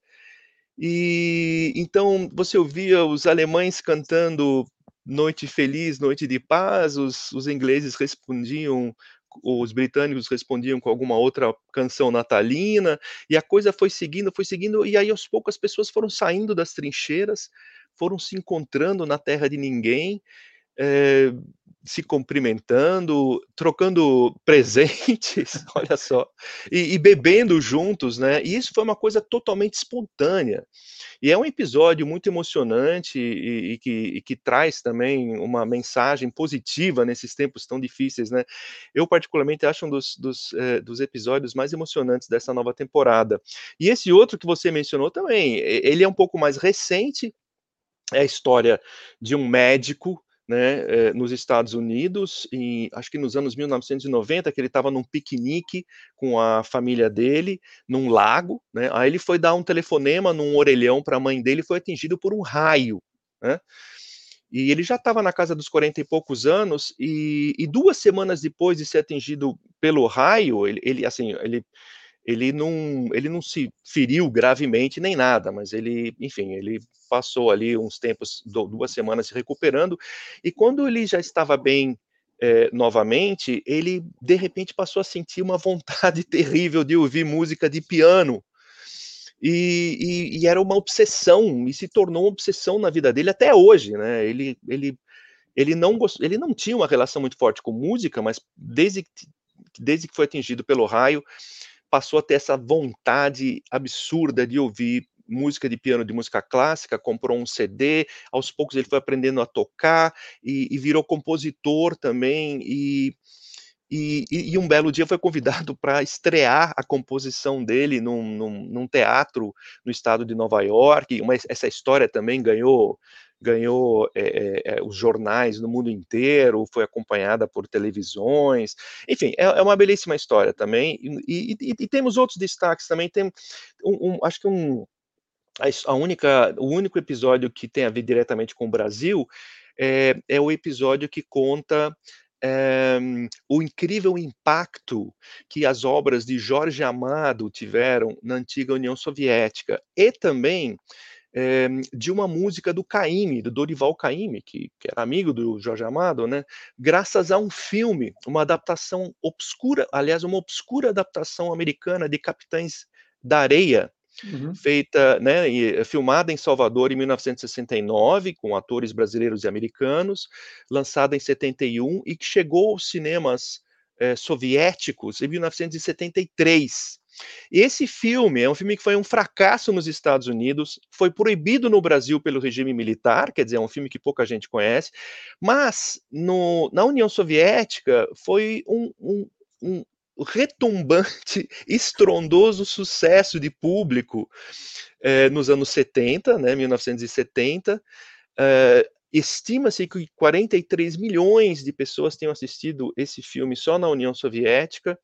E então você ouvia os alemães cantando Noite Feliz, Noite de Paz, os, os ingleses respondiam os britânicos respondiam com alguma outra canção natalina, e a coisa foi seguindo, foi seguindo, e aí aos poucos as pessoas foram saindo das trincheiras, foram se encontrando na terra de ninguém, é, se cumprimentando, trocando presentes, olha só, e, e, bebendo juntos, né? E isso foi uma coisa totalmente espontânea. E é um episódio muito emocionante e, e, que, e que, traz também uma mensagem positiva nesses tempos tão difíceis, né? Eu, particularmente, acho um dos, dos, eh, dos episódios mais emocionantes dessa nova temporada. E esse outro que você mencionou também, ele é um pouco mais recente, é a história de um médico né, nos Estados Unidos, acho que nos anos 1990, que ele estava num piquenique com a família dele, num lago, né, aí ele foi dar um telefonema num orelhão para a mãe dele e foi atingido por um raio, né, e ele já estava na casa dos 40 e poucos anos, e, e, duas semanas depois de ser atingido pelo raio, ele, ele assim, ele ele não, ele não se feriu gravemente nem nada, mas ele, enfim, ele passou ali uns tempos, duas semanas se recuperando, e quando ele já estava bem é, novamente, ele de repente passou a sentir uma vontade terrível de ouvir música de piano. E, e, e, era uma obsessão, e se tornou uma obsessão na vida dele até hoje, né? Ele, ele, ele, não, gost... ele não tinha uma relação muito forte com música, mas desde, desde que foi atingido pelo raio, passou a ter essa vontade absurda de ouvir música de piano, de música clássica, comprou um CD, aos poucos ele foi aprendendo a tocar e, e virou compositor também e, e, e, um belo dia foi convidado para estrear a composição dele num, num, num, teatro no estado de Nova York. Uma, essa história também ganhou ganhou é, é, os jornais no mundo inteiro, foi acompanhada por televisões, enfim, é, é uma belíssima história também. E, e, e, temos outros destaques também. Tem um, um acho que um a única, o único episódio que tem a ver diretamente com o Brasil é, é o episódio que conta é, o incrível impacto que as obras de Jorge Amado tiveram na antiga União Soviética e também é, de uma música do Caymmi, do Dorival Caymmi, que, que, era amigo do Jorge Amado, né? Graças a um filme, uma adaptação obscura, aliás, uma obscura adaptação americana de Capitães da Areia, Uhum. feita, né, e, filmada em Salvador em 1969, com atores brasileiros e americanos, lançada em 71 e que chegou aos cinemas eh, soviéticos em 1973. Esse filme é um filme que foi um fracasso nos Estados Unidos, foi proibido no Brasil pelo regime militar, quer dizer, é um filme que pouca gente conhece, mas no, na União Soviética foi um, um, um retumbante, estrondoso sucesso de público eh, nos anos 70, né, 1970. Eh, Estima-se que 43 milhões de pessoas tenham assistido esse filme só na União Soviética.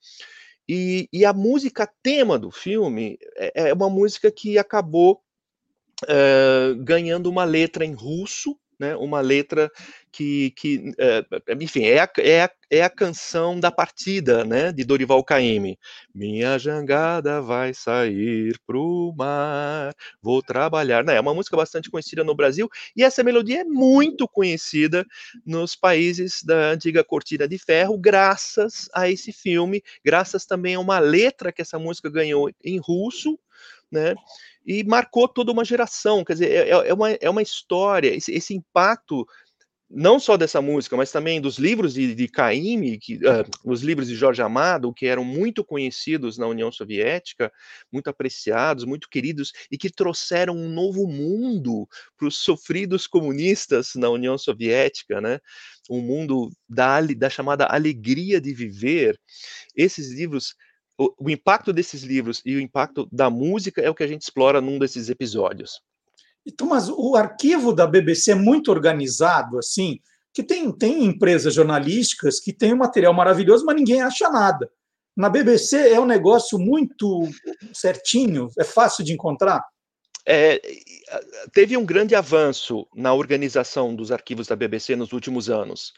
E, e a música tema do filme é, é uma música que acabou uh, ganhando uma letra em russo, né, uma letra que, que é, enfim, é a, é, a, é a canção da partida, né, de Dorival Caymmi. Minha jangada vai sair pro mar, vou trabalhar. Né, é uma música bastante conhecida no Brasil e essa melodia é muito conhecida nos países da antiga cortina de ferro, graças a esse filme, graças também a uma letra que essa música ganhou em russo, né? e marcou toda uma geração. Quer dizer, é, é, é uma, é uma história, esse, esse, impacto não só dessa música, mas também dos livros de, de Caymmi, que, uh, os livros de Jorge Amado, que eram muito conhecidos na União Soviética, muito apreciados, muito queridos, e que trouxeram um novo mundo para os sofridos comunistas na União Soviética, né? um mundo da, da chamada alegria de viver. Esses livros o, o impacto desses livros e o impacto da música é o que a gente explora num desses episódios. Então, mas o arquivo da BBC é muito organizado, assim, que tem, tem empresas jornalísticas que têm um material maravilhoso, mas ninguém acha nada. Na BBC é um negócio muito certinho, é fácil de encontrar. É, teve um grande avanço na organização dos arquivos da BBC nos últimos anos.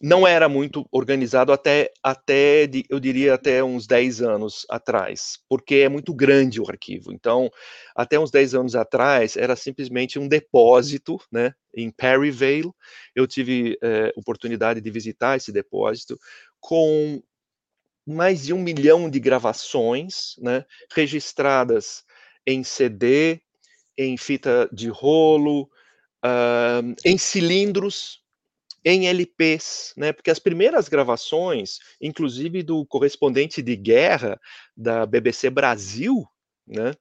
Não era muito organizado até, até eu diria, até uns 10 anos atrás, porque é muito grande o arquivo. Então, até uns 10 anos atrás, era simplesmente um depósito, né, em Perryvale. Eu tive é, oportunidade de visitar esse depósito com mais de um milhão de gravações, né, registradas em CD, em fita de rolo, uh, em cilindros, em LPs, né? Porque as primeiras gravações, inclusive do correspondente de guerra da BBC Brasil, né?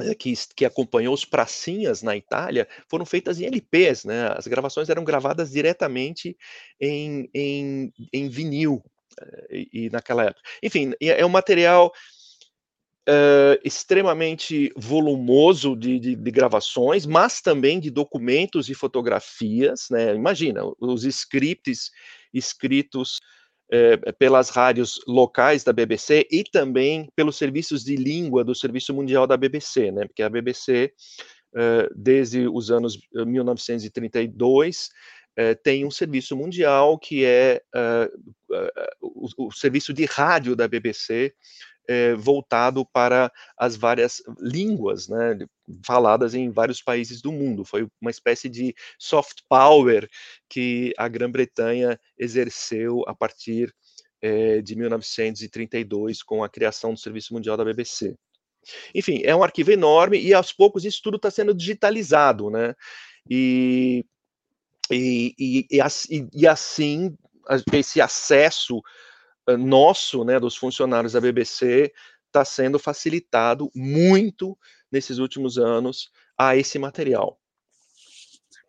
Eh, que, que, acompanhou os pracinhas na Itália, foram feitas em LPs, né? As gravações eram gravadas diretamente em, em, em vinil, eh, e, e, naquela época. Enfim, é um material uh, extremamente volumoso de, de, de, gravações, mas também de documentos e fotografias. Né? Imagina, os scripts escritos uh, pelas rádios locais da BBC e também pelos serviços de língua do Serviço Mundial da BBC, né? porque a BBC, uh, desde os anos 1932, tem um serviço mundial que é o, o serviço de rádio da BBC, é, voltado para as várias línguas né, faladas em vários países do mundo. Foi uma espécie de soft power que a Grã-Bretanha exerceu a partir é, de 1932 com a criação do Serviço Mundial da BBC. Enfim, é um arquivo enorme e aos poucos isso tudo está sendo digitalizado, né? E, e, e, e, e assim esse acesso nosso, né, dos funcionários da BBC, está sendo facilitado muito nesses últimos anos a esse material.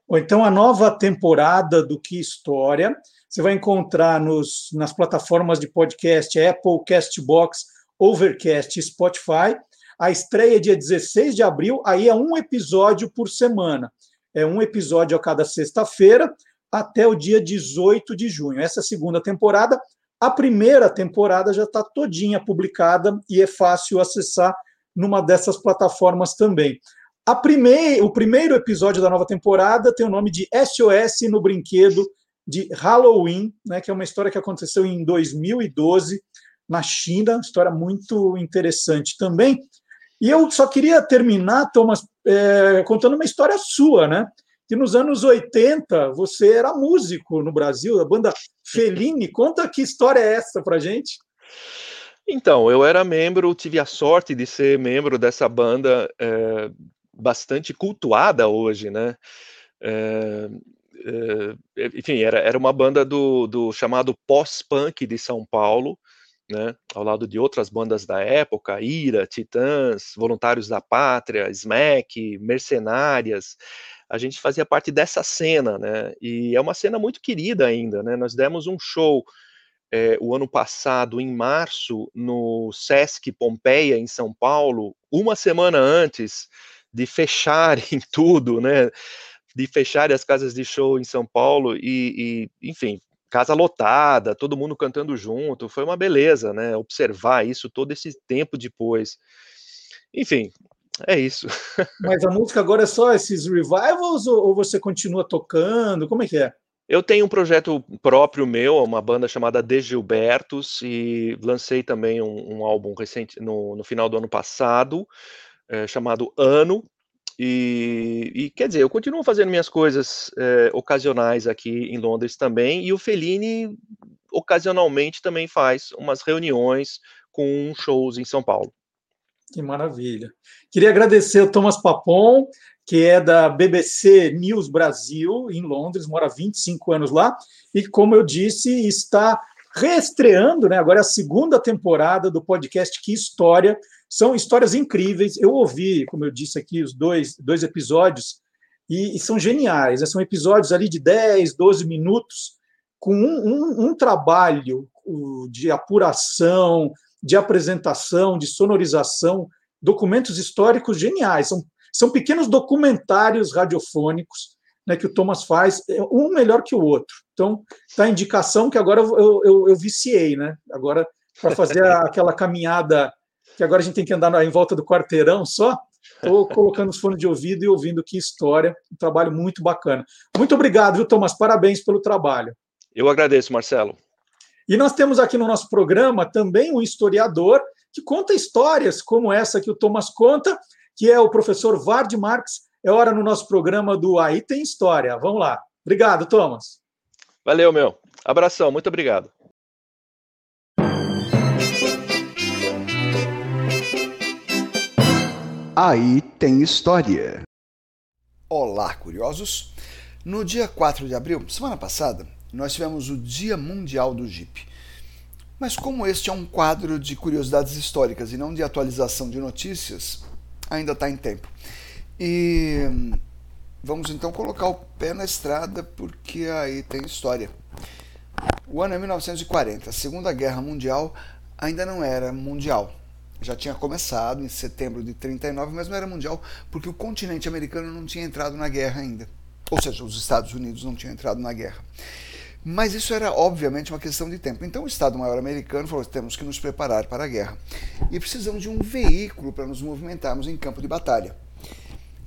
Ou então a nova temporada do Que História, você vai encontrar nos, nas plataformas de podcast Apple, Castbox, Overcast Spotify. A estreia é dia 16 de abril, aí é um episódio por semana. É um episódio a cada sexta-feira até o dia 18 de junho. Essa segunda temporada a primeira temporada já está todinha publicada e é fácil acessar numa dessas plataformas também. A primeir, o primeiro episódio da nova temporada tem o nome de SOS no Brinquedo de Halloween, né, que é uma história que aconteceu em 2012 na China, história muito interessante também. E eu só queria terminar, Thomas, é, contando uma história sua, né? Que nos anos 80 você era músico no Brasil, a banda Fellini. Conta que história é essa para gente? Então, eu era membro, tive a sorte de ser membro dessa banda é, bastante cultuada hoje, né? É, é, enfim, era, era uma banda do, do chamado pós-punk de São Paulo, né, ao lado de outras bandas da época, Ira, Titãs, Voluntários da Pátria, Smack, Mercenárias, a gente fazia parte dessa cena, né? E é uma cena muito querida ainda, né? Nós demos um show é, o ano passado, em março, no Sesc Pompeia, em São Paulo, uma semana antes de fecharem tudo, né? De fecharem as casas de show em São Paulo e, e enfim, casa lotada, todo mundo cantando junto, foi uma beleza, né? Observar isso todo esse tempo depois. Enfim, é isso. Mas a música agora é só esses revivals ou você continua tocando? Como é que é? Eu tenho um projeto próprio meu, uma banda chamada De Gilbertos, e lancei também um, um álbum recente no, no, final do ano passado, é, chamado Ano. E, e, quer dizer, eu continuo fazendo minhas coisas é, ocasionais aqui em Londres também, e o Fellini ocasionalmente também faz umas reuniões com shows em São Paulo. Que maravilha. Queria agradecer o Thomas Papon, que é da BBC News Brasil, em Londres, mora 25 anos lá, e, como eu disse, está reestreando, né? Agora é a segunda temporada do podcast Que História. São histórias incríveis. Eu ouvi, como eu disse aqui, os dois, dois episódios, e, e são geniais. Né? São episódios ali de 10, 12 minutos, com um, um, um trabalho de apuração, de apresentação, de sonorização, documentos históricos geniais. São, são pequenos documentários radiofônicos né, que o Thomas faz, é, um melhor que o outro. Então, tá a indicação que agora eu, eu, eu viciei, né? Agora, para fazer aquela caminhada que agora a gente tem que andar em volta do quarteirão só, estou colocando os fones de ouvido e ouvindo que história. Um trabalho muito bacana. Muito obrigado, viu, Thomas? Parabéns pelo trabalho. Eu agradeço, Marcelo. E nós temos aqui no nosso programa também um historiador que conta histórias como essa que o Thomas conta, que é o professor Vard Marx. É hora no nosso programa do Aí Tem História. Vamos lá. Obrigado, Thomas. Valeu, meu. Abração, muito obrigado. Aí tem história. Olá, curiosos. No dia 4 de abril, semana passada, nós tivemos o Dia Mundial do Jeep. Mas como este é um quadro de curiosidades históricas e não de atualização de notícias, ainda está em tempo. E vamos então colocar o pé na estrada porque aí tem história. O ano é 1940, a Segunda Guerra Mundial ainda não era mundial. já tinha começado em setembro de 39, mas não era mundial porque o continente americano não tinha entrado na guerra ainda. Ou seja, os Estados Unidos não tinham entrado na guerra. Mas isso era obviamente uma questão de tempo. Então o Estado-Maior americano falou: temos que nos preparar para a guerra e precisamos de um veículo para nos movimentarmos em campo de batalha.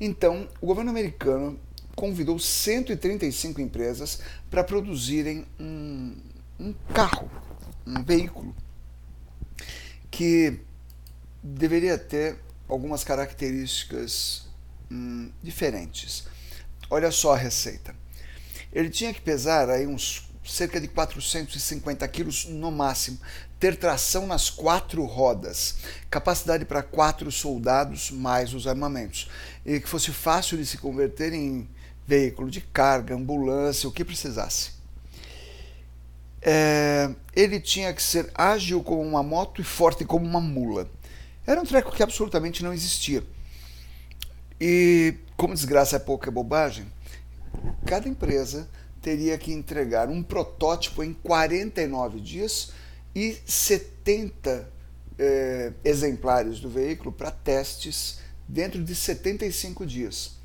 Então o governo americano convidou 135 empresas para produzirem um, um carro, um veículo que deveria ter algumas características hum, diferentes. Olha só a receita. Ele tinha que pesar aí uns cerca de 450 quilos no máximo, ter tração nas quatro rodas, capacidade para quatro soldados mais os armamentos, e que fosse fácil de se converter em veículo de carga, ambulância, o que precisasse. É, ele tinha que ser ágil como uma moto e forte como uma mula. Era um treco que absolutamente não existia. E como desgraça é pouca bobagem, cada empresa teria que entregar um protótipo em 49 dias e 70 eh, exemplares do veículo para testes dentro de 75 dias.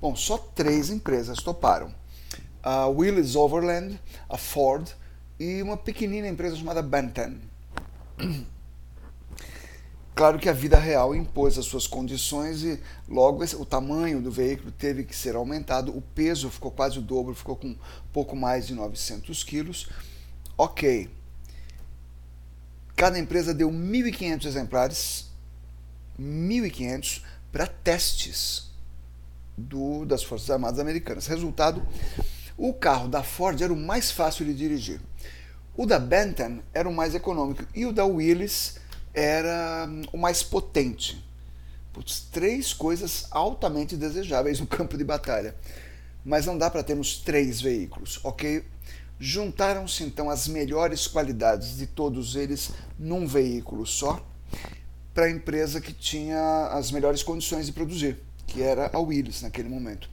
Bom, só três empresas toparam: a Willys Overland, a Ford e uma pequenina empresa chamada Benton. Claro que a vida real impôs as suas condições e logo o tamanho do veículo teve que ser aumentado, o peso ficou quase o dobro, ficou com pouco mais de 900 quilos. Ok. Cada empresa deu 1.500 exemplares, 1.500 para testes do, das Forças Armadas Americanas. Resultado, o carro da Ford era o mais fácil de dirigir. O da Benton era o mais econômico e o da Willys era hum, o mais potente. Putz, três coisas altamente desejáveis no campo de batalha. Mas não dá para termos três veículos, ok? Juntaram-se então as melhores qualidades de todos eles num veículo só para a empresa que tinha as melhores condições de produzir, que era a Willis naquele momento.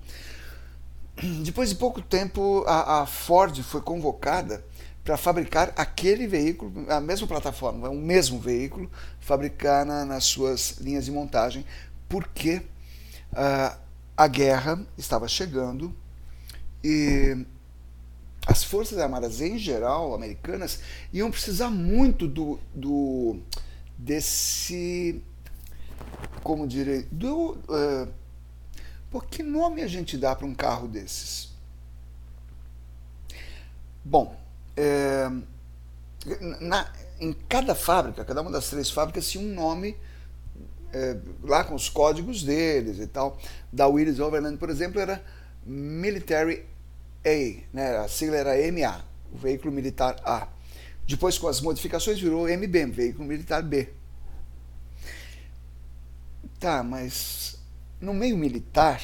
Depois de pouco tempo, a, a Ford foi convocada para fabricar aquele veículo, a mesma plataforma, o mesmo veículo, fabricar na, nas suas linhas de montagem, porque uh, a guerra estava chegando e as forças armadas em geral americanas iam precisar muito do, do desse como direi do uh, pô, que nome a gente dá para um carro desses? Bom é, na, em cada fábrica, cada uma das três fábricas tinha um nome é, lá com os códigos deles e tal. Da Willis Overland, por exemplo, era Military A, né? a sigla era MA, o veículo militar A. Depois, com as modificações, virou MB, veículo militar B. Tá, mas no meio militar,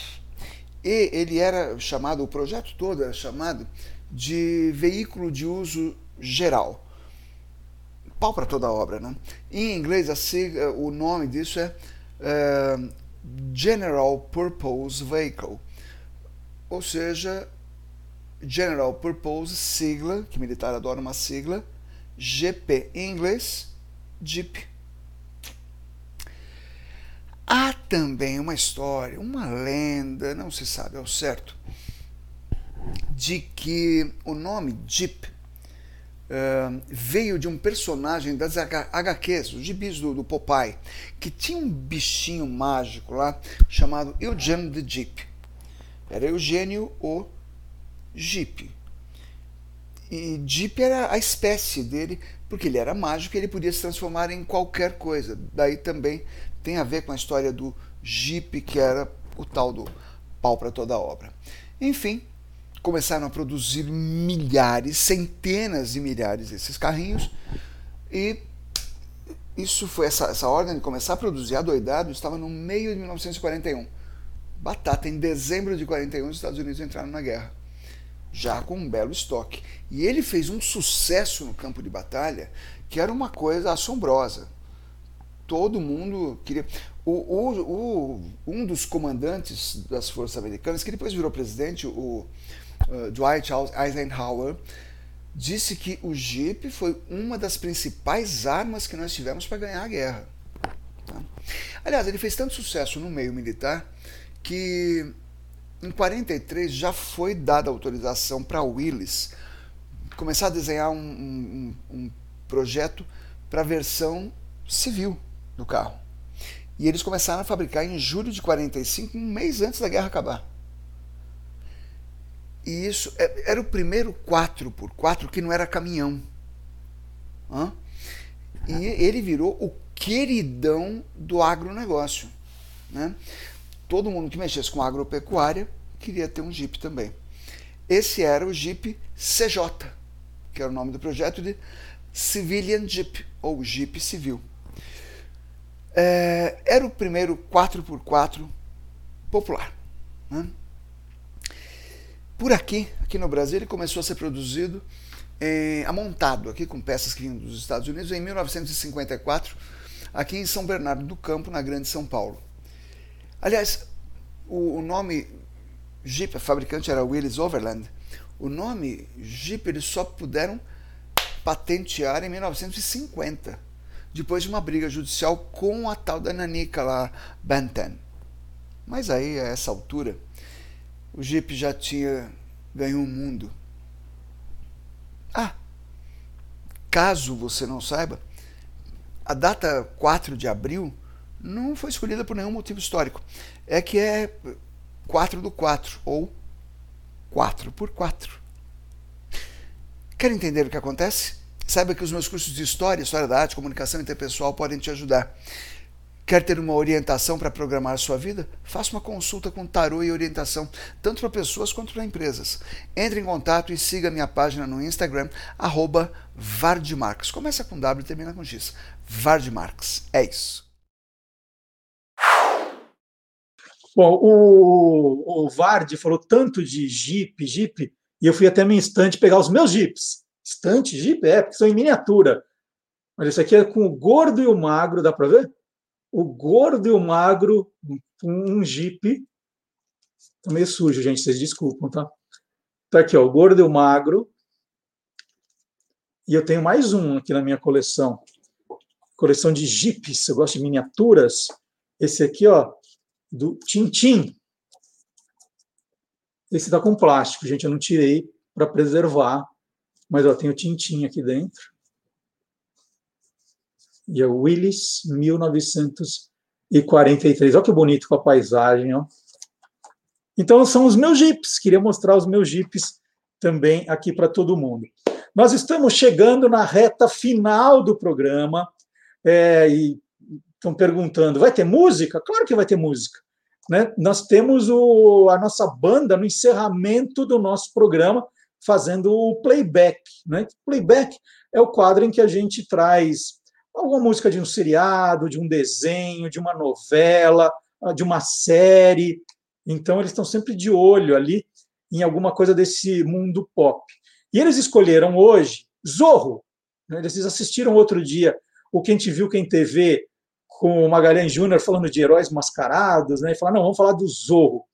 e ele era chamado, o projeto todo era chamado de veículo de uso geral. Pau para toda a obra, né? Em inglês, sigla, o nome disso é uh, General Purpose Vehicle, ou seja, General Purpose, sigla, que militar adora uma sigla, GP em inglês, Jeep. Há também uma história, uma lenda, não se sabe ao certo, de que o nome Jeep uh, veio de um personagem das HQs, os gibis do, do Popeye, que tinha um bichinho mágico lá chamado Eugene the Jeep. Era Eugênio o Jeep. E Jeep era a espécie dele, porque ele era mágico e ele podia se transformar em qualquer coisa. Daí também tem a ver com a história do Jeep, que era o tal do pau para toda obra. Enfim, começaram a produzir milhares, centenas de milhares desses carrinhos e isso foi essa, essa ordem de começar a produzir adoidado estava no meio de 1941. Batata, em dezembro de 41 os Estados Unidos entraram na guerra, já com um belo estoque. E ele fez um sucesso no campo de batalha que era uma coisa assombrosa. Todo mundo queria. O, o, o, um dos comandantes das forças americanas, que depois virou presidente, o uh, Dwight Eisenhower, disse que o Jeep foi uma das principais armas que nós tivemos para ganhar a guerra. Aliás, ele fez tanto sucesso no meio militar que em 43 já foi dada autorização para Willis começar a desenhar um, um, um projeto para a versão civil do carro. E eles começaram a fabricar em julho de 45, um mês antes da guerra acabar. E isso é, era o primeiro 4x4 que não era caminhão. Hã? E ele virou o queridão do agronegócio. Né? Todo mundo que mexesse com agropecuária queria ter um Jeep também. Esse era o Jeep CJ, que era o nome do projeto de Civilian Jeep, ou Jeep Civil. É, era o primeiro 4x4 popular. Né? Por aqui, aqui no Brasil, ele começou a ser produzido é, amontado aqui com peças que vinham dos Estados Unidos em 1954, aqui em São Bernardo do Campo, na Grande São Paulo. Aliás, o, o nome Jeep, a fabricante era Willis Overland. O nome Jeep eles só puderam patentear em 1950, depois de uma briga judicial com a tal da nanica lá, Bantam. Mas aí, a essa altura, o Jeep já tinha ganho o um mundo. Ah, caso você não saiba, a data 4 de abril não foi escolhida por nenhum motivo histórico. É que é 4 do 4, ou 4 por 4. Quer entender o que acontece? Saiba que os meus cursos de História, História da Arte, Comunicação Interpessoal podem te ajudar. Quer ter uma orientação para programar sua vida? Faça uma consulta com tarô e orientação, tanto para pessoas quanto para empresas. Entre em contato e siga minha página no Instagram, arroba Vardmarx. Começa com W e termina com X. Vardmarx. É isso. Bom, o, o Vard falou tanto de Jeep, Jeep, e eu fui até minha estante pegar os meus Jeeps. Estante, Jeep? É, porque são em miniatura. Mas esse aqui é com o gordo e o magro, dá para ver? O gordo e o magro um Jeep. Tá meio sujo, gente, vocês desculpam, tá? Tá aqui, ó, o gordo e o magro. E eu tenho mais um aqui na minha coleção. Coleção de Jeeps, eu gosto de miniaturas. Esse aqui, ó, do Tintim. Esse tá com plástico, gente, eu não tirei para preservar, mas ó, tem o Tintim aqui dentro e é Willis, 1943. Olha que bonito com a paisagem. Ó. Então, são os meus jipes. Queria mostrar os meus jipes também aqui para todo mundo. Nós estamos chegando na reta final do programa. É, e estão perguntando: vai ter música? Claro que vai ter música. Né? Nós temos o, a nossa banda no encerramento do nosso programa, fazendo o playback. Né? Playback é o quadro em que a gente traz alguma música de um seriado, de um desenho, de uma novela, de uma série. Então, eles estão sempre de olho ali em alguma coisa desse mundo pop. E eles escolheram hoje Zorro. Né? Eles assistiram outro dia o Quem Te Viu, Quem TV, com o Magalhães Júnior falando de heróis mascarados, né? e falaram, não, vamos falar do Zorro.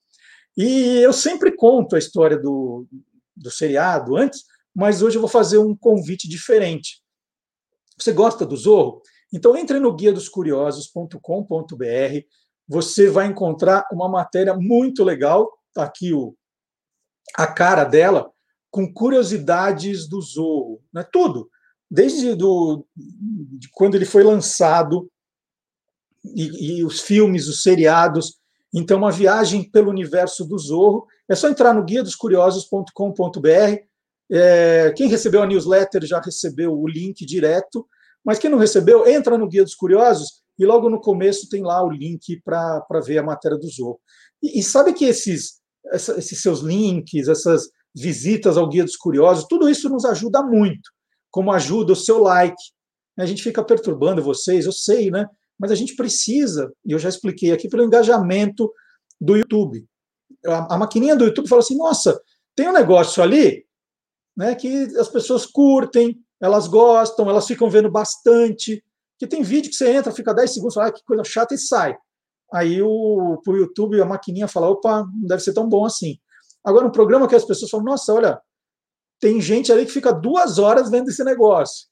E eu sempre conto a história do, do seriado antes, mas hoje eu vou fazer um convite diferente. Você gosta do Zorro? Então entre no guia dos curiosos.com.br. Você vai encontrar uma matéria muito legal. Está aqui o, a cara dela, com curiosidades do Zorro. Né? Tudo. Desde do, de quando ele foi lançado, e, e os filmes, os seriados. Então, uma viagem pelo universo do Zorro. É só entrar no guia dos curiosos.com.br é, quem recebeu a newsletter já recebeu o link direto, mas quem não recebeu, entra no Guia dos Curiosos e logo no começo tem lá o link para ver a matéria do Zorro. E, e sabe que esses, essa, esses seus links, essas visitas ao Guia dos Curiosos, tudo isso nos ajuda muito, como ajuda o seu like. A gente fica perturbando vocês, eu sei, né? Mas a gente precisa, e eu já expliquei aqui, pelo engajamento do YouTube. A, a maquininha do YouTube fala assim: nossa, tem um negócio ali, né, que as pessoas curtem, elas gostam, elas ficam vendo bastante. Que tem vídeo que você entra, fica 10 segundos, fala, ah, que coisa chata e sai. Aí o pro YouTube a maquininha fala, opa, não deve ser tão bom assim. Agora um programa que as pessoas falam, nossa, olha, tem gente ali que fica duas horas vendo esse negócio.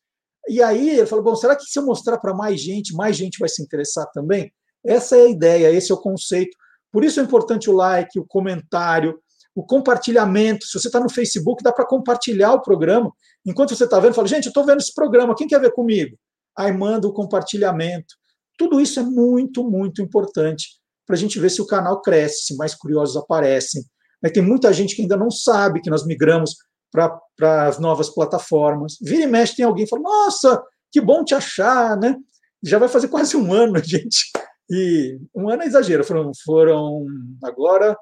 E aí ele fala, bom, será que se eu mostrar para mais gente, mais gente vai se interessar também? Essa é a ideia, esse é o conceito. Por isso é importante o like, o comentário, o compartilhamento. Se você está no Facebook, dá para compartilhar o programa. Enquanto você está vendo, fala, gente, eu estou vendo esse programa, quem quer ver comigo? Aí manda o compartilhamento. Tudo isso é muito, muito importante para a gente ver se o canal cresce, se mais curiosos aparecem. Mas tem muita gente que ainda não sabe que nós migramos para as novas plataformas. Vira e mexe, tem alguém que fala, nossa, que bom te achar, né? Já vai fazer quase um ano, gente. E um ano é exagero, foram, foram agora,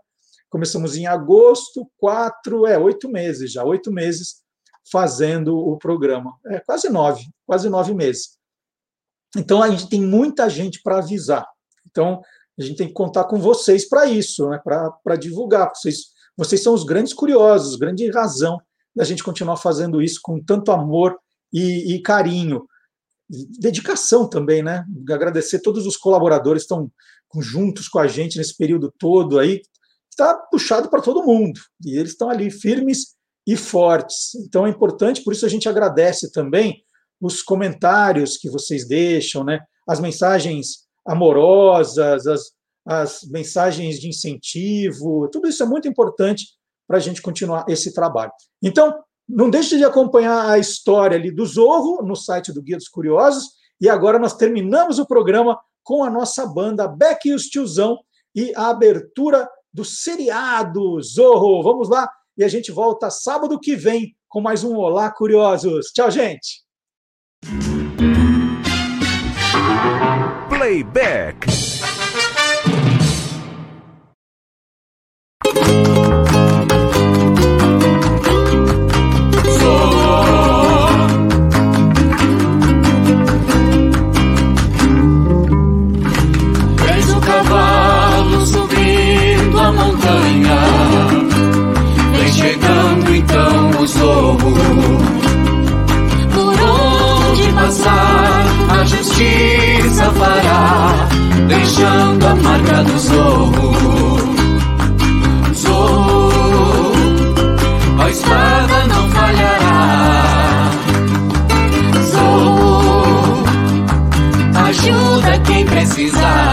começamos em agosto, quatro, é, oito meses já, oito meses fazendo o programa. É, quase nove, quase nove meses. Então, a gente tem muita gente para avisar. Então, a gente tem que contar com vocês para isso, né? para divulgar. Vocês, vocês são os grandes curiosos, grande razão da gente continuar fazendo isso com tanto amor e, e carinho. Dedicação também, né? Agradecer todos os colaboradores que estão juntos com a gente nesse período todo aí. Está puxado para todo mundo. E eles estão ali firmes e fortes. Então é importante, por isso a gente agradece também os comentários que vocês deixam, né? As mensagens amorosas, as, as mensagens de incentivo, tudo isso é muito importante para a gente continuar esse trabalho. Então, não deixe de acompanhar a história ali do Zorro no site do Guia dos Curiosos. E agora nós terminamos o programa com a nossa banda Beck e os Tiozão e a abertura do seriado Zorro. Vamos lá e a gente volta sábado que vem com mais um Olá Curiosos. Tchau, gente! Playback. deixando a marca do zorro. Zorro, a espada não falhará. Zorro, ajuda quem precisar.